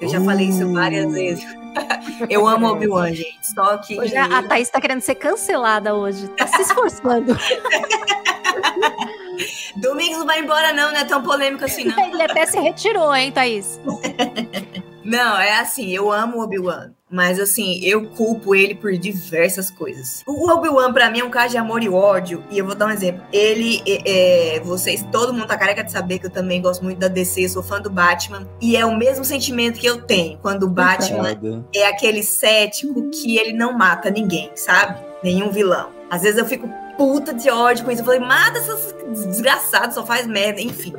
Speaker 5: Eu já falei isso várias vezes. (laughs) Eu amo Obi-Wan, gente. Só que.
Speaker 2: Hoje a, a Thaís tá querendo ser cancelada hoje. Tá se esforçando. (laughs) (laughs)
Speaker 5: Domingos não vai embora, não, não é tão polêmico assim, não.
Speaker 2: ele até se retirou, hein, Thaís? (laughs)
Speaker 5: Não, é assim, eu amo o Obi-Wan. Mas assim, eu culpo ele por diversas coisas. O Obi-Wan, pra mim, é um caso de amor e ódio. E eu vou dar um exemplo. Ele, é, é, vocês, todo mundo tá careca de saber que eu também gosto muito da DC, sou fã do Batman. E é o mesmo sentimento que eu tenho quando o Batman é aquele cético que ele não mata ninguém, sabe? Nenhum vilão. Às vezes eu fico puta de ódio com isso. Eu falei, mata esses desgraçados, só faz merda, enfim.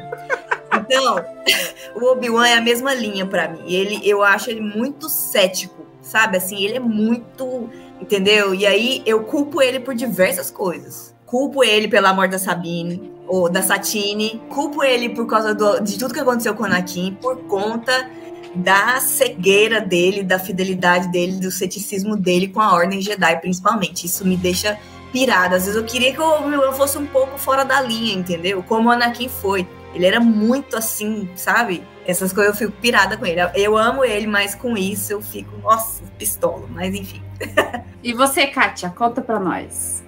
Speaker 5: Então, (laughs) o Obi-Wan é a mesma linha pra mim. Ele, eu acho ele muito cético, sabe? Assim, ele é muito, entendeu? E aí eu culpo ele por diversas coisas. Culpo ele pelo amor da Sabine ou da Satine. Culpo ele por causa do- de tudo que aconteceu com o Anakin, por conta da cegueira dele, da fidelidade dele, do ceticismo dele com a Ordem Jedi, principalmente. Isso me deixa pirada. Às vezes eu queria que o Obi-Wan fosse um pouco fora da linha, entendeu? Como o Anakin foi. Ele era muito assim, sabe? Essas coisas eu fico pirada com ele. Eu amo ele, mas com isso eu fico, nossa, pistola. Mas enfim. (laughs)
Speaker 1: E você, Kátia, conta pra nós.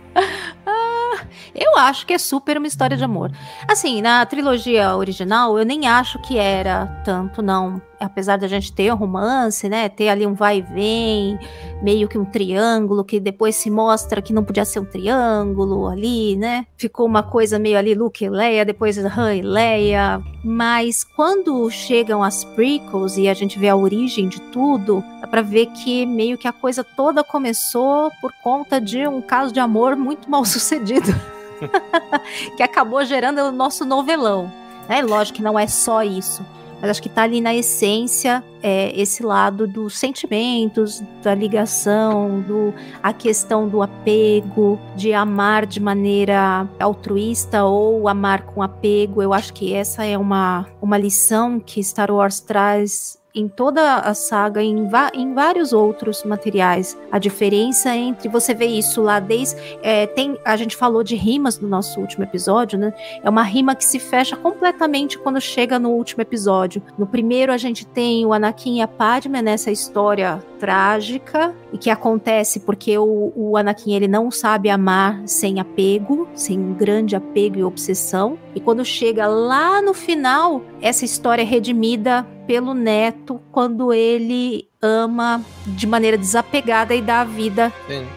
Speaker 2: Eu acho que é super uma história de amor. Assim, na trilogia original, eu nem acho que era tanto, não. Apesar da gente ter um romance, né? Ter ali um vai e vem, meio que um triângulo, que depois se mostra que não podia ser um triângulo ali, né? Ficou uma coisa meio ali Luke e Leia, depois Han e Leia. Mas quando chegam as prequels e a gente vê a origem de tudo, dá pra ver que meio que a coisa toda começou por conta de um caso de amor muito mal (laughs) sucedido. (laughs) que acabou gerando o nosso novelão. É lógico que não é só isso. Mas acho que tá ali na essência é, esse lado dos sentimentos, da ligação, do, a questão do apego, de amar de maneira altruísta ou amar com apego. Eu acho que essa é uma, uma lição que Star Wars traz em toda a saga, em, em vários outros materiais. A diferença entre você vê isso lá desde. é, tem, a gente falou de rimas no nosso último episódio, né? É uma rima que se fecha completamente quando chega no último episódio. No primeiro, a gente tem o Anakin e a Padme nessa história trágica e que acontece porque o, o Anakin ele não sabe amar sem apego, sem grande apego e obsessão. E quando chega lá no final, essa história é redimida pelo neto quando ele ama de maneira desapegada e dá a vida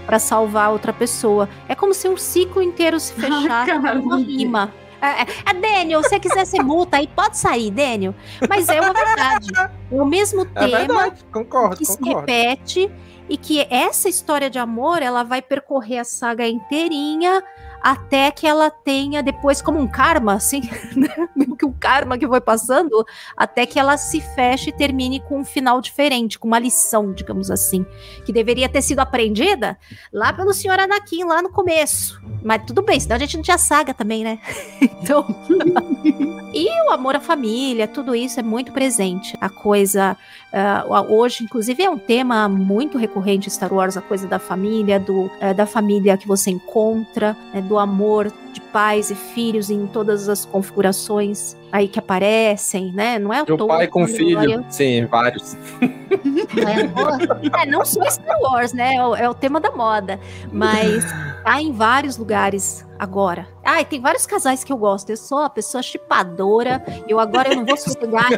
Speaker 2: para salvar outra pessoa. É como se um ciclo inteiro se (laughs) fechasse numa rima. É, é, é, Daniel, se você quiser ser multa aí, pode sair, Daniel. Mas é uma verdade. É o mesmo
Speaker 3: É
Speaker 2: tema
Speaker 3: verdade, concordo,
Speaker 2: que se
Speaker 3: concordo.
Speaker 2: repete e que essa história de amor ela vai percorrer a saga inteirinha até que ela tenha depois como um karma, assim, (laughs) né? meio que um karma que foi passando, até que ela se feche e termine com um final diferente, com uma lição, digamos assim, que deveria ter sido aprendida lá pelo senhor Anakin lá no começo. Mas tudo bem, senão a gente não tinha saga também, né? (laughs) então, (laughs) e o amor à família, tudo isso é muito presente. A coisa ah, hoje, inclusive, é um tema muito recorrente em Star Wars, a coisa da família, do, eh, da família que você encontra, né, do amor de pais e filhos em todas as configurações aí que aparecem, né? Não é
Speaker 3: um
Speaker 2: toa
Speaker 3: pai com filho.
Speaker 2: Mandalorian-
Speaker 3: Sim, vários.
Speaker 2: não é, é, não só Star Wars, né? É o, é o tema da moda. Mas tá em vários lugares agora. Ah, tem vários casais que eu gosto. Eu sou uma pessoa chipadora. Eu agora eu não vou sossegar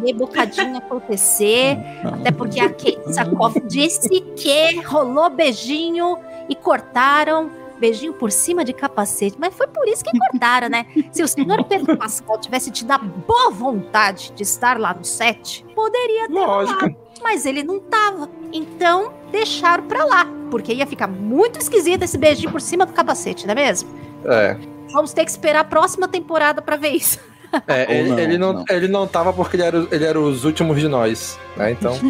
Speaker 2: ver bocadinho acontecer. Até porque a Kate Sakoff disse que rolou beijinho e cortaram. Beijinho por cima de capacete, mas foi por isso que cortaram, né? Se o senhor (laughs) Pedro Pascal tivesse tido a boa vontade de estar lá no set, poderia ter
Speaker 3: Lógico.
Speaker 2: mas ele não tava. Então, deixaram pra lá. porque ia ficar muito esquisito esse beijinho por cima do capacete, não é mesmo?
Speaker 3: É.
Speaker 2: Vamos ter que esperar a próxima temporada pra ver isso. (laughs)
Speaker 3: É, ele,
Speaker 4: não,
Speaker 3: ele, não,
Speaker 4: não.
Speaker 3: ele não tava porque ele era, ele era os últimos de nós, né? Então. (laughs)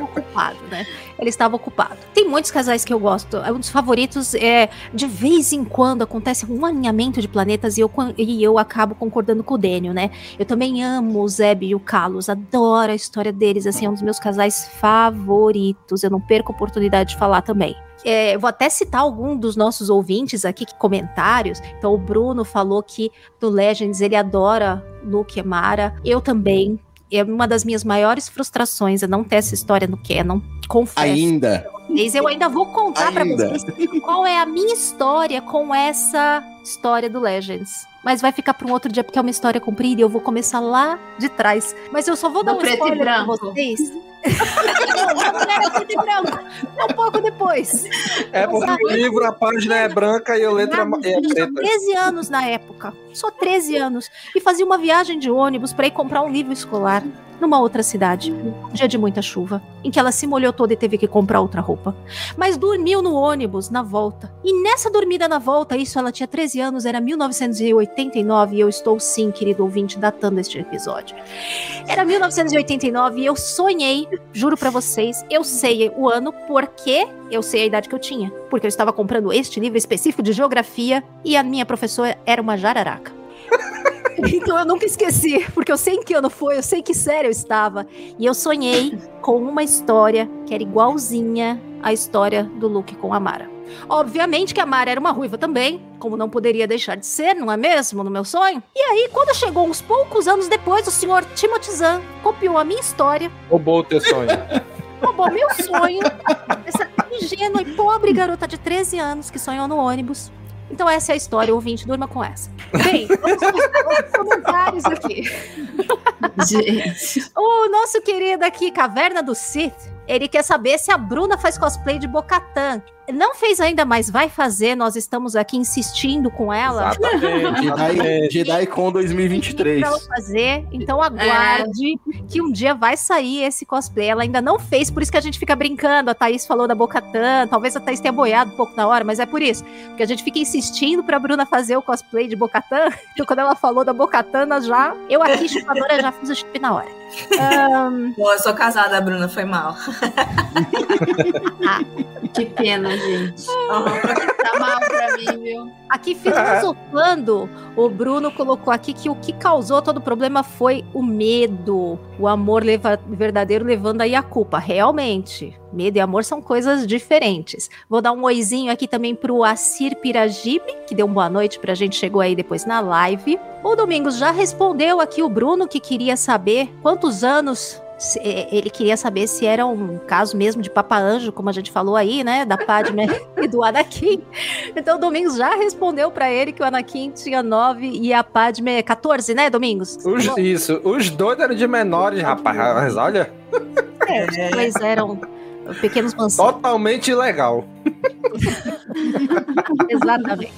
Speaker 2: Ocupado, né? Ele estava ocupado. Tem muitos casais que eu gosto. Um dos favoritos é de vez em quando acontece um alinhamento de planetas e eu, e eu acabo concordando com o Daniel, né? Eu também amo o Zeb e o Carlos, adoro a história deles, assim, é um dos meus casais favoritos. Eu não perco a oportunidade de falar também. É, vou até citar algum dos nossos ouvintes aqui, comentários. Então, o Bruno falou que no Legends ele adora Luke e Mara. Eu também. É uma das minhas maiores frustrações é não ter essa história no Canon. Confesso.
Speaker 4: Ainda.
Speaker 2: Eu ainda vou contar pra
Speaker 4: Ainda.
Speaker 2: vocês qual é a minha história com essa história do Legends. Mas vai ficar para um outro dia, porque é uma história comprida e eu vou começar lá de trás. Mas eu só vou dar
Speaker 1: No
Speaker 2: um
Speaker 1: preto e
Speaker 2: spoiler pra
Speaker 1: branco.
Speaker 2: vocês. (laughs) não, branco. Um pouco depois.
Speaker 3: É porque o livro, a página é branca e a letra é
Speaker 2: eu tinha
Speaker 3: preta.
Speaker 2: 13 anos na época. Só 13 anos. E fazia uma viagem de ônibus para ir comprar um livro escolar numa outra cidade. Um dia de muita chuva. Em que ela se molhou toda e teve que comprar outra roupa. Mas dormiu no ônibus na volta. E nessa dormida na volta, isso ela tinha 13 anos, era 1989. E eu estou, sim, querido ouvinte, datando este episódio. Era 1989 e eu sonhei, juro pra vocês, eu sei o ano porque eu sei a idade que eu tinha. Porque eu estava comprando este livro específico de geografia e a minha professora era uma jararaca. (laughs) Então eu nunca esqueci, porque eu sei em que ano foi, eu sei que série eu estava. E eu sonhei com uma história que era igualzinha à história do Luke com a Mara. Obviamente que a Mara era uma ruiva também, como não poderia deixar de ser, não é mesmo, no meu sonho? E aí, quando chegou uns poucos anos depois, o senhor Timothy Zahn copiou a minha história,
Speaker 3: Roubou o teu sonho.
Speaker 2: roubou meu sonho, essa ingênua e pobre garota de 13 anos que sonhou no ônibus. Então essa é a história, ouvinte, durma com essa. Bem, (laughs) vamos aos comentários aqui.
Speaker 1: Gente.
Speaker 2: O nosso querido aqui, Caverna do Sith, ele quer saber se a Bruna faz cosplay de Bocatan. Não fez ainda, mas vai fazer. Nós estamos aqui insistindo com ela
Speaker 3: Exatamente. (laughs)
Speaker 4: Jedi. Jedi Con 2023.
Speaker 2: pra ela fazer. Então aguarde que um dia vai sair esse cosplay. Ela ainda não fez, por isso que a gente fica brincando. A Thaís falou da Bocatan. Talvez a Thaís tenha boiado um pouco na hora, mas é por isso. Porque a gente fica insistindo pra Bruna fazer o cosplay de Bocatan. (laughs) Então quando ela falou da Bocatan, já. Eu aqui, (laughs) chupadora, já fiz o chip na hora. Ahn,
Speaker 5: Pô, eu sou casada, Bruna, foi mal.
Speaker 1: Que pena, gente. Tá mal pra mim, viu?
Speaker 2: Aqui filosofando, o Bruno colocou aqui que o que causou todo o problema foi o medo, o amor leva- verdadeiro levando aí a culpa. Realmente, medo e amor são coisas diferentes. Vou dar um oizinho aqui também pro Assir Piragibe, que deu uma boa noite pra gente, chegou aí depois na live. O Domingos já respondeu aqui o Bruno, que queria saber quantos anos se- eh, ele queria saber se era um caso mesmo de Papa Anjo, como a gente falou aí, né? Da Padme (laughs) e do Anakin. Então o Domingos já respondeu pra ele que o Anakin tinha 9 e a Padme 14, né, Domingos?
Speaker 3: Os- isso, os dois eram de menores, rapaz. Mas olha,
Speaker 2: Os dois eram pequenos mansões.
Speaker 3: totalmente ilegal. (laughs)
Speaker 2: Exatamente.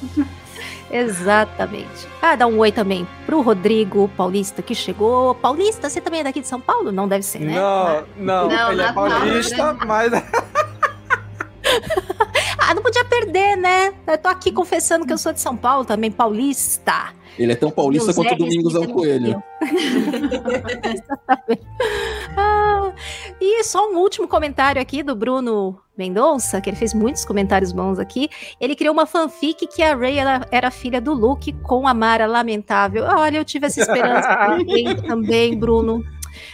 Speaker 2: Exatamente. Ah, dá um oi também pro Rodrigo Paulista que chegou. Paulista, você também é daqui de São Paulo? Não deve ser, né?
Speaker 3: Não, não,
Speaker 1: Não,
Speaker 3: ele é paulista, mas (laughs)
Speaker 2: Ah, não podia perder, né? Eu tô aqui confessando que eu sou de São Paulo também, paulista.
Speaker 4: Ele é tão paulista quanto o Domingos é um
Speaker 2: respeita
Speaker 4: coelho. (laughs)
Speaker 2: Exatamente. Ah, e só um último comentário aqui do Bruno Mendonça, que ele fez muitos comentários bons aqui. Ele criou uma fanfic que a Rey era, era filha do Luke com a Mara lamentável. Olha, eu tive essa esperança também, (laughs) também, Bruno.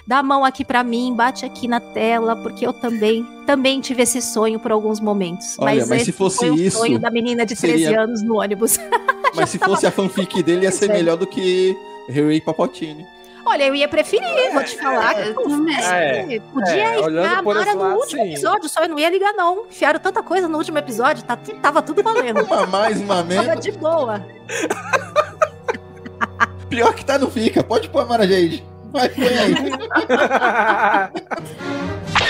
Speaker 2: Dá a mão aqui pra mim, bate aqui na tela, porque eu também também tive esse sonho por alguns momentos.
Speaker 4: Olha, mas
Speaker 2: esse
Speaker 4: se fosse
Speaker 2: foi o
Speaker 4: isso,
Speaker 2: sonho da menina de 13
Speaker 4: seria-
Speaker 2: anos no ônibus. (laughs)
Speaker 4: Mas se fosse a fanfic dele, ia ser
Speaker 2: é.
Speaker 4: melhor do que Harry Papotini.
Speaker 2: Olha, eu ia preferir, vou te falar.
Speaker 1: É,
Speaker 2: que.
Speaker 3: É,
Speaker 2: Podia
Speaker 3: é, olhando
Speaker 2: enfiar a
Speaker 3: por
Speaker 2: Mara
Speaker 3: esse
Speaker 2: no
Speaker 3: lado,
Speaker 2: último
Speaker 3: sim.
Speaker 2: episódio, só eu não ia ligar, não. Enfiaram tanta coisa no último episódio, tá, tava tudo valendo. (laughs)
Speaker 4: Uma mais, uma a
Speaker 2: Tava
Speaker 4: menos.
Speaker 2: de boa. (laughs)
Speaker 4: Pior que tá, não fica. Pode pôr a Mara Jade. Vai, põe (laughs)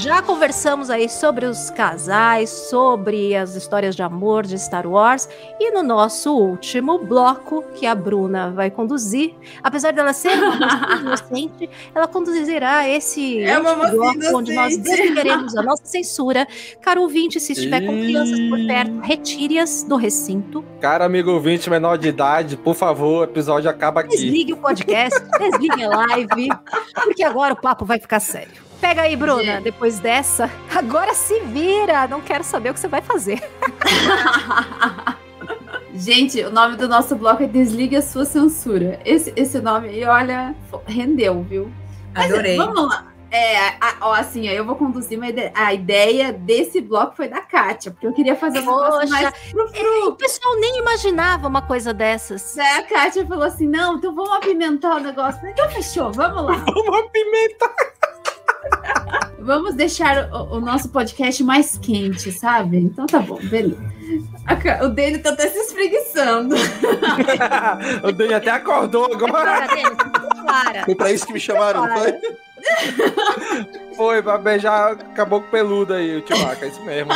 Speaker 2: Já conversamos aí sobre os casais, sobre as histórias de amor de Star Wars e no nosso último bloco que a Bruna vai conduzir, apesar dela ser uma (laughs) inocente, ela conduzirá esse
Speaker 1: É
Speaker 2: bloco onde nós desligaremos a nossa censura. Caro ouvinte, se estiver com crianças por perto, retire-as do recinto.
Speaker 3: Cara, amigo ouvinte menor de idade, por favor, o episódio acaba aqui.
Speaker 2: Desligue o podcast, desligue a live, porque agora o papo vai ficar sério. Pega aí, Bruna, depois dessa. (laughs) Agora se vira, não quero saber o que você vai fazer. (laughs)
Speaker 1: Gente, o nome do nosso bloco é Desligue a Sua Censura. Esse, esse nome aí, olha, rendeu, viu? Mas,
Speaker 5: Adorei.
Speaker 1: Vamos lá. É, a- ó, assim, ó, eu vou conduzir uma ide- a ideia desse bloco foi da Kátia, porque eu queria fazer um negócio
Speaker 2: Poxa,
Speaker 1: mais frufru.
Speaker 2: O pessoal nem imaginava uma coisa dessas.
Speaker 1: Daí a Kátia falou assim: não, então vamos apimentar o negócio. Então fechou, vamos lá. (laughs)
Speaker 3: Vamos apimentar. (laughs)
Speaker 1: Vamos deixar o, o nosso podcast mais quente, sabe? Então tá bom, beleza. O dele tá até se espreguiçando. (laughs)
Speaker 3: o Dani até acordou agora.
Speaker 2: Clara.
Speaker 4: Foi pra isso que me chamaram, não foi? (laughs)
Speaker 3: Foi pra beijar caboclo peludo aí, o Chewbacca, é isso mesmo.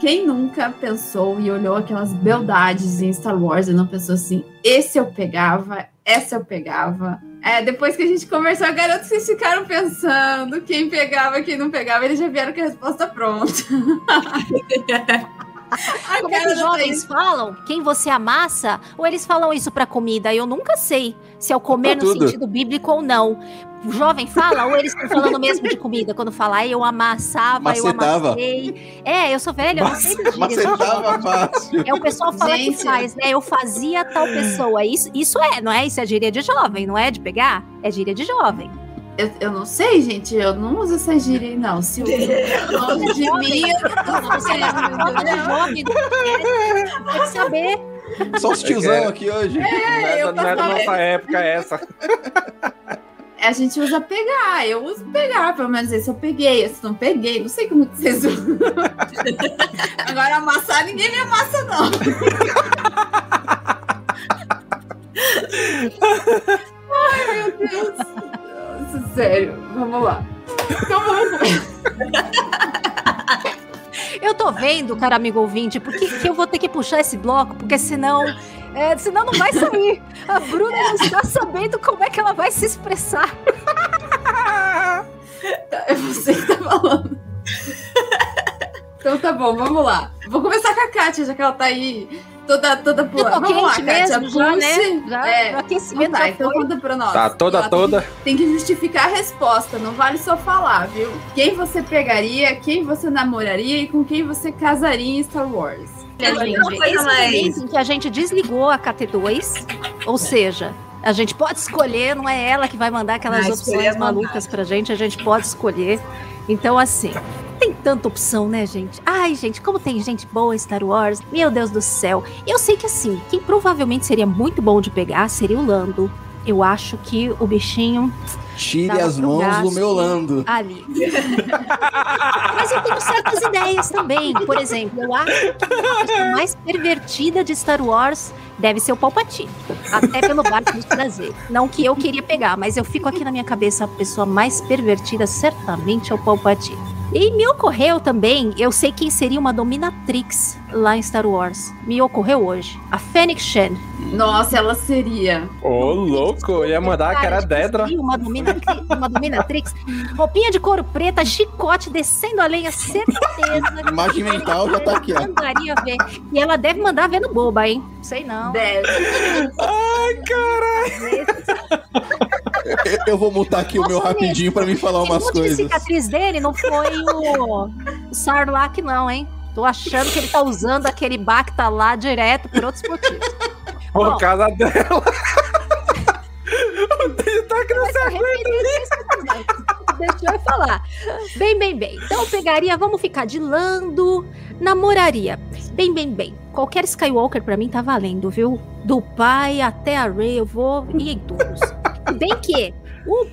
Speaker 1: Quem nunca pensou e olhou aquelas beldades em Star Wars e não pensou assim: esse eu pegava, essa eu pegava. É, depois que a gente conversou, garoto, vocês ficaram pensando quem pegava, quem não pegava, eles já vieram com a resposta pronta. (laughs) A
Speaker 2: Como é os
Speaker 1: da
Speaker 2: jovens falam? Quem você amassa? Ou eles falam isso pra comida? Eu nunca sei se é o comer no sentido bíblico ou não. O jovem fala ou eles estão falando mesmo de comida? Quando fala, "Ai, eu amassava, eu
Speaker 4: Macetava.
Speaker 2: amassei. É, eu sou velha, eu não sei de
Speaker 4: fácil.
Speaker 2: É o pessoal fala
Speaker 1: Gente.
Speaker 2: que faz, né? Eu fazia tal pessoa. Isso, isso é, não é? Isso é gíria de jovem, não é de pegar? É gíria de jovem.
Speaker 1: Eu, eu não sei, gente, eu não uso essa gíria aí, não. Se (laughs) o nome de mim, eu
Speaker 2: Não, é de jovem, não quer saber.
Speaker 4: Só os tiozão aqui hoje.
Speaker 3: não é,
Speaker 1: eu
Speaker 3: da- não é da nossa época essa. (laughs)
Speaker 1: a gente usa pegar. Eu uso pegar, pelo menos esse eu peguei, esse não peguei. Não sei como que vocês usam. (laughs) Agora amassar, ninguém me amassa, não. Ai, meu Deus. Sério. Vamos lá. Então vamos.
Speaker 2: Eu tô vendo, cara amigo ouvinte, porque que eu vou ter que puxar esse bloco, porque senão, é, senão não vai sair. A Bruna não está sabendo como é que ela vai se expressar.
Speaker 1: É você que tá falando. Então tá bom, vamos lá. Vou começar com a Kátia, já que ela tá aí toda, toda pulando.
Speaker 2: tô
Speaker 1: Vamos lá, Kátia,
Speaker 2: mesmo, já, né? Já,
Speaker 1: É,
Speaker 2: o aquecimento
Speaker 1: Então tá,
Speaker 2: já
Speaker 1: então conta pra nós.
Speaker 3: Tá toda,
Speaker 1: Ela
Speaker 3: toda.
Speaker 1: Tem que justificar a resposta, não vale só falar, viu? Quem você pegaria, quem você namoraria e com quem você casaria em Star Wars.
Speaker 2: Olha, gente, esse é momento em que a gente desligou a KT2, ou seja, a gente pode escolher, não é ela que vai mandar aquelas
Speaker 5: Ah, escolher
Speaker 2: opções
Speaker 5: à
Speaker 2: malucas pra gente, a gente pode escolher. Então, assim, tem tanta opção, né, gente? Ai, gente, como tem gente boa em Star Wars, meu Deus do céu. Eu sei que, assim, quem provavelmente seria muito bom de pegar seria o Lando. Eu acho que o bichinho
Speaker 4: Tire as mãos do meu lando.
Speaker 2: ali. (laughs) Mas eu tenho certas ideias também. Por exemplo, eu acho que a pessoa mais pervertida de Star Wars deve ser o Palpatine. Até pelo barco dos prazeres. Não que eu queria pegar, mas eu fico aqui na minha cabeça, a pessoa mais pervertida certamente é o Palpatine. E me ocorreu também, eu sei quem seria uma dominatrix lá em Star Wars. Me ocorreu hoje. A Fennec Shen.
Speaker 1: Nossa, ela seria.
Speaker 3: Ô, louco, eu ia mandar a cara
Speaker 2: de
Speaker 3: dedra.
Speaker 2: seria Uma, uma dominatrix. Roupinha de couro preta, chicote, descendo a lenha, certeza.
Speaker 4: Imagem mental já tá aqui, ó.
Speaker 2: Mandaria ver. E ela deve mandar ver no boba, hein? Sei não.
Speaker 1: Deve.
Speaker 4: Eu, eu vou mutar aqui o meu
Speaker 2: Nossa,
Speaker 4: rapidinho pra me falar umas coisas.
Speaker 2: cicatriz dele não foi o, o Sarlacc, não, hein? Tô achando que ele tá usando aquele Bacta lá direto por outros motivos.
Speaker 3: Por
Speaker 2: Bom.
Speaker 3: causa dela. O Dani tá crescendo.
Speaker 2: Deixa eu falar. Bem, bem, bem. Então eu pegaria, vamos ficar de Lando, namoraria. Bem, bem, bem. Qualquer Skywalker pra mim tá valendo, viu? Do pai até a Rey, eu vou ir em todos. Bem que o,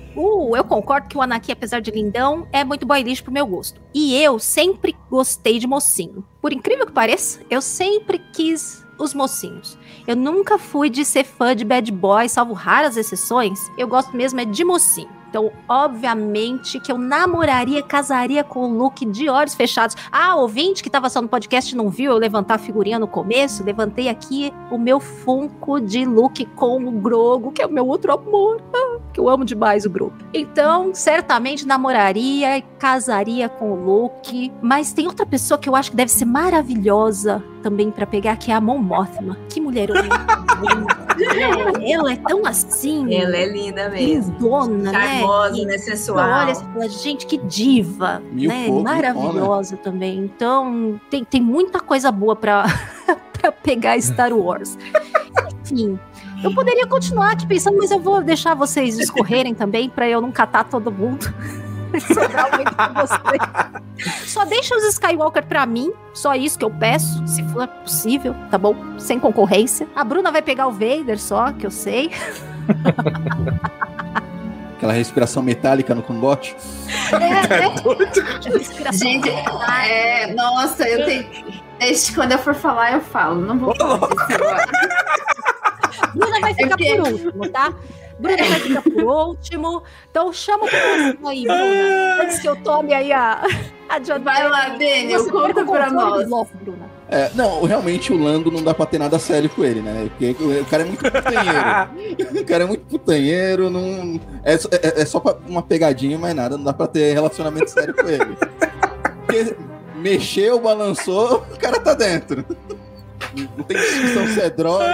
Speaker 2: o- eu concordo que o Anakin, apesar de lindão, é muito boy lixo pro meu gosto. E eu sempre gostei de mocinho. Por incrível que pareça, eu sempre quis os mocinhos. Eu nunca fui de ser fã de bad boy, salvo raras exceções. Eu gosto mesmo é de mocinho. Então, obviamente que eu namoraria, casaria com o Luke de olhos fechados. Ah, ouvinte que tava só no podcast não viu eu levantar a figurinha no começo? Levantei aqui o meu Funko de Luke com o Grogo, que é o meu outro amor. Ah, que eu amo demais o Grogo. Então, certamente namoraria, casaria com o Luke. Mas tem outra pessoa que eu acho que deve ser maravilhosa também pra pegar, que é a Mon Mothma. Que mulher ela, (laughs) ela é tão assim.
Speaker 5: Ela é linda mesmo.
Speaker 2: Dona, né?
Speaker 5: Charmosa, né?
Speaker 2: você
Speaker 5: Sensual.
Speaker 2: olha e fala, gente, que diva,
Speaker 4: Mil
Speaker 2: né?
Speaker 4: fogo,
Speaker 2: Maravilhosa também. Então, tem, tem muita coisa boa pra, (laughs) pra pegar Star Wars. Enfim, eu poderia continuar aqui pensando, mas eu vou deixar vocês escorrerem também pra eu não catar todo mundo. (laughs) Sobrar muito pra vocês. Só deixa os Skywalker pra mim, só isso que eu peço, se for possível, tá bom? Sem concorrência. A Bruna vai pegar o Vader só, que eu sei. (laughs)
Speaker 4: Aquela respiração metálica no cangote.
Speaker 2: É, né? (laughs) Respiração
Speaker 1: Gente, é, nossa, eu tenho. Desde quando eu for falar, eu falo. Não vou falar disso agora.
Speaker 2: Bruna vai ficar
Speaker 1: porque-
Speaker 2: por último, tá? Bruna vai ficar por último. Então chama o próximo aí, Bruna. Antes que eu tome aí a, a John
Speaker 1: Vai lá, Daniel,
Speaker 2: Você
Speaker 1: conta pra nós.
Speaker 2: bloco, Bruna.
Speaker 4: É, não, realmente o Lando não dá pra ter nada sério com ele, né? Porque o cara é muito putanheiro. (laughs) o cara é muito putanheiro, não. É, só- é, é só uma pegadinha, mas nada, não dá pra ter relacionamento sério com ele. Porque mexeu, balançou, o cara tá dentro. Não tem discussão se é droga.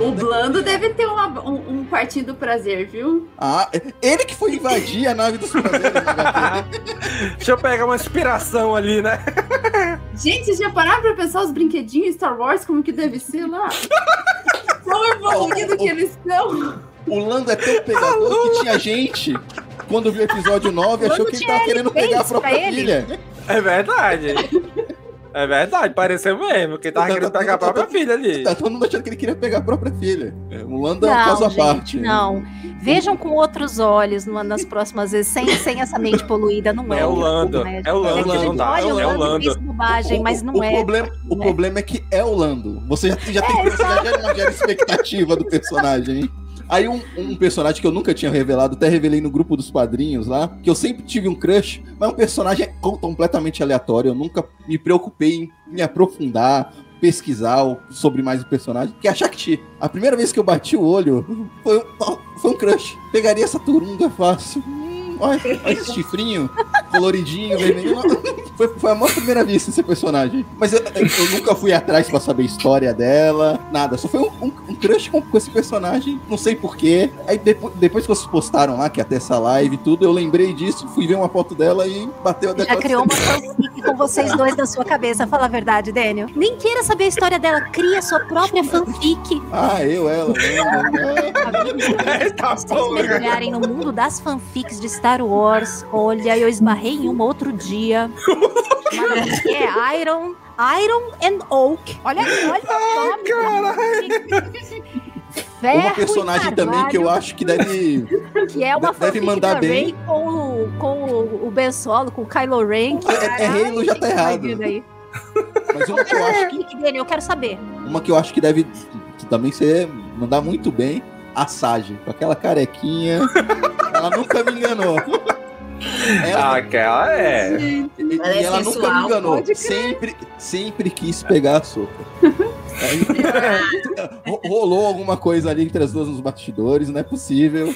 Speaker 1: O Blando deve ter uma- um, um quartinho do prazer, viu?
Speaker 4: Ah, ele que foi invadir a nave dos prazeres. né? (laughs)
Speaker 3: Deixa eu pegar uma inspiração ali, né? (laughs)
Speaker 1: Gente, vocês já pararam pra pensar os brinquedinhos Star Wars, como que deve ser lá? (laughs) Quão evoluído que eles são!
Speaker 4: O Lando é tão pegador que tinha gente, quando viu o episódio 9, achou que ele tava querendo pegar a
Speaker 2: L6 pra
Speaker 4: própria filha.
Speaker 3: É verdade. É verdade, pareceu mesmo. Quem tava querendo pegar a própria filha ali.
Speaker 4: Tá todo mundo achando que ele queria pegar a própria filha. É, O Lando é um
Speaker 2: Não,
Speaker 4: caso à parte.
Speaker 2: não. Vejam com outros olhos numa- nas próximas vezes, sem, sem essa mente poluída, não é.
Speaker 3: É o Lando,
Speaker 2: né?
Speaker 3: é o Lando,
Speaker 2: É que a gente
Speaker 4: não dá,
Speaker 2: olha
Speaker 4: é o
Speaker 2: Lando
Speaker 3: Lando.
Speaker 2: pensa bobagem, mas não
Speaker 4: o
Speaker 2: é.
Speaker 4: Problema, o
Speaker 2: não é.
Speaker 4: problema é que é o Lando. Você já, já tem você já gera uma gera expectativa do personagem, hein? Aí um, um personagem que eu nunca tinha revelado, até revelei no grupo dos padrinhos lá, que eu sempre tive um crush, mas é um personagem com- completamente aleatório. Eu nunca me preocupei em me aprofundar, pesquisar sobre mais o personagem, que é a Shakti. A primeira vez que eu bati o olho foi, um- foi um crush. Pegaria essa turunga fácil. Olha, olha esse chifrinho coloridinho, vermelho. Foi, foi a maior primeira vista esse personagem. Mas eu, eu nunca fui atrás pra saber a história dela, nada. Só foi um, um, um crush com, com esse personagem, não sei porquê. Aí depois, depois que vocês postaram lá, que até essa live e tudo, eu lembrei disso, fui ver uma foto dela e bateu a
Speaker 2: Já criou uma fanfic com vocês dois na sua cabeça, fala a verdade, Daniel. Nem queira saber a história dela, cria sua própria fanfic.
Speaker 4: Ah, eu, ela, lembra?
Speaker 3: tá (laughs)
Speaker 2: Se vocês mergulharem no mundo das fanfics de Star Wars, olha, eu esbarrei em uma outro dia. Que (laughs) é Iron, Iron and Oak. Olha, olha o nome. Ferro
Speaker 4: Uma personagem também que eu acho que deve.
Speaker 2: que é uma
Speaker 4: deve mandar
Speaker 2: da
Speaker 4: bem.
Speaker 2: Com, o, com o, o Ben Solo, com o Kylo Ren. que-
Speaker 4: É, é Halo já tá errado. Mas uma que eu acho que
Speaker 2: eu quero saber.
Speaker 4: Uma que eu acho que deve também ser mandar muito bem, a Sage, com aquela carequinha. (laughs) ela nunca me enganou. Ela,
Speaker 3: Aquela é.
Speaker 4: e, e
Speaker 5: Ela é
Speaker 4: ela nunca me enganou. Sempre, sempre quis pegar a sopa. (laughs) Rolou alguma coisa ali entre as duas nos bastidores, não é possível.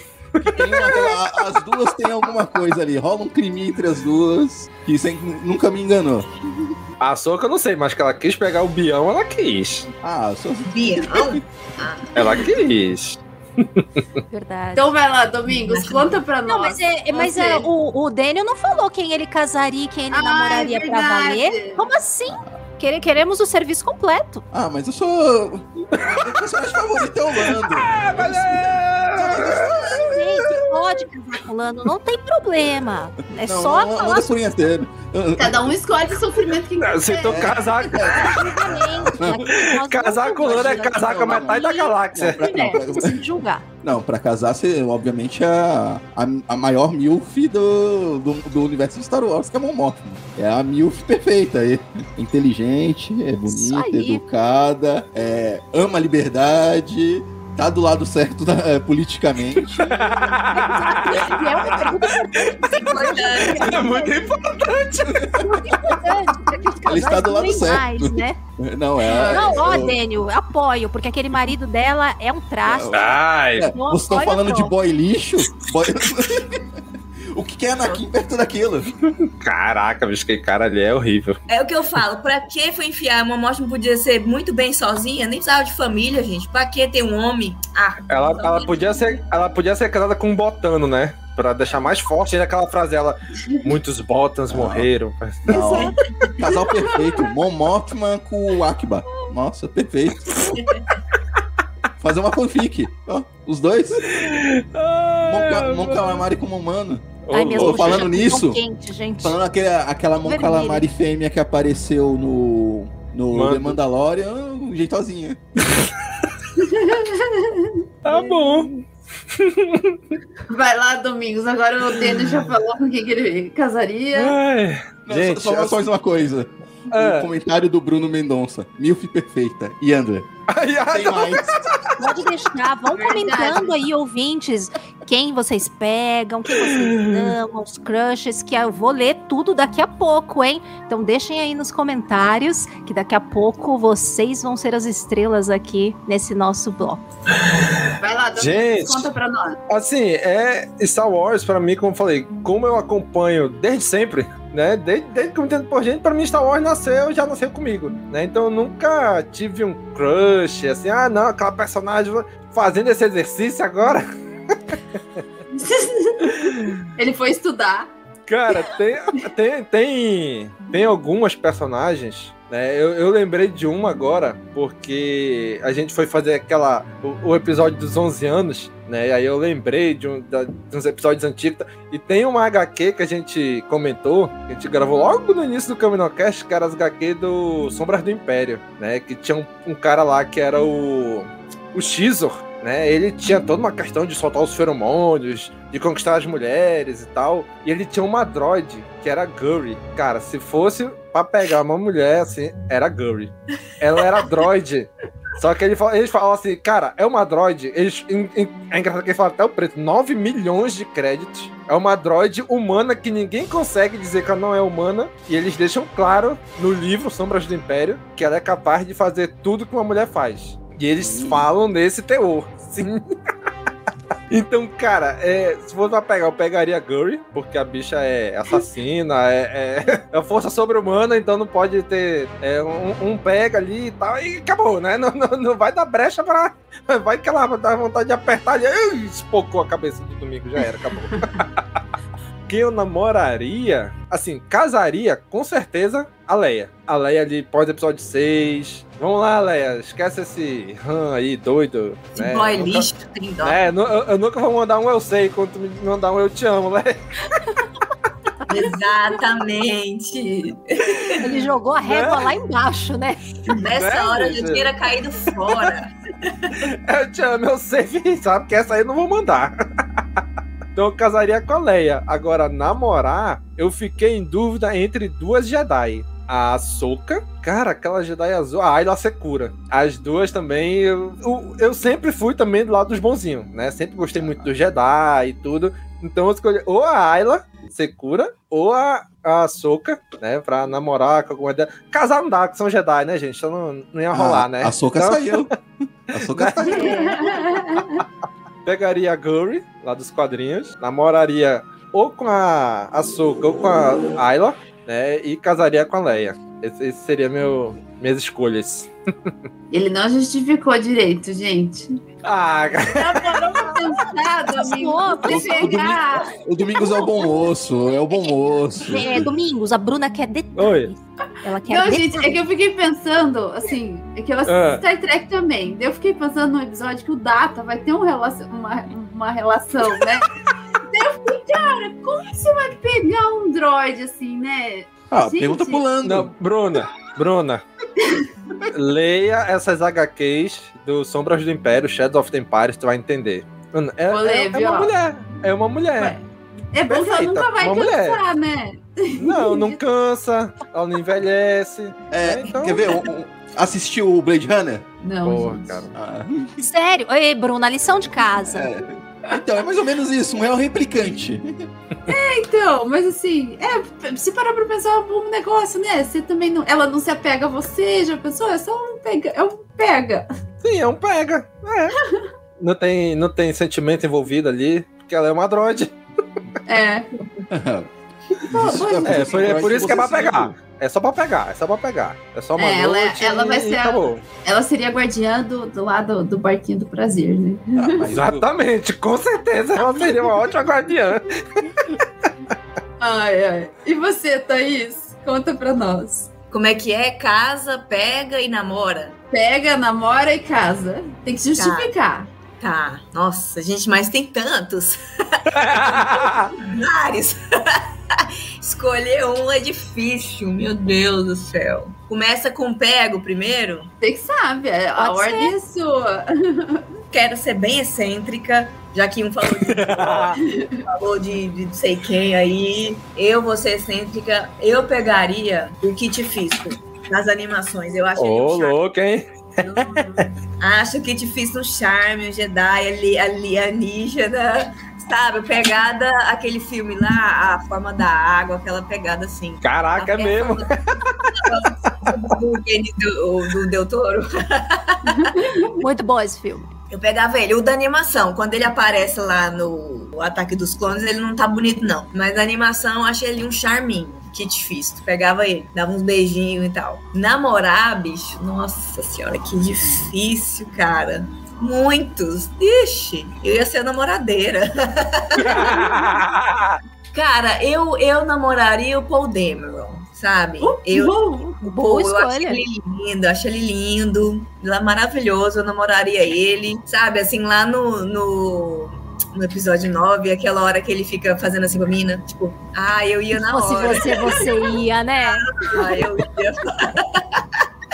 Speaker 4: Tem uma as duas têm alguma coisa ali, rola um crime entre as duas que sem- nunca me enganou.
Speaker 3: A Soca eu não sei, mas que ela quis pegar o Bião, ela quis.
Speaker 4: Ah, só
Speaker 5: Bião?
Speaker 3: Ela quis. (laughs)
Speaker 2: Verdade.
Speaker 1: Então vai lá, Domingos, conta pra nós.
Speaker 2: Não, mas, é, mas é, o, o Daniel não falou quem ele casaria e quem ele
Speaker 1: Ah,
Speaker 2: namoraria
Speaker 1: é
Speaker 2: pra valer. Como assim? Quere- Queremos o serviço completo.
Speaker 4: Ah, mas eu sou. Meu personagem favorito é o Lando.
Speaker 2: Gente, pode casar com o Lando, não tem problema. É
Speaker 4: Não,
Speaker 2: só
Speaker 4: não,
Speaker 2: falar
Speaker 4: manda por inteiro.
Speaker 1: Cada um escolhe o sofrimento que quer.
Speaker 3: Se tu casar,
Speaker 2: absolutamente.
Speaker 3: casar com o Lando é casar com a metade da galáxia.
Speaker 4: Pra- não, pra-
Speaker 2: Precisa julgar.
Speaker 4: Não, pra casar, você, obviamente, é a, a, a maior MILF do, do, do universo de Star Wars, que é a Mon Mothma. É a MILF perfeita. É inteligente, é bonita, educada, é, ama a liberdade, tá do lado certo da- eh, politicamente. (laughs)
Speaker 2: E é uma pergunta
Speaker 5: Importante.
Speaker 3: É muito importante.
Speaker 2: importante, porque aqueles
Speaker 4: Ele está do lado certo.
Speaker 2: mais, né?
Speaker 4: Não, é.
Speaker 2: Não, ó,
Speaker 4: é-
Speaker 2: Daniel, apoio, porque aquele marido dela é um traço.
Speaker 3: Ai,
Speaker 4: É, vocês estão falando de boy lixo? Boy- (laughs) o que, que é Anakin perto daquilo?
Speaker 3: caraca, bicho, que cara ali é horrível.
Speaker 5: É o que eu falo, pra que foi enfiar? Uma morte não podia ser muito bem sozinha, nem precisava de família, gente. Pra que ter um homem? Ah,
Speaker 3: Ela, ela, podia ser, ela podia ser casada com um botano, né? Pra deixar mais forte ainda aquela frase dela. Muitos botans morreram.
Speaker 4: Não. Casal perfeito. Mon Mothman com o Akba. Nossa, perfeito. Fazer uma fanfic. Ó, os dois. Mon, Ca- Mon Calamari com Mon Mano.
Speaker 2: Ai, minhas bochechas
Speaker 4: falando nisso,
Speaker 2: ficam quentes, gente.
Speaker 4: Falando aquela Mon
Speaker 2: Vermelho.
Speaker 4: Calamari fêmea que apareceu no, no. The Mandalorian, jeitosinha. (laughs)
Speaker 3: Tá bom.
Speaker 1: Vai lá, Domingos. Agora o Denis já falou com quem que ele casaria.
Speaker 3: Ai,
Speaker 4: Não,
Speaker 3: gente,
Speaker 4: só, só mais uma coisa.
Speaker 3: É.
Speaker 4: O comentário do Bruno Mendonça. Milf perfeita. E André.
Speaker 3: Ai, ai,
Speaker 4: Tem mais.
Speaker 2: Pode deixar, vão
Speaker 1: Verdade.
Speaker 2: comentando aí, ouvintes, quem vocês pegam, quem vocês (laughs) amam, os crushes, que eu vou ler tudo daqui a pouco, hein? Então deixem aí nos comentários, que daqui a pouco vocês vão ser as estrelas aqui nesse nosso bloco.
Speaker 1: Vai lá.
Speaker 3: Gente.
Speaker 1: Conta pra nós.
Speaker 3: Assim, é Star Wars, pra mim, como eu falei, como eu acompanho desde sempre, né? Desde, desde que eu me entendo por gente, pra mim Star Wars nasceu, já nasceu comigo, né? Então eu nunca tive um crush, assim, ah, não, aquela personagem fazendo esse exercício agora. (laughs)
Speaker 1: Ele foi estudar.
Speaker 3: Cara, tem, tem, tem, tem algumas personagens, né? Eu, eu lembrei de uma agora, porque a gente foi fazer aquela. O, o episódio dos 11 anos, né? E aí eu lembrei de, um, da- de uns episódios antigos. E tem uma HQ que a gente comentou, que a gente gravou logo no início do Caminocast, que era as HQ do Sombras do Império, né? Que tinha um, um cara lá que era o. O Xizor, né? Ele tinha toda uma questão de soltar os feromônios, de conquistar as mulheres e tal. E ele tinha uma droid que era Gurry. Cara, se fosse pra pegar uma mulher, assim, era Gurry. Ela era droid. Só que ele eles falam assim, cara, é uma droid. Eles, em- em- é engraçado que eles falam até o preto: 9 milhões de créditos. É uma droid humana que ninguém consegue dizer que ela não é humana. E eles deixam claro no livro Sombras do Império que ela é capaz de fazer tudo que uma mulher faz. E eles falam nesse teor. Sim. (laughs) Então, cara, é, se fosse pra pegar, eu pegaria a Gurry, porque a bicha é assassina, é, é, (laughs) é força sobre-humana, então não pode ter é, um, um pega ali e tal, e acabou, né? Não, não, não vai dar brecha pra. Vai que ela dá vontade de apertar ali, espocou a cabeça do domingo, já era, acabou. (laughs) Quem eu namoraria, assim, casaria, com certeza, a Leia. A Leia ali pós-episódio 6. Vamos lá, Leia, esquece esse Han aí, doido.
Speaker 5: esse
Speaker 3: né?
Speaker 5: boy
Speaker 3: Nunca-
Speaker 5: lixo, tem dó.
Speaker 3: é, eu, eu nunca vou mandar um eu sei quando tu me mandar um eu te amo, né? (laughs)
Speaker 5: Exatamente.
Speaker 2: Ele jogou a régua lá embaixo, né?
Speaker 5: Nessa
Speaker 3: Né,
Speaker 5: hora eu tinha caído fora. (laughs)
Speaker 3: Eu te amo, eu sei, sabe? Que essa aí eu não vou mandar. Então eu casaria com a Leia. Agora, namorar, eu fiquei em dúvida entre duas Jedi. A Ahsoka, cara, aquela Jedi azul, a Ayla Secura. As duas também, eu, eu, eu sempre fui também do lado dos bonzinhos, né? Sempre gostei muito do Jedi e tudo. Então eu escolhi ou a Ayla Secura ou a, a Ahsoka, né? Pra namorar com alguma. Casar não dá, que são Jedi, né, gente? Então não, não ia rolar,
Speaker 4: Ah,
Speaker 3: né?
Speaker 4: A Soca
Speaker 3: Então-
Speaker 4: saiu. (laughs) A Soca saiu. (laughs)
Speaker 3: pegaria a Gurry, lá dos quadrinhos, namoraria ou com a Ahsoka ou com a Ayla, né? E casaria com a Leia. Esse, esse seria meu, minhas escolhas.
Speaker 1: Ele não justificou direito, gente.
Speaker 3: Ah,
Speaker 1: Domingos?
Speaker 2: Pô,
Speaker 1: Você pegar.
Speaker 4: O Domingos é o bom moço, é o bom moço.
Speaker 2: É, Domingos, a Bruna quer detalhes. Ela quer
Speaker 1: Não,
Speaker 2: detalhes.
Speaker 1: gente, é que eu fiquei pensando, assim, é que eu assisto
Speaker 3: Ah.
Speaker 1: Star Trek também. Eu fiquei pensando no episódio que o Data vai ter um relacion- uma, uma relação, né? (laughs) Daí eu fiquei, cara, como você vai pegar um droid assim, né?
Speaker 4: Ah,
Speaker 1: Gente.
Speaker 4: pergunta pulando.
Speaker 3: não, Bruna, Bruna. Leia essas HQs do Sombras do Império, Shadows of the Empire, tu vai entender. É,
Speaker 1: Vou ler,
Speaker 3: é- é uma mulher. É uma mulher.
Speaker 1: É bom que nunca vai
Speaker 3: uma mulher.
Speaker 1: cansar, né?
Speaker 3: Não, não cansa, ela não envelhece.
Speaker 4: É,
Speaker 3: É, então-
Speaker 4: Quer ver? Um- um- assistiu o Blade Runner?
Speaker 1: Não,
Speaker 3: Porra,
Speaker 1: gente.
Speaker 3: cara.
Speaker 4: Ah,
Speaker 2: Sério? Ei, Bruna, lição de casa.
Speaker 4: é. Então, é mais ou menos isso, um real replicante.
Speaker 1: Então, mas assim, é, se parar pra pensar, é um bom negócio, né? Você também não. Ela não se apega a você, já pensou? É só um pega. É um pega.
Speaker 3: Sim, é um pega. É. Não tem, não tem sentimento envolvido ali, porque ela é uma droid.
Speaker 1: É. (laughs)
Speaker 4: Isso
Speaker 1: pois
Speaker 4: é,
Speaker 3: É, por, é por isso que é pra pegar. É só pra pegar, é só pra pegar. É só uma
Speaker 1: É, ela-
Speaker 3: noite
Speaker 1: ela vai
Speaker 3: e
Speaker 1: ser a-
Speaker 3: acabou.
Speaker 1: Ela seria a guardiã do, do lado do barquinho do prazer, né?
Speaker 4: Ah,
Speaker 3: Exatamente, com certeza ela seria uma ótima guardiã.
Speaker 1: Ai, ai. E você, Thaís? Conta pra nós.
Speaker 5: Como é que é? Casa, pega e namora.
Speaker 1: Pega, namora e casa. Tem que justificar.
Speaker 5: Tá. Nossa, gente, mas tem tantos. (laughs) Vários. (laughs) Escolher um é difícil, meu Deus do céu. Começa com pego primeiro.
Speaker 1: Você que sabe, a
Speaker 2: Pode
Speaker 1: ordem é sua. (laughs)
Speaker 5: Quero ser bem excêntrica, já que um falou de, (laughs) falou de, de não sei quem aí. Eu vou ser excêntrica. Eu pegaria o Kit Fisto nas animações. Eu acho ele um
Speaker 3: Ô,
Speaker 5: charme.
Speaker 3: louco, hein?
Speaker 5: Acho que te fiz um charme, um Jedi ali, alienígena, sabe? Pegada, aquele filme lá, A Forma da Água, aquela pegada assim.
Speaker 3: Caraca, é mesmo.
Speaker 5: Do, do, do Del Toro.
Speaker 2: Muito bom esse filme.
Speaker 5: Eu pegava ele. O da animação, quando ele aparece lá no Ataque dos Clones, ele não tá bonito, não. Mas na animação, eu achei ele um charminho. Que difícil. Pegava ele, dava uns beijinhos e tal. Namorar, bicho, nossa senhora, que difícil, cara. Muitos. Ixi, eu ia ser a namoradeira. (laughs) Cara, eu, eu namoraria o Paul Dameron, sabe? eu,
Speaker 1: Bom,
Speaker 2: Boa
Speaker 5: eu acho
Speaker 2: escolha.
Speaker 5: ele lindo, acho ele lindo, ele é maravilhoso, eu namoraria ele, sabe? Assim, lá no, no, no episódio 9, aquela hora que ele fica fazendo assim pra mina, tipo, ah, eu ia na
Speaker 2: Se fosse
Speaker 5: hora.
Speaker 2: você, você ia, né? (laughs)
Speaker 5: Ah, eu ia. (laughs)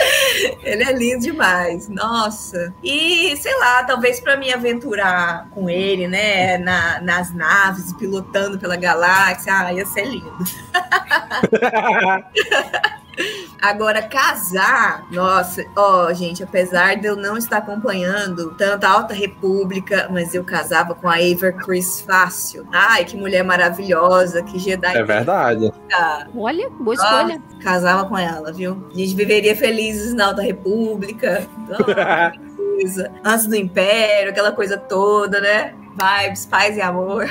Speaker 5: (laughs) Ele é lindo demais, nossa. E sei lá, talvez pra me aventurar com ele, né, na- nas naves, pilotando pela galáxia, ah, ia ser lindo. (laughs) Agora, casar, nossa, ó, gente, apesar de eu não estar acompanhando tanto a Alta República, mas eu casava com a Ever Chris fácil. Ai, que mulher maravilhosa, que Jedi.
Speaker 3: É verdade.
Speaker 2: Olha, boa escolha.
Speaker 5: Casava com ela, viu? A gente viveria felizes na Alta República. (laughs) Que coisa. Antes do Império, aquela coisa toda, né? Vibes, paz e amor.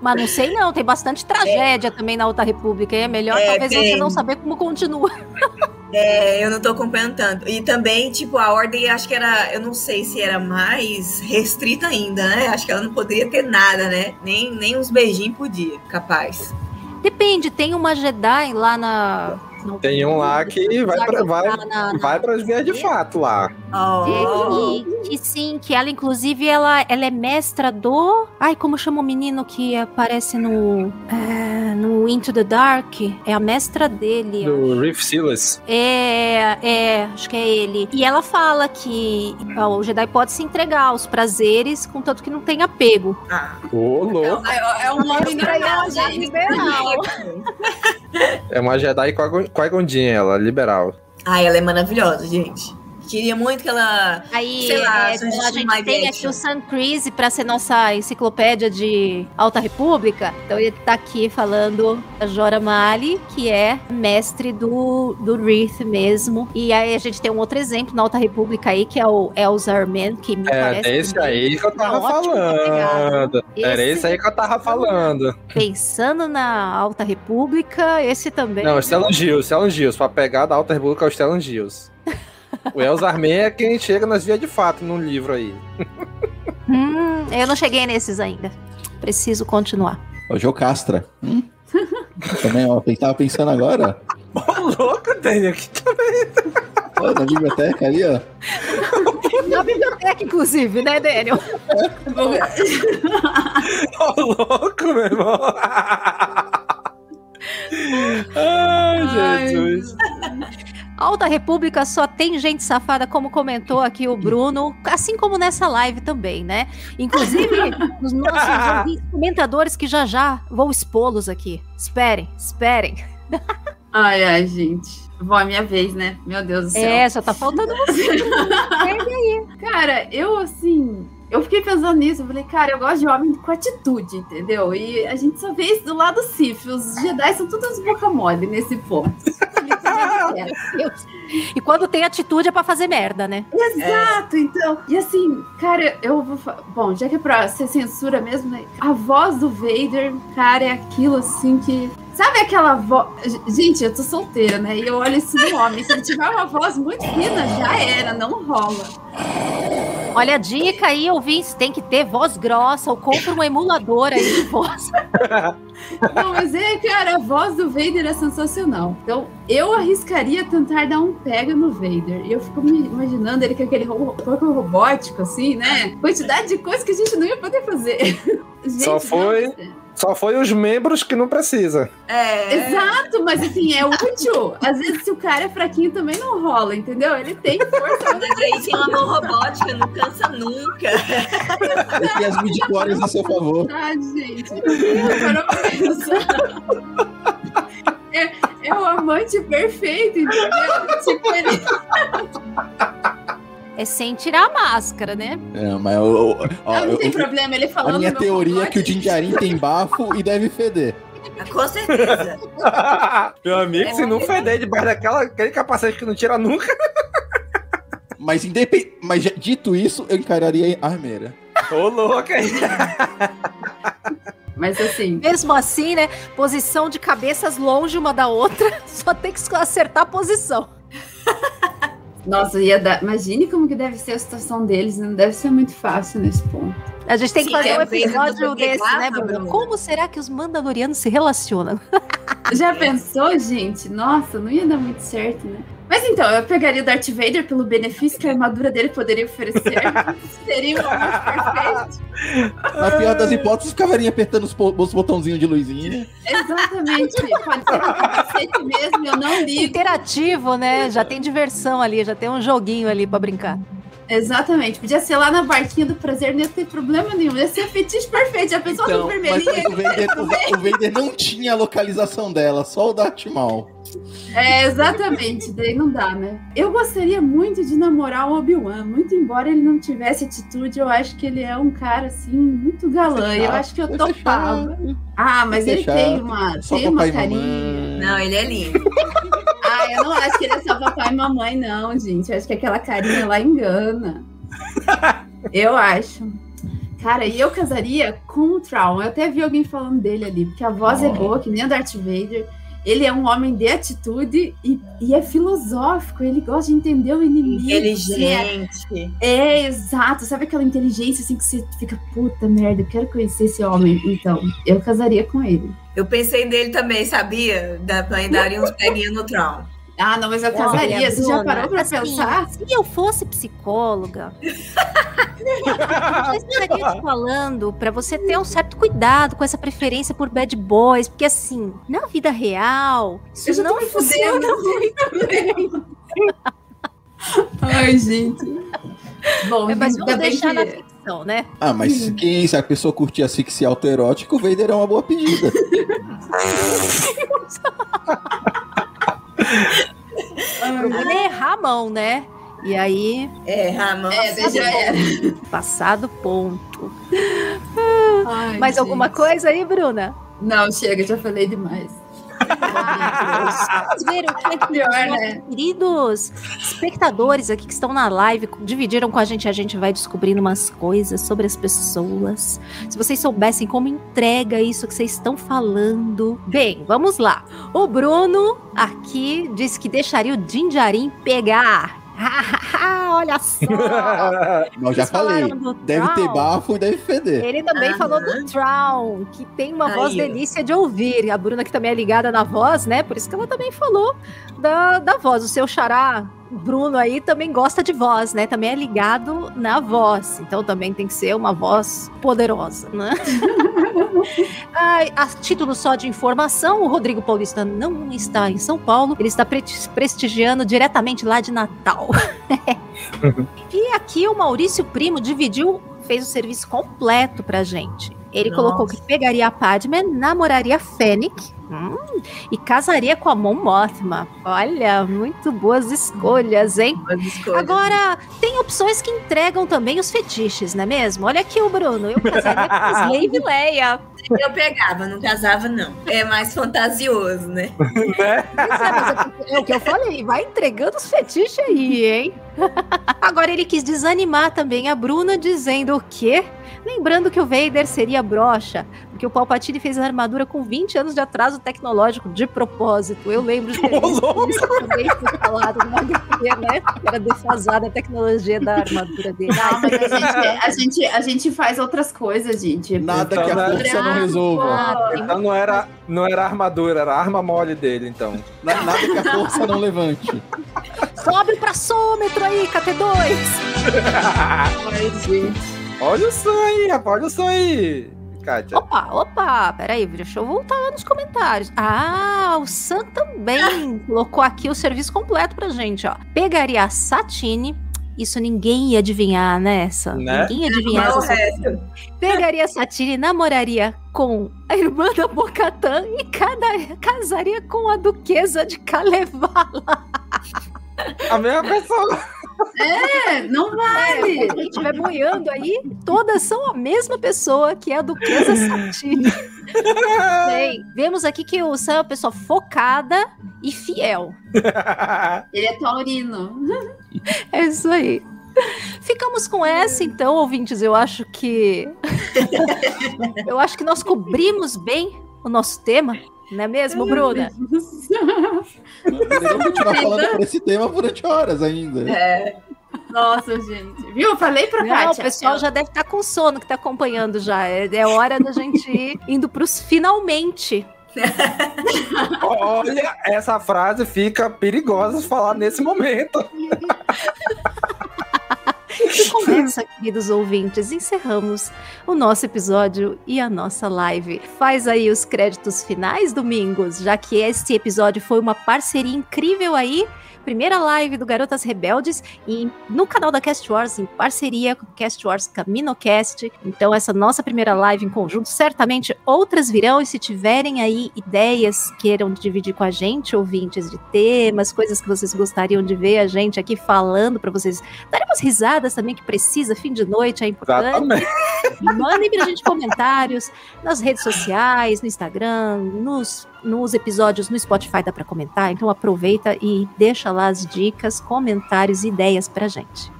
Speaker 2: Mas não sei não, tem bastante tragédia também na Alta República. É melhor
Speaker 5: É,
Speaker 2: talvez você
Speaker 5: tem.
Speaker 2: não saber como continua.
Speaker 5: É, eu não tô acompanhando tanto. E também, tipo, a ordem, acho que era, eu não sei se era mais restrita ainda, né? Acho que ela não poderia ter nada, né? Nem, nem uns beijinhos podia, capaz.
Speaker 2: Depende, tem uma Jedi lá na. No-
Speaker 3: Tem um lá que vai pra, vai,
Speaker 2: na- na-
Speaker 3: vai pras vias de fato lá.
Speaker 2: É, que, que sim, que ela, inclusive, ela, ela é mestra do. Ai, como chama o menino que aparece no. é, no Into the Dark? É a mestra dele.
Speaker 3: Do Reef Silas.
Speaker 2: É, é, acho que é ele. E ela fala que ó, o Jedi pode se entregar aos prazeres, contanto que não tenha apego.
Speaker 5: ah,
Speaker 3: Ô, louco.
Speaker 1: é, é um nome normal, gente.
Speaker 2: liberal.
Speaker 3: É uma Jedi Qui-Gon ela, liberal.
Speaker 5: Ai, ela é maravilhosa, gente. Queria muito que ela.
Speaker 2: Aí
Speaker 5: Sei lá,
Speaker 2: é,
Speaker 5: se a gente
Speaker 2: a tem aqui o Sun Crise para ser nossa enciclopédia de Alta República. Então ele tá aqui falando da Jora Mali, que é mestre do, do Wreath mesmo. E aí a gente tem um outro exemplo na Alta República aí, que é o Elzar Man, que me
Speaker 3: É,
Speaker 2: parece
Speaker 3: é esse
Speaker 2: também
Speaker 3: aí que eu tava
Speaker 2: uma ótima
Speaker 3: falando. Era
Speaker 2: Esse-
Speaker 3: esse aí que eu tava falando.
Speaker 2: Pensando na Alta República, esse também.
Speaker 3: Não, o Stellan Gios, Stellan Gios. Pra pegar da Alta República é o Stellan. O Elzar Man é quem chega nas vias de fato num livro aí.
Speaker 2: Hum, eu não cheguei nesses ainda. Preciso continuar.
Speaker 4: O Jocastra. Hum? Também, ó, tava pensando agora.
Speaker 3: Ô, louco, tem aqui.
Speaker 4: Ó, na biblioteca ali, ó.
Speaker 2: Na biblioteca, inclusive, né, Daniel?
Speaker 3: Ô, louco, meu irmão. Ai, Jesus.
Speaker 2: Alta República só tem gente safada, como comentou aqui o Bruno, assim como nessa live também, né? Inclusive, (laughs) os nossos comentadores que já já vou expô-los aqui. Esperem, esperem.
Speaker 1: Ai, ai, gente. Bom, é minha vez, né? Meu Deus do céu.
Speaker 2: É, só tá faltando (laughs) você.
Speaker 1: Cara, eu assim. Eu fiquei pensando nisso, eu falei, cara, eu gosto de homem com atitude, entendeu? E a gente só vê isso do lado Sif. Os Jedi são todos boca mole nesse ponto. (laughs)
Speaker 2: E quando tem atitude é pra fazer merda, né?
Speaker 1: Exato, então. E assim, cara, eu vou. Bom, já que é pra ser censura mesmo, né? A voz do Vader, cara, é aquilo assim que. Sabe aquela voz. Gente, eu tô solteira, né? E eu olho isso no homem. Se ele tiver uma voz muito fina, já era, não rola.
Speaker 2: Olha a dica aí, ouvintes, tem que ter voz grossa ou compra um emulador aí de voz. (laughs)
Speaker 1: Não, mas é, cara, a voz do Vader é sensacional. Então, eu arriscaria tentar dar um pega no Vader. E eu fico me imaginando ele com aquele corpo robótico, assim, né? Quantidade de coisas que a gente não ia poder fazer. (laughs) Gente,
Speaker 3: Só
Speaker 1: não,
Speaker 3: foi- Só foi os membros que não precisa.
Speaker 5: É.
Speaker 1: Exato, mas assim, é útil. Às vezes, se o cara é fraquinho, também não rola, entendeu? Ele tem força.
Speaker 5: Mas aí tem uma mão robótica, não cansa nunca.
Speaker 4: Ele tem as midichlorians a seu favor.
Speaker 1: Ah, gente. É, é o amante perfeito, entendeu? Tipo, ele.
Speaker 2: É sem tirar a máscara, né?
Speaker 4: É, mas eu, eu- ó,
Speaker 1: Ah, não
Speaker 4: eu-
Speaker 1: tem problema, ele falando.
Speaker 4: a minha teoria é que o. Jinjarin tem bafo e deve feder.
Speaker 5: Com certeza. (laughs)
Speaker 3: Meu amigo,
Speaker 5: É
Speaker 3: se não feder debaixo daquela aquele capacete que não tira nunca.
Speaker 4: Mas, independ... Mas dito isso, eu encararia a armeira.
Speaker 3: Ô, louco aí. (laughs)
Speaker 1: Mas assim,
Speaker 2: Mesmo assim, né? Posição de cabeças longe uma da outra, (laughs) só tem que acertar a posição.
Speaker 1: Nossa, ia dar. Imagine como que deve ser a situação deles, não deve ser muito fácil nesse ponto.
Speaker 2: A gente tem que
Speaker 5: Sim,
Speaker 2: fazer
Speaker 5: é,
Speaker 2: um episódio desse, né? Bruno. Como será que os mandalorianos se relacionam? (laughs)
Speaker 1: Já pensou, gente? Nossa, não ia dar muito certo, né? Mas então, eu pegaria o Darth Vader pelo benefício que a armadura dele poderia oferecer. (laughs) Seria um amor perfeito.
Speaker 4: Na pior das hipóteses, ficaria apertando os botãozinhos de luzinha.
Speaker 1: Exatamente. Pode ser um capacete mesmo, eu não ligo.
Speaker 2: Interativo, né? Já tem diversão ali, já tem um joguinho ali pra brincar.
Speaker 1: Exatamente. Podia ser lá na barquinha do prazer, não ia ter problema nenhum. Ia ser fetiche perfeito. Já pensou
Speaker 4: Então,
Speaker 1: vermelhinho?
Speaker 4: o Vader, o, o Vader não tinha a localização dela, só o Darth Maul.
Speaker 1: É, exatamente. Daí não dá, né? Eu gostaria muito de namorar o Obi-Wan. Muito embora ele não tivesse atitude, eu acho que ele é um cara, assim, muito galã. Eu acho que eu topava. Ah, mas ele
Speaker 4: chato.
Speaker 1: tem uma,
Speaker 4: Só
Speaker 1: tem uma carinha.
Speaker 5: Não, ele é lindo. (laughs)
Speaker 1: Ah, eu não acho que ele é só papai e mamãe, não, gente. Eu acho que aquela carinha lá engana. Eu acho. Cara, e eu casaria com o Traum. Eu até vi alguém falando dele ali, porque a voz é
Speaker 4: Oh.
Speaker 1: boa, que nem o Darth Vader. Ele é um homem de atitude e, e é filosófico. Ele gosta de entender o inimigo. assim,
Speaker 5: Inteligente.
Speaker 1: É, é, exato. Sabe aquela inteligência assim que você fica, puta merda, eu quero conhecer esse homem. Então, eu casaria com ele.
Speaker 5: Eu pensei nele também, sabia? Da, daria uns peguinhos no Tron.
Speaker 1: Ah, não, mas eu casaria.
Speaker 2: Olha,
Speaker 1: Você já parou pra
Speaker 2: assim,
Speaker 1: pensar?
Speaker 2: Se eu fosse psicóloga, (laughs) eu estaria te falando pra você ter um certo cuidado com essa preferência por bad boys, porque assim, na vida real,
Speaker 1: Eu
Speaker 2: isso
Speaker 1: tô
Speaker 2: não
Speaker 1: me
Speaker 2: funciona.
Speaker 1: fudendo. (laughs) Ai, gente. Bom,
Speaker 2: É, Mas vamos deixar na
Speaker 1: que...
Speaker 2: ficção, né?
Speaker 4: Ah, mas quem, se a pessoa curtir asfixia autoerótica, o Vader é uma boa pedida. (laughs)
Speaker 2: O problema é errar a mão, né? E aí,
Speaker 5: É, Ramon.
Speaker 1: É, já era.
Speaker 2: passado ponto.
Speaker 1: Ai,
Speaker 2: Mais
Speaker 1: gente.
Speaker 2: alguma coisa aí, Bruna?
Speaker 1: Não, chega, já falei demais.
Speaker 2: É
Speaker 1: Pior, né?
Speaker 2: queridos espectadores aqui que estão na live dividiram com a gente. A gente vai descobrindo umas coisas sobre as pessoas. Se vocês soubessem como entrega isso que vocês estão falando. Bem, vamos lá. O Bruno aqui disse que deixaria o Jinjarin pegar. Olha só! (laughs)
Speaker 4: Eu já falei. Deve ter bafo e deve feder.
Speaker 2: Ele também falou do Traum, que tem uma
Speaker 5: Aí,
Speaker 2: voz delícia de ouvir. A Bruna, que também é ligada na voz, né? Por isso que ela também falou da, da voz. O seu xará, Bruno, aí também gosta de voz, né? Também é ligado na voz. Então também tem que ser uma voz poderosa, né? (laughs) Ai, a título só de informação, o Rodrigo Paulista não está em São Paulo, ele está pre- prestigiando diretamente lá de Natal. (laughs) e aqui o Maurício Primo dividiu, fez o serviço completo pra gente. Ele
Speaker 5: Nossa.
Speaker 2: colocou que pegaria a Padme, namoraria a Fennec, Hum, e casaria com a Mon Mothma. Olha, muito boas escolhas, hein?
Speaker 5: As escolhas.
Speaker 2: Agora, tem opções que entregam também os fetiches, não é mesmo? Olha aqui o Bruno, eu casaria com (laughs) Slave Leia.
Speaker 5: Eu pegava, não casava, não. É mais fantasioso, né? (laughs)
Speaker 3: né?
Speaker 2: É, é, é o que eu falei, vai entregando os fetiches aí, hein? (laughs) Agora ele quis desanimar também a Bruna, dizendo o quê? Lembrando que o Vader seria brocha, porque o Palpatine fez a armadura com 20 anos de atraso tecnológico de propósito. Eu lembro de ter visto isso também falado no HQ, né? Era defasada a tecnologia da armadura dele.
Speaker 1: Não, mas a gente, a, gente, a gente faz outras coisas, gente.
Speaker 4: Nada que a
Speaker 3: Então, né?
Speaker 4: força não resolva.
Speaker 2: ah,
Speaker 3: Então não era, não era armadura, era a arma mole dele, então.
Speaker 4: Na- Nada que a força não levante.
Speaker 2: Sobe o praçômetro aí, KT2! (laughs)
Speaker 1: Ai, gente.
Speaker 3: Olha o som aí, rapaz, olha o som aí, Kátia.
Speaker 2: Opa, opa, peraí, deixa eu voltar lá nos comentários. Ah, o Sam também colocou aqui o serviço completo pra gente, ó. Pegaria a Satine, isso ninguém ia adivinhar, né, Sam?
Speaker 3: Né?
Speaker 2: Ninguém ia adivinhar
Speaker 5: Não,
Speaker 2: essa
Speaker 5: resto.
Speaker 2: Pegaria a Satine, namoraria com a irmã da Bocatã e cada, casaria com a duquesa de Kalevala.
Speaker 3: A mesma pessoa.
Speaker 1: É, não vale.
Speaker 2: Quem estiver boiando aí, todas são a mesma pessoa que é a duquesa (laughs) Satine. Bem, vemos aqui que o Sam é uma pessoa focada e fiel. (laughs)
Speaker 1: Ele é taurino.
Speaker 2: É isso aí. Ficamos com essa, então, ouvintes. Eu acho que. (laughs) eu acho que nós cobrimos bem o nosso tema, não é mesmo, Bruna?
Speaker 4: Poderíamos continuar (laughs) falando por esse tema durante horas ainda.
Speaker 5: É.
Speaker 1: Nossa, gente. Viu? Eu falei pra
Speaker 2: Não,
Speaker 1: Kátia.
Speaker 2: o pessoal já deve estar com sono que está acompanhando já. É, é hora da gente ir (laughs) indo para os finalmente. (laughs)
Speaker 3: Olha, essa frase fica perigosa de falar nesse momento.
Speaker 2: E com essa, queridos ouvintes, encerramos o nosso episódio e a nossa live. Faz aí os créditos finais, Domingos, já que esse episódio foi uma parceria incrível aí. Primeira live do Garotas Rebeldes e no canal da Cast Wars, em parceria com o Cast Wars CaminoCast. Então, essa nossa primeira live em conjunto, certamente outras virão. E se tiverem aí ideias, queiram dividir com a gente, ouvintes de temas, coisas que vocês gostariam de ver a gente aqui falando para vocês darem umas risadas também que precisa, fim de noite é importante.
Speaker 3: Exatamente.
Speaker 2: Mandem pra gente comentários nas redes sociais, no Instagram, nos, nos episódios no Spotify dá pra comentar. Então aproveita e deixa lá as dicas, comentários e ideias pra gente.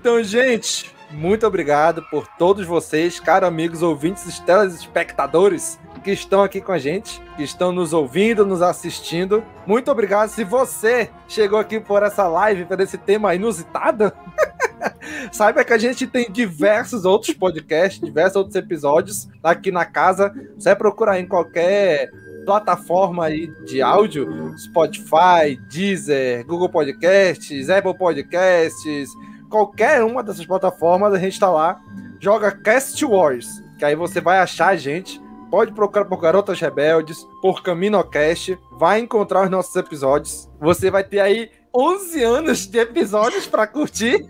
Speaker 3: Então, gente, muito obrigado por todos vocês, caros amigos ouvintes e telespectadores que estão aqui com a gente, que estão nos ouvindo, nos assistindo. Muito obrigado. Se você chegou aqui por essa live, por esse tema inusitado, (laughs) saiba que a gente tem diversos outros podcasts, diversos outros episódios aqui na casa. Você procurar em qualquer plataforma aí de áudio, Spotify, Deezer, Google Podcasts, Apple Podcasts, qualquer uma dessas plataformas, a gente tá lá, joga Cast Wars, que aí você vai achar a gente, pode procurar por Garotas Rebeldes, por CaminoCast, vai encontrar os nossos episódios. Você vai ter aí 11 anos de episódios para curtir.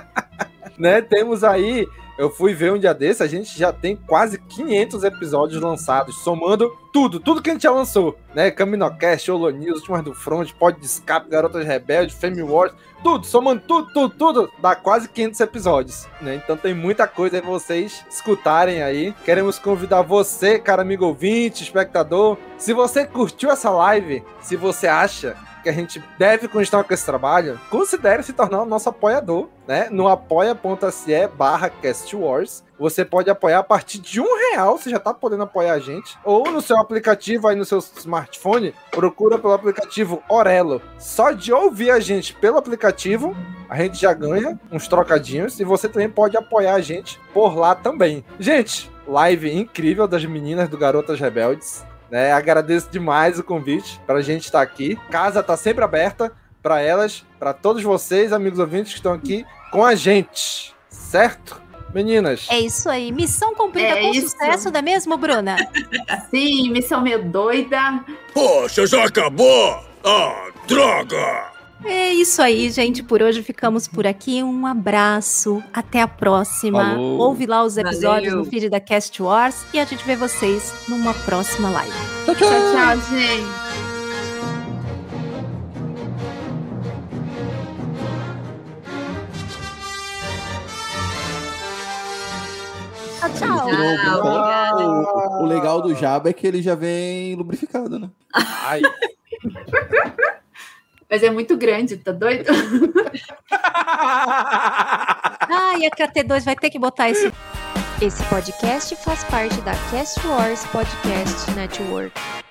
Speaker 3: (laughs) né? Temos aí eu fui ver um dia desse, a gente já tem quase 500 episódios lançados, somando tudo, tudo que a gente já lançou, né? Caminocast, Holo News, Últimas do Front, Pod de Escape, Garotas Rebeldes, Fame Wars, tudo, somando tudo, tudo, tudo, dá quase 500 episódios, né? Então tem muita coisa aí pra vocês escutarem aí. Queremos convidar você, cara amigo ouvinte, espectador, se você curtiu essa live, se você acha que a gente deve continuar com esse trabalho, considere se tornar o nosso apoiador, né? No apoia.se barra castwars. Você pode apoiar a partir de um real, você já tá podendo apoiar a gente. Ou no seu aplicativo aí no seu smartphone, procura pelo aplicativo Orelo. Só de ouvir a gente pelo aplicativo, a gente já ganha uns trocadinhos. E você também pode apoiar a gente por lá também. Gente, live incrível das meninas do Garotas Rebeldes. Né? Agradeço demais o convite para a gente estar aqui. Casa tá sempre aberta para elas, para todos vocês, amigos ouvintes que estão aqui com a gente, certo? Meninas,
Speaker 2: É isso aí, missão cumprida
Speaker 1: É
Speaker 2: com
Speaker 1: isso.
Speaker 2: sucesso, não é mesmo, Bruna? (laughs)
Speaker 1: Sim, missão meio doida.
Speaker 7: Poxa, já acabou? Ah, droga!
Speaker 2: É isso aí, gente. Por hoje ficamos por aqui. Um abraço. Até a próxima.
Speaker 4: Falou.
Speaker 2: Ouve lá os episódios
Speaker 5: Valeu.
Speaker 2: no feed da Cast Wars e a gente vê vocês numa próxima live.
Speaker 4: Tchau, tchau.
Speaker 1: Tchau, tchau, gente.
Speaker 2: Tchau, tchau.
Speaker 4: O, o legal do Jaba é que ele já vem lubrificado, né? (laughs)
Speaker 3: Ai. (laughs)
Speaker 1: Mas é muito grande, tá doido? (laughs)
Speaker 2: Ah, e a KT2 vai ter que botar esse.
Speaker 8: Esse podcast faz parte da Cast Wars Podcast Network.